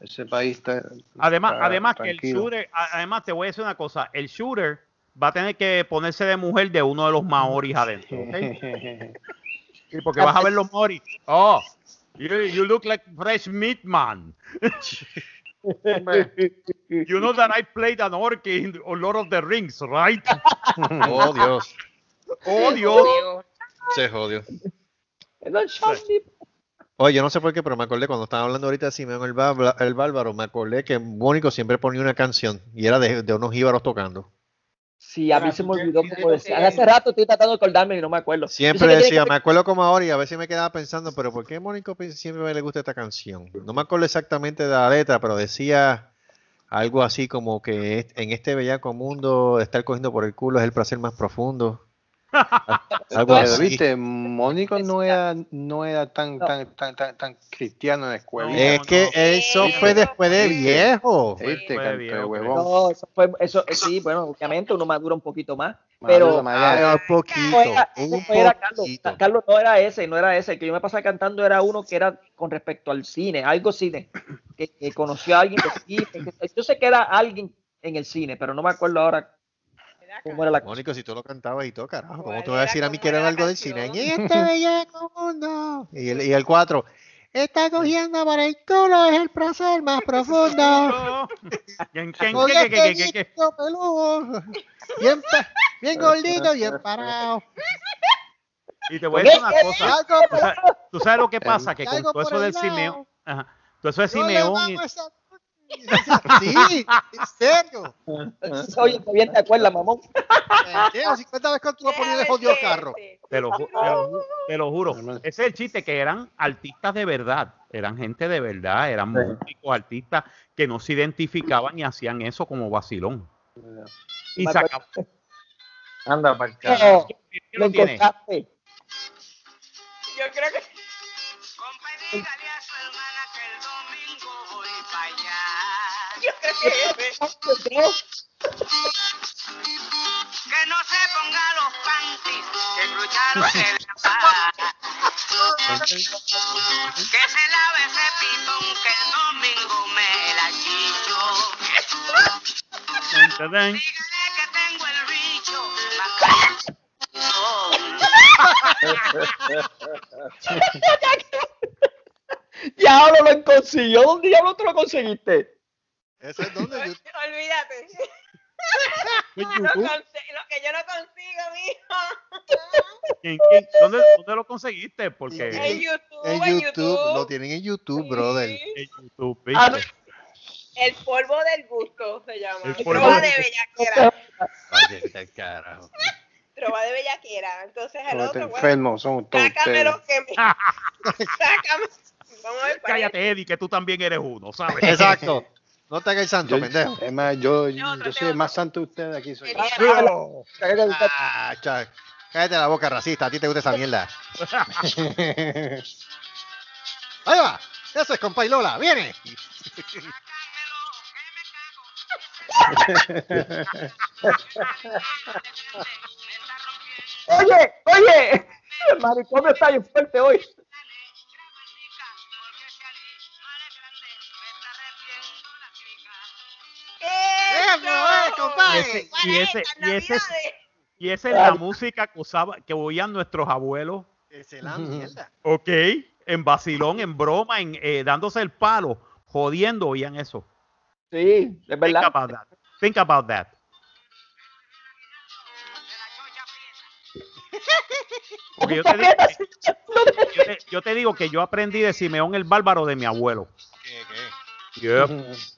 ese país está. Además, está además que el shooter, además te voy a decir una cosa, el shooter va a tener que ponerse de mujer de uno de los maoris adentro, ¿ok? Y porque vas a ver los Mori. Oh, you, you look like fresh meat man. you know that I played an orc in Lord of the Rings, right? Oh, Dios. Oh, Dios. Se jodió. Oye, yo no sé por qué, pero me acordé cuando estaba hablando ahorita de Simeón el Bárbaro, me acordé que Mónico siempre ponía una canción y era de, de unos íbaros tocando. Sí, a mí se me olvidó cómo decía. Hace rato estoy tratando de acordarme y no me acuerdo. Siempre decía, que- me acuerdo como ahora y a veces me quedaba pensando, pero ¿por qué Mónico siempre le gusta esta canción? No me acuerdo exactamente de la letra, pero decía algo así como que en este bellaco mundo estar cogiendo por el culo es el placer más profundo. Algo así. viste, Mónico no era, no era tan, tan, tan, tan, tan cristiano en la escuela. Es que eso fue después de viejo. Viste, Fue canto de viejo, huevón. No, eso fue, eso, sí, bueno, obviamente uno madura un poquito más. Pero. Ah, un poquito, no era, un no era Carlos, no era ese, no era ese. El que yo me pasaba cantando era uno que era con respecto al cine, algo cine, que, que conoció a alguien yo sé que era alguien en el cine, pero no me acuerdo ahora cómo era la cosa. Mónico, si tú lo cantabas y todo, carajo, ¿cómo ¿Cuál te vas a decir a mí ¿Cómo que era algo del cine? En canción? este bellaco mundo. Y el, y el 4, está cogiendo por el culo, es el placer más profundo. ¿Quién- quién- Oye, qué- qué- qué- este peludo, bien, bien gordito, bien parado. Y te voy a decir una cosa. ¿Tú sabes, tú sabes lo que pasa? Que con todo eso el del. Simeón. Ajá. Todo eso de le Sí, en serio. Oye, que bien te acuerdas, mamón. Pendejo, 50 veces que tú lo ponías de jodido carro. Te lo, ju- te lo ju- te lo juro. Ese es el chiste, que eran artistas de verdad. Eran gente de verdad. Eran músicos, artistas que no se identificaban y hacían eso como vacilón. Y se acabó. Anda para acá. No, ¿Quién lo lo tiene? encontraste. Yo creo que yo que no se ponga los panties, que crucharon el Que se lave ese pitón, que el domingo me la chicho. Dígale que tengo el bicho, Diablo lo consiguió. ¿Dónde diablo tú lo conseguiste? ¿Eso es donde? Yo- Olvídate. En Lo, que yo no consigo, mijo. ¿Quién- quién- ¿Dónde, dónde lo conseguiste? Porque En YouTube, En en YouTube, YouTube. lo tienen en YouTube, brother. en YouTube, Ah, ¿viste? El polvo del gusto se llama. El polvo Trova del de bellaquera. Oye, el carajo. Trova de bellaquera. Entonces el otro, bueno, enfermos son todos sácame que me. sácame. Vamos a ver. Cállate, Eddie, que tú también eres uno, ¿sabes? Exacto. No te hagas el santo, Yo- pendejo. Es más, yo, Yo soy el más santo de ustedes aquí. Soy. Tenía- Ah, cha- cállate la boca, racista. A ti te gusta esa mierda. Ahí va. Eso es, compa y Lola. Viene. Oye, oye. El manicomio está bien fuerte hoy. ¡Eso es, Y esa es la música que, usaba, que oían nuestros abuelos, Esa es la mierda. ¿ok? En vacilón, en broma, en eh, dándose el palo, jodiendo, oían eso. Sí, es Think verdad. about that. Think about that. Porque yo te, digo, yo, te, yo te digo que yo aprendí de Simeón el Bárbaro de mi abuelo. ¿Qué, qué? Yep.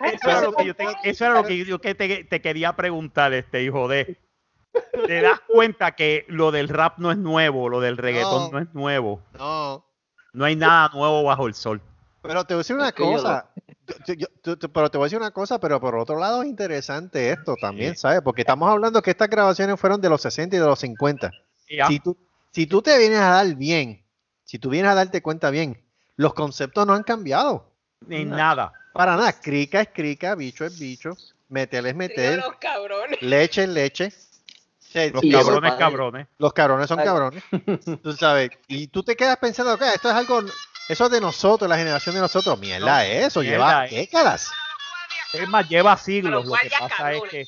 Eso era lo que yo te, eso era lo que yo que te, te quería preguntar, este hijo de. ¿Te das cuenta que lo del rap no es nuevo, lo del reggaetón no, No. es nuevo? No. No hay nada nuevo bajo el sol. Pero te voy a decir una Es que yo cosa. Yo- yo- pero te voy a decir una cosa, pero por otro lado es interesante esto también, ¿sabes? Porque estamos hablando que estas grabaciones fueron de los 60 y de los 50. Ya. Si tú, si tú te vienes a dar bien si tú vienes a darte cuenta bien, los conceptos no han cambiado. Ni nada. Para nada. Crica es crica, bicho es bicho, meter es los cabrones. leche es leche. Los eso cabrones, cabrones. Los cabrones son Ay. cabrones. Tú sabes. Y tú te quedas pensando que esto es algo, eso es de nosotros, la generación de nosotros. Mierda, No, eso mierda, lleva eh. décadas. Es más, lleva siglos. Lo que pasa es que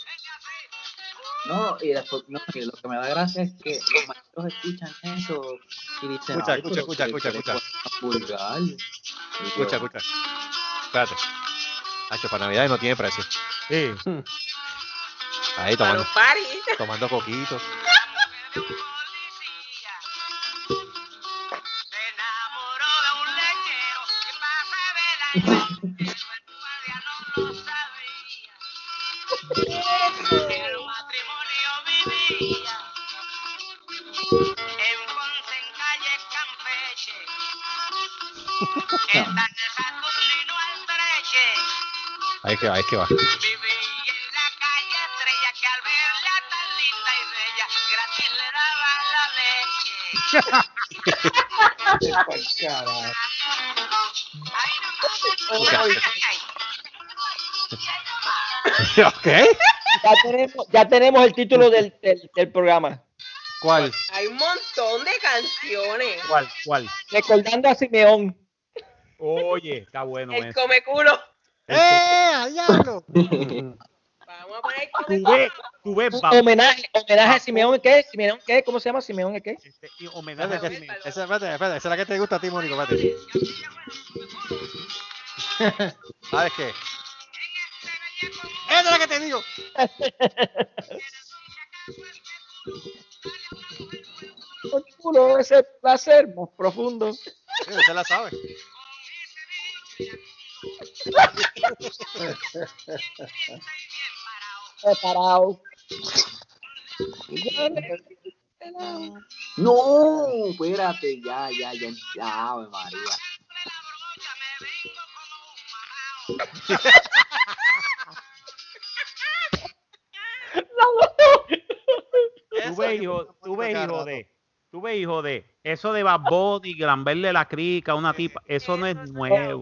No, y después, no, lo que me da gracia es que los maestros escuchan eso y dicen, Escucha, "Ay, escucha, escucha, escucha, escucha. es vulgar". Y yo, Escucha, escucha. Espérate. Hacho, para Navidad no tiene precio. sí. Ahí tomando, tomando coquitos. bella, gratis le daba la leche. ¿Ok? Ya tenemos, ya tenemos el título del, del, del programa. ¿Cuál? Hay un montón de canciones. ¿Cuál? ¿Cuál? Recordando a Simeón. Oye, está bueno El eso. come culo. ¡Eh, diablo! Vamos a poner come tú ves, va- Homenaje, homenaje a Simeón, ¿qué? ¿Simeón qué? ¿Cómo se llama? ¿Simeón qué? este, y homenaje a Espérate, Simeón. esa, espérate, espérate, esa es la que te gusta a ti, Mónico, espérate. ¿Sabes qué? Esa es la que te digo. El culo, ese placer más profundo. Sí, Usted la sabe. Preparado. No, espérate, ya, ya, ya, ya, Ave María. Tú ves, hijo, tú ves, hijo de, tú ves, hijo de, eso de Bad Bunny, Granberle la crica, una tipa, eso no es nuevo.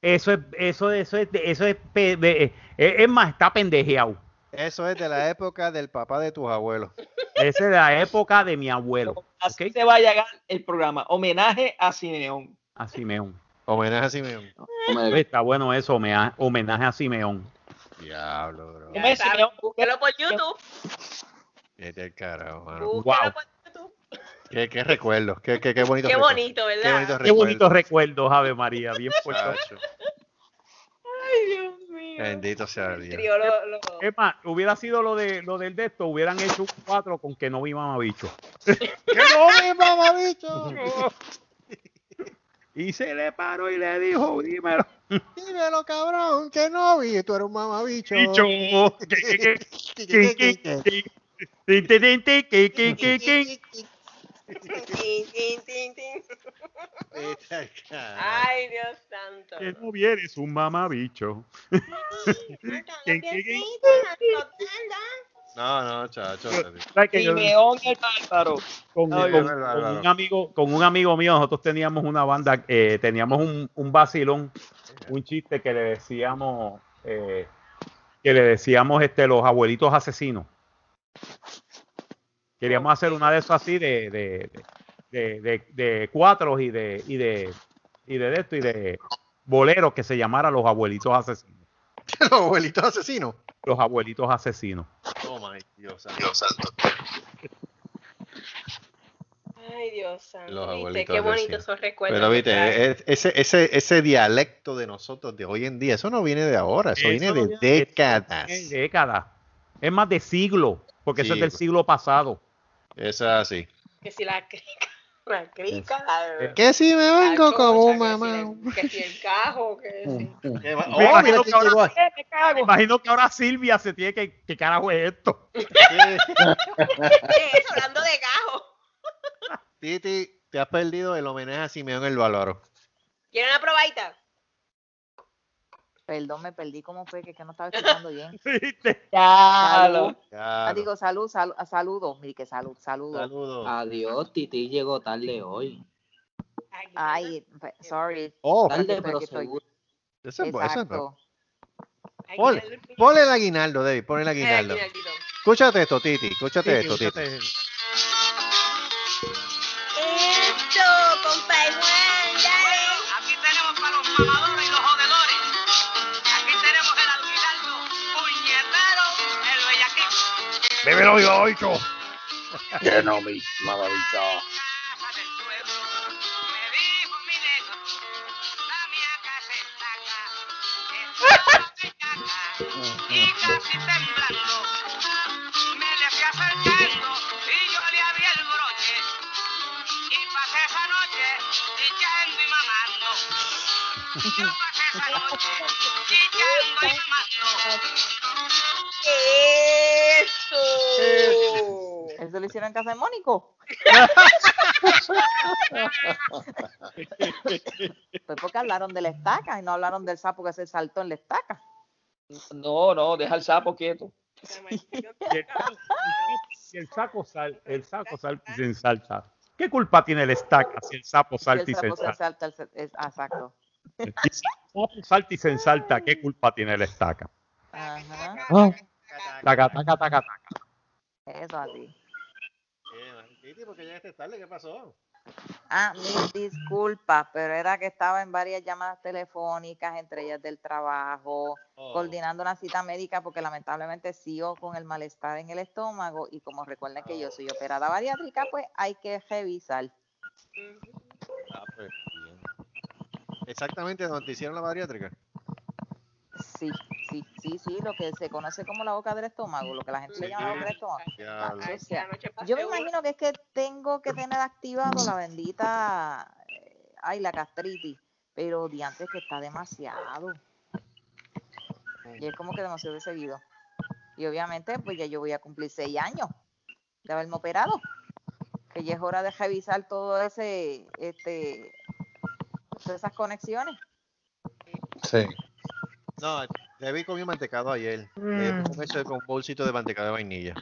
Eso es, eso, eso es, eso es, pe- de- es, es más, está pendejeado. Eso es de la época del papá de tus abuelos. Esa es de la época de mi abuelo. Así se va a llegar el programa. Homenaje a Simeón. A Simeón. Homenaje a Simeón. Oye, Está bueno eso, homea- homenaje a Simeón. Diablo, bro. ¿Cómo es, Ya Simeón? Búsquelo por YouTube. Vete al carajo, mano. Wow. Búsquelo por YouTube. Qué, qué recuerdos. Qué, qué, qué bonito. Qué bonito, Qué ¿verdad? bonitos Qué recuerdos. bonitos recuerdos, Ave María. Bien puesto. Ay, Dios mío. Bendito sea Dios. Trío, lo- lo- Es más, hubiera sido lo de lo del de esto, hubieran hecho un cuatro con que no vi mamabicho. ¡Que no vi mamabicho! y se le paró y le dijo, dímelo. Dímelo, cabrón, que no vi. Tú eres un mamabicho. Bicho. Ay, Dios santo. Que no vienes un mamabicho. No, no, chacho. ¿Sabes que yo- Simeón el bárbaro. con, Ay, con- con un amigo con un amigo mío nosotros teníamos una banda eh, teníamos un, un vacilón un chiste que le decíamos eh, que le decíamos este los abuelitos asesinos queríamos hacer una de esas así de de, de, de, de cuatros y de y de y de esto y de boleros que se llamara los abuelitos asesinos Los abuelitos asesinos. los abuelitos asesinos Oh my Dios, santo. Ay, Dios santo. Los ¿viste? abuelitos Qué bonitos esos recuerdos. Pero viste, ese, ese, ese dialecto de nosotros de hoy en día, eso no viene de ahora, eso, viene no de viene- décadas. es décadas es más de siglo porque eso es del siglo pasado Eso es así. Que si la crica, la crica, la, Que si me vengo como un mamá. Que si el cajo, que si... Me Oh, mira imagino, quién que ahora, llegó ahí. Me cago. imagino que ahora Silvia se tiene que. ¿Qué carajo es esto? ¿Qué es eso? Hablando de gajo. Titi, te has perdido el homenaje a Simeón el Bárbaro. ¿Quieren una probadita? Perdón, me perdí. ¿Cómo fue? Que, que no estaba escuchando bien. Salud. Ah, digo, salud, sal- saludos. Mire que salud, saludos. Saludos. Adiós, Titi llegó tarde hoy. Ay, sorry. Oh, Tarde, pero seguro. Eso es bueno. Ponle, ponle el aguinaldo, David, ponle el aguinaldo. Escúchate esto, Titi, escúchate esto, Titi. Acá esa estaca. Estaba bellaca y casi temblando. Me le fui acercando y yo le abrí el broche. Y pasé esa noche chichando y mamando. Yo pasé esa noche chichando y mamando. Lo hicieron en casa de Mónico? Fue porque hablaron de la estaca y no hablaron del sapo que se saltó en la estaca. No, no, deja el sapo quieto. Si el saco sal, el saco salta y se ensalta. ¿Qué culpa tiene el estaca si el sapo salta y se ensalta? ah, exacto. Si el sapo salta y se ensalta, ¿qué culpa tiene el estaca? Ajá. Taca, taca, taca, taca. Eso así. Titi, ¿por qué llegaste tarde? ¿Qué pasó? Ah, mil disculpas, pero era que estaba en varias llamadas telefónicas, entre ellas del trabajo, Oh. coordinando una cita médica porque lamentablemente sigo con el malestar en el estómago y como recuerden que yo soy operada bariátrica, pues hay que revisar. Ah, pues, bien. Exactamente donde hicieron la bariátrica. Sí, sí, sí, sí, lo que se conoce como la boca del estómago, lo que la gente le llama la boca del estómago. Diablo. O sea, yo me imagino que es que tengo que tener activado la bendita, eh, ay, la gastritis, pero de antes que está demasiado. Y es como que demasiado de seguido. Y obviamente, pues ya yo voy a cumplir seis años de haberme operado. Que ya es hora de revisar todo ese, este, todas esas conexiones. Sí. No, Debbie comió mantecado ayer. Mm. Eh, con un bolsito de mantecado de vainilla.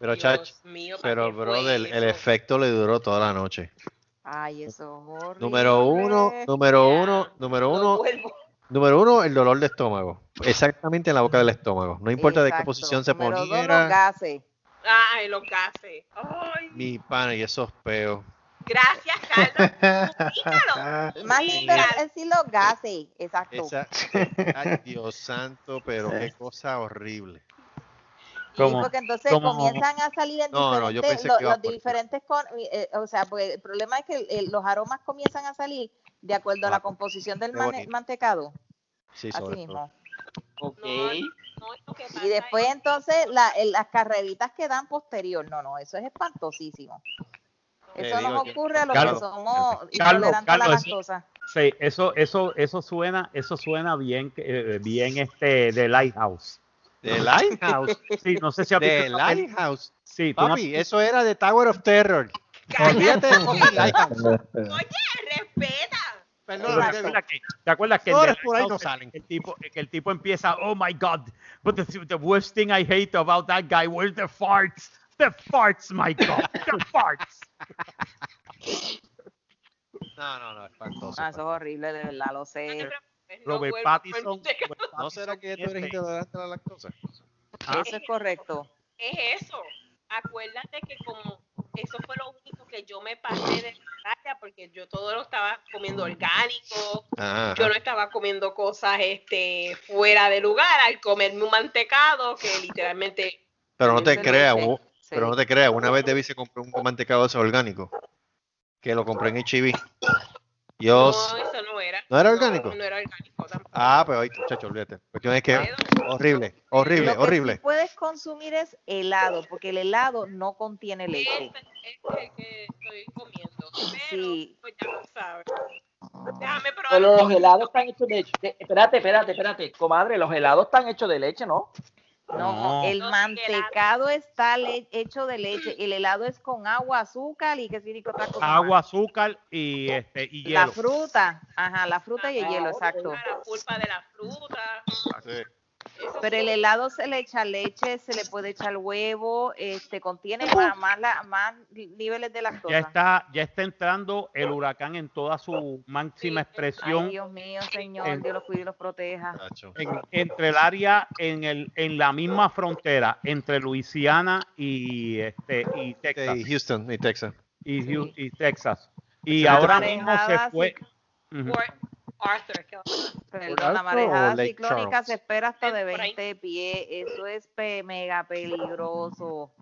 Pero, Dios chach, mío, ¿para pero, brother, el eso? efecto le duró toda la noche. Ay, eso es horrible. Número uno, número uno, número uno, número uno, el dolor de estómago. Exactamente en la boca del estómago. No importa de qué posición se Número dos, los poniera. gases. Ay, los gases. Ay, Mi pana y esos peos. Gracias, Carlos. Más lindo es decir los gases, exacto. Esa, ay, Dios santo, pero qué cosa horrible. Sí, porque entonces como- comienzan a salir en No, no, yo diferentes, pensé lo- que iba los por- diferentes, con- eh, o sea, pues el problema es que los aromas comienzan a salir de acuerdo a la composición del mane- mantecado. Sí, Así sobre mismo. Ok. Y después entonces la- el- las carreritas que dan posterior, no, no, eso es espantosísimo. Eso digo nos yo. ocurre a los Carlos, que somos Carlos, intolerantes a la lactosa. Sí, eso, eso, eso suena, eso suena bien, eh, bien este de Lighthouse. ¿De Lighthouse? Sí, no sé si has De visto peli- Lighthouse. Sí, Papi, eso era de Tower of Terror. Olvídate de Lighthouse. respeta. Perdón, ¿Te acuerdas que, te acuerdas que el de por ahí no salen. El tipo, que el tipo empieza, oh my God, but the, the worst thing I hate about that guy were the farts. The farts, my God, the farts. No, no, no, espantoso. Ah, eso es horrible, de verdad, lo sé. Robert Pattinson. ¿No será que tú eres intolerante a la lactosa? Eso es correcto. Es eso. Acuérdate que como eso fue lo único que yo me pasé de batalla porque yo todo lo estaba comiendo orgánico, Ajá. yo no estaba comiendo cosas este fuera de lugar al comerme un mantecado que literalmente Pero no te creas. Pero no te creas. Una vez Debbie se compró un mantecado de ese orgánico, que lo compré en HB. Yo, no, eso no era. ¿No era orgánico? No, no era orgánico tampoco. ah, pero ahí, muchacho, olvídate. Cuestión es que horrible, horrible, Lo que horrible. sí puedes consumir es helado, porque el helado no contiene leche. Ese es el que estoy comiendo. Pero, Sí. pues ya lo sabes. Déjame probar. Pero los helados están hechos de, de- Espérate, espérate, espérate. Comadre, los helados están hechos de leche, ¿no? No, el mantecado está hecho de leche, el helado es con agua, azúcar y qué significa otra cosa. más? Agua, azúcar y este y La hielo. fruta, ajá, la fruta y el hielo, exacto. La pulpa de la fruta. Pero el helado se le echa leche, se le puede echar huevo, este contiene más, más, la- más niveles de Ya lactosa. está, ya está entrando el huracán en toda su máxima expresión Ay, Dios mío, Señor, en- Dios los cuide y los proteja. en- entre el área en el en la misma frontera entre Luisiana y este y Texas Y Houston y Texas. y, Hu- y Texas y Sí, ahora mismo se fue. Arthur, ¿qué Perdón, la marejada ciclónica Charles? se espera hasta de 20 pies. Eso es mega peligroso.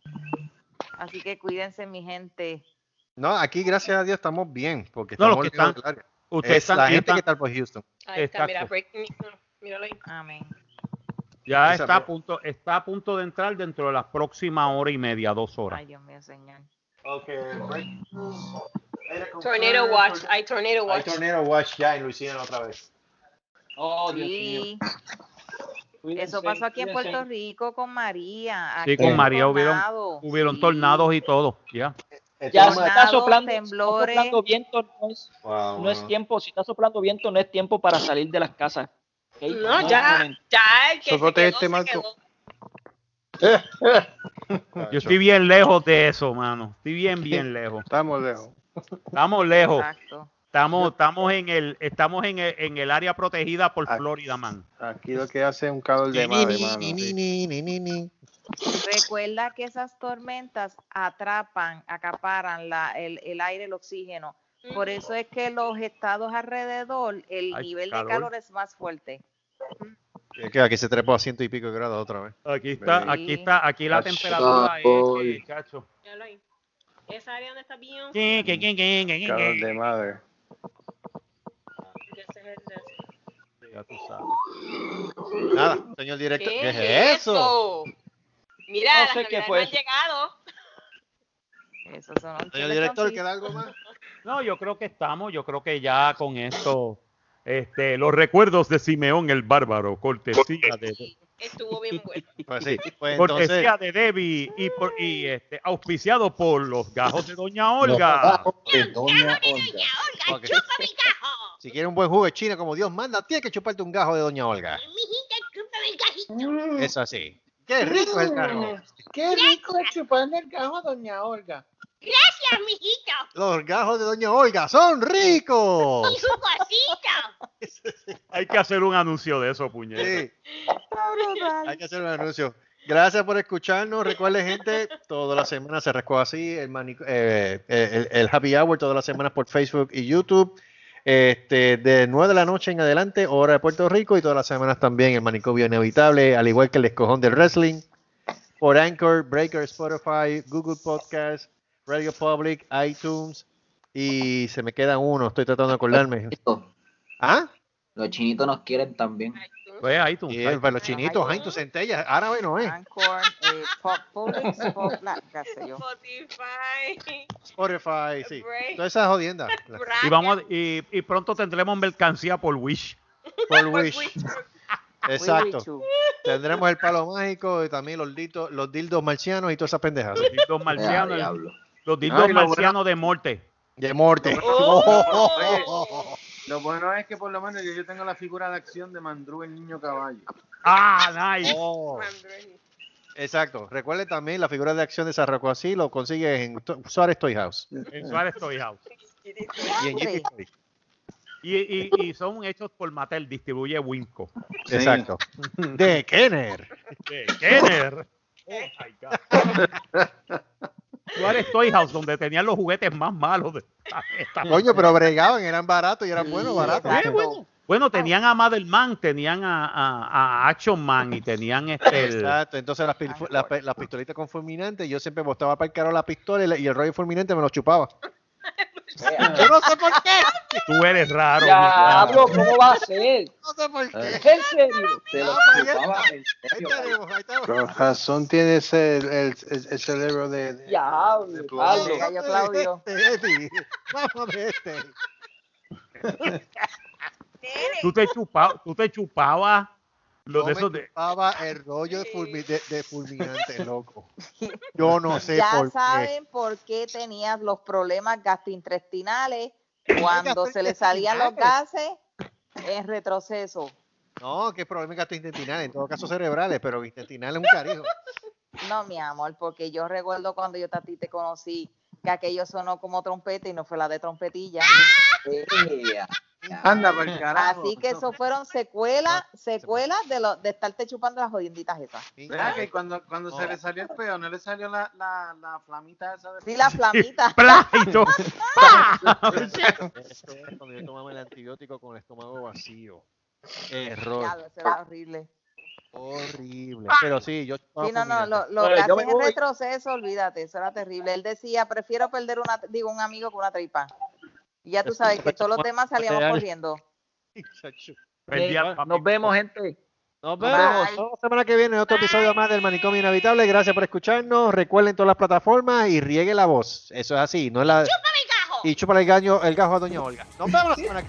Así que cuídense, mi gente. No, aquí gracias a Dios estamos bien, porque No, los estamos que lejos están- ustedes Es están- la gente están- que está por Houston. Ahí está, mira, breaking. Míralo ahí. Amén. ya está a punto está a punto de entrar dentro de las próximas hora y media dos horas Ay, Dios mío, Señor. Tornado watch. Hay tornado Hay watch. tornado watch ya en Luisiana otra vez. Oh, Dios mío. Sí, Cuídense, eso pasó aquí en. Puerto Rico con María. sí con María hubieron tornado. hubieron Sí. tornados y todo ya Ya si está soplando, está temblores. soplando viento, no es, Wow, no es wow. tiempo, si está soplando viento, no es tiempo para salir de las casas. No, ya, ya el que se Sócate quedó, este, se quedó. yo estoy bien lejos de eso mano estoy bien bien lejos Estamos lejos. Estamos lejos Exacto. estamos estamos en el estamos en el, en el área protegida por. Florida man Aquí lo que hace es un calor de madre, mano. sí. Recuerda que esas tormentas atrapan, acaparan la, el, el aire, el oxígeno. Por eso es que los estados alrededor, el Ay, nivel calor. de calor es más fuerte. Es que aquí se trepó a ciento y pico de grados otra vez. aquí está Sí. aquí está aquí la temperatura es Paul. que, chacho Míralo ahí. Esa área donde está bien. ¿Qué, qué, qué, qué, qué, qué, Calor qué? de madre. El- Ya tú sabes. Nada, señor director. ¿Qué, ¿Qué, es eso? Mira, No sé qué fue llegado. Eso son Señor director, ¿queda algo más? No, yo creo que estamos, yo creo que ya con esto, este, los recuerdos de Simeón el Bárbaro, cortesía de, Estuvo bien bueno. Pues sí, pues entonces. cortesía de Debbie y, por, y este, auspiciado por los gajos de Doña Olga. De Doña Olga. ok. Si quiere un buen jugo de China como Dios manda, tiene que chuparte un gajo de Doña Olga. Es así. Qué rico es el gajo. Qué rico es chuparle el gajo a doña Olga. Gracias, mijito. Los gajos de Doña Olga son ricos. Y su cosita. Hay que hacer un anuncio de eso, puñeta. Sí, hay que hacer un anuncio. Gracias por escucharnos. Recuerden, gente, toda la semana se rascó así. El, manic- eh, el, el Happy Hour todas las semanas por Facebook y YouTube. Este, de 9 de la noche en adelante, hora de Puerto Rico, y todas las semanas también el manicomio inevitable, al igual que el escojón del wrestling, por Anchor, Breaker, Spotify, Google Podcast, Radio Public, iTunes, y se me queda uno, estoy tratando de acordarme. ¿Ah? Los chinitos nos quieren también. Pues ahí tú. Y para los chinitos, ay, tus centellas, árabe no es. Anchor, eh, Pop- Publix, Pop- qué sé yo. Spotify. Spotify, sí. Todas esas jodiendas. Y vamos a- y, y pronto tendremos mercancía por Wish. Por Wish. Exacto. Tendremos el palo mágico y también los dildos, los dildos marcianos y todas esas pendejas. Los dildos marcianos, los dildos marcianos de Morte. De muerte. Oh. Lo bueno es que por lo menos yo, yo tengo la figura de acción de Mandru el niño caballo. Ah, nice. Oh, exacto. Recuerde también la figura de acción de Sarraco así, lo consigues en Suárez Toy House En Suárez Toy House. y en Toy. Y, y, y son hechos por Mattel, distribuye Winco. Exacto. De Kenner. De Kenner. Oh my God. Suárez Toy House, donde tenían los juguetes más malos. De esta- Coño, pero bregaban, eran baratos y eran buenos, baratos. Eh, bueno, bueno, tenían a Madelman, tenían a, a, a Action Man y tenían este. el- Exacto, entonces las, pil- las, pistolitas con fulminante, yo siempre botaba para el caro la pistola y, la- y el rollo fulminante me lo chupaba. Yo no sé por qué. Tú eres raro. Diablo, ¿cómo va a ser? No sé por qué. ¿Es en serio? Se lo en serio. estamos. Con razón tiene ese, el, el, el- el cerebro de... de- Diablo, plomo. Gallo Claudio. Este. Vamos a ver este. Tú te chupabas, tú te chupabas los Yo de me esos de. el rollo de, fulmi- de- de fulminante, loco. Yo no sé Ya por qué. saben por qué tenías los problemas gastrointestinales cuando se le salían los gases en retroceso. No, que es problema gastrointestinal, en todo caso cerebrales, pero intestinal es un carijo. No, mi amor, porque yo recuerdo cuando yo a ti te conocí que aquello sonó como trompeta y no fue la de trompetilla. Anda, por el carajo. Así que eso fueron secuelas, secuelas de lo, de estarte chupando las jodienditas esas. ¿Verdad que cuando, cuando se le salió el peo, no le salió la, la, la flamita esa de Sí, la flamita. Es cuando yo tomaba el antibiótico con el estómago vacío. Error. Diablo, eso era horrible. Horrible. Pero sí, yo Sí, no, no, lo, lo que hacen en voy. retroceso, olvídate, eso era terrible. Él decía, prefiero perder una, digo, un amigo con una tripa. Y ya tú sabes que todos los demás salíamos corriendo. Nos vemos, gente. Nos Bye. vemos la semana que viene en otro episodio más del Manicomio Inhabitable. Gracias por escucharnos. Recuerden todas las plataformas y riegue la voz. Eso es así, no es la. Y chúpale el gaño, el gajo a Doña Olga. Nos vemos la semana que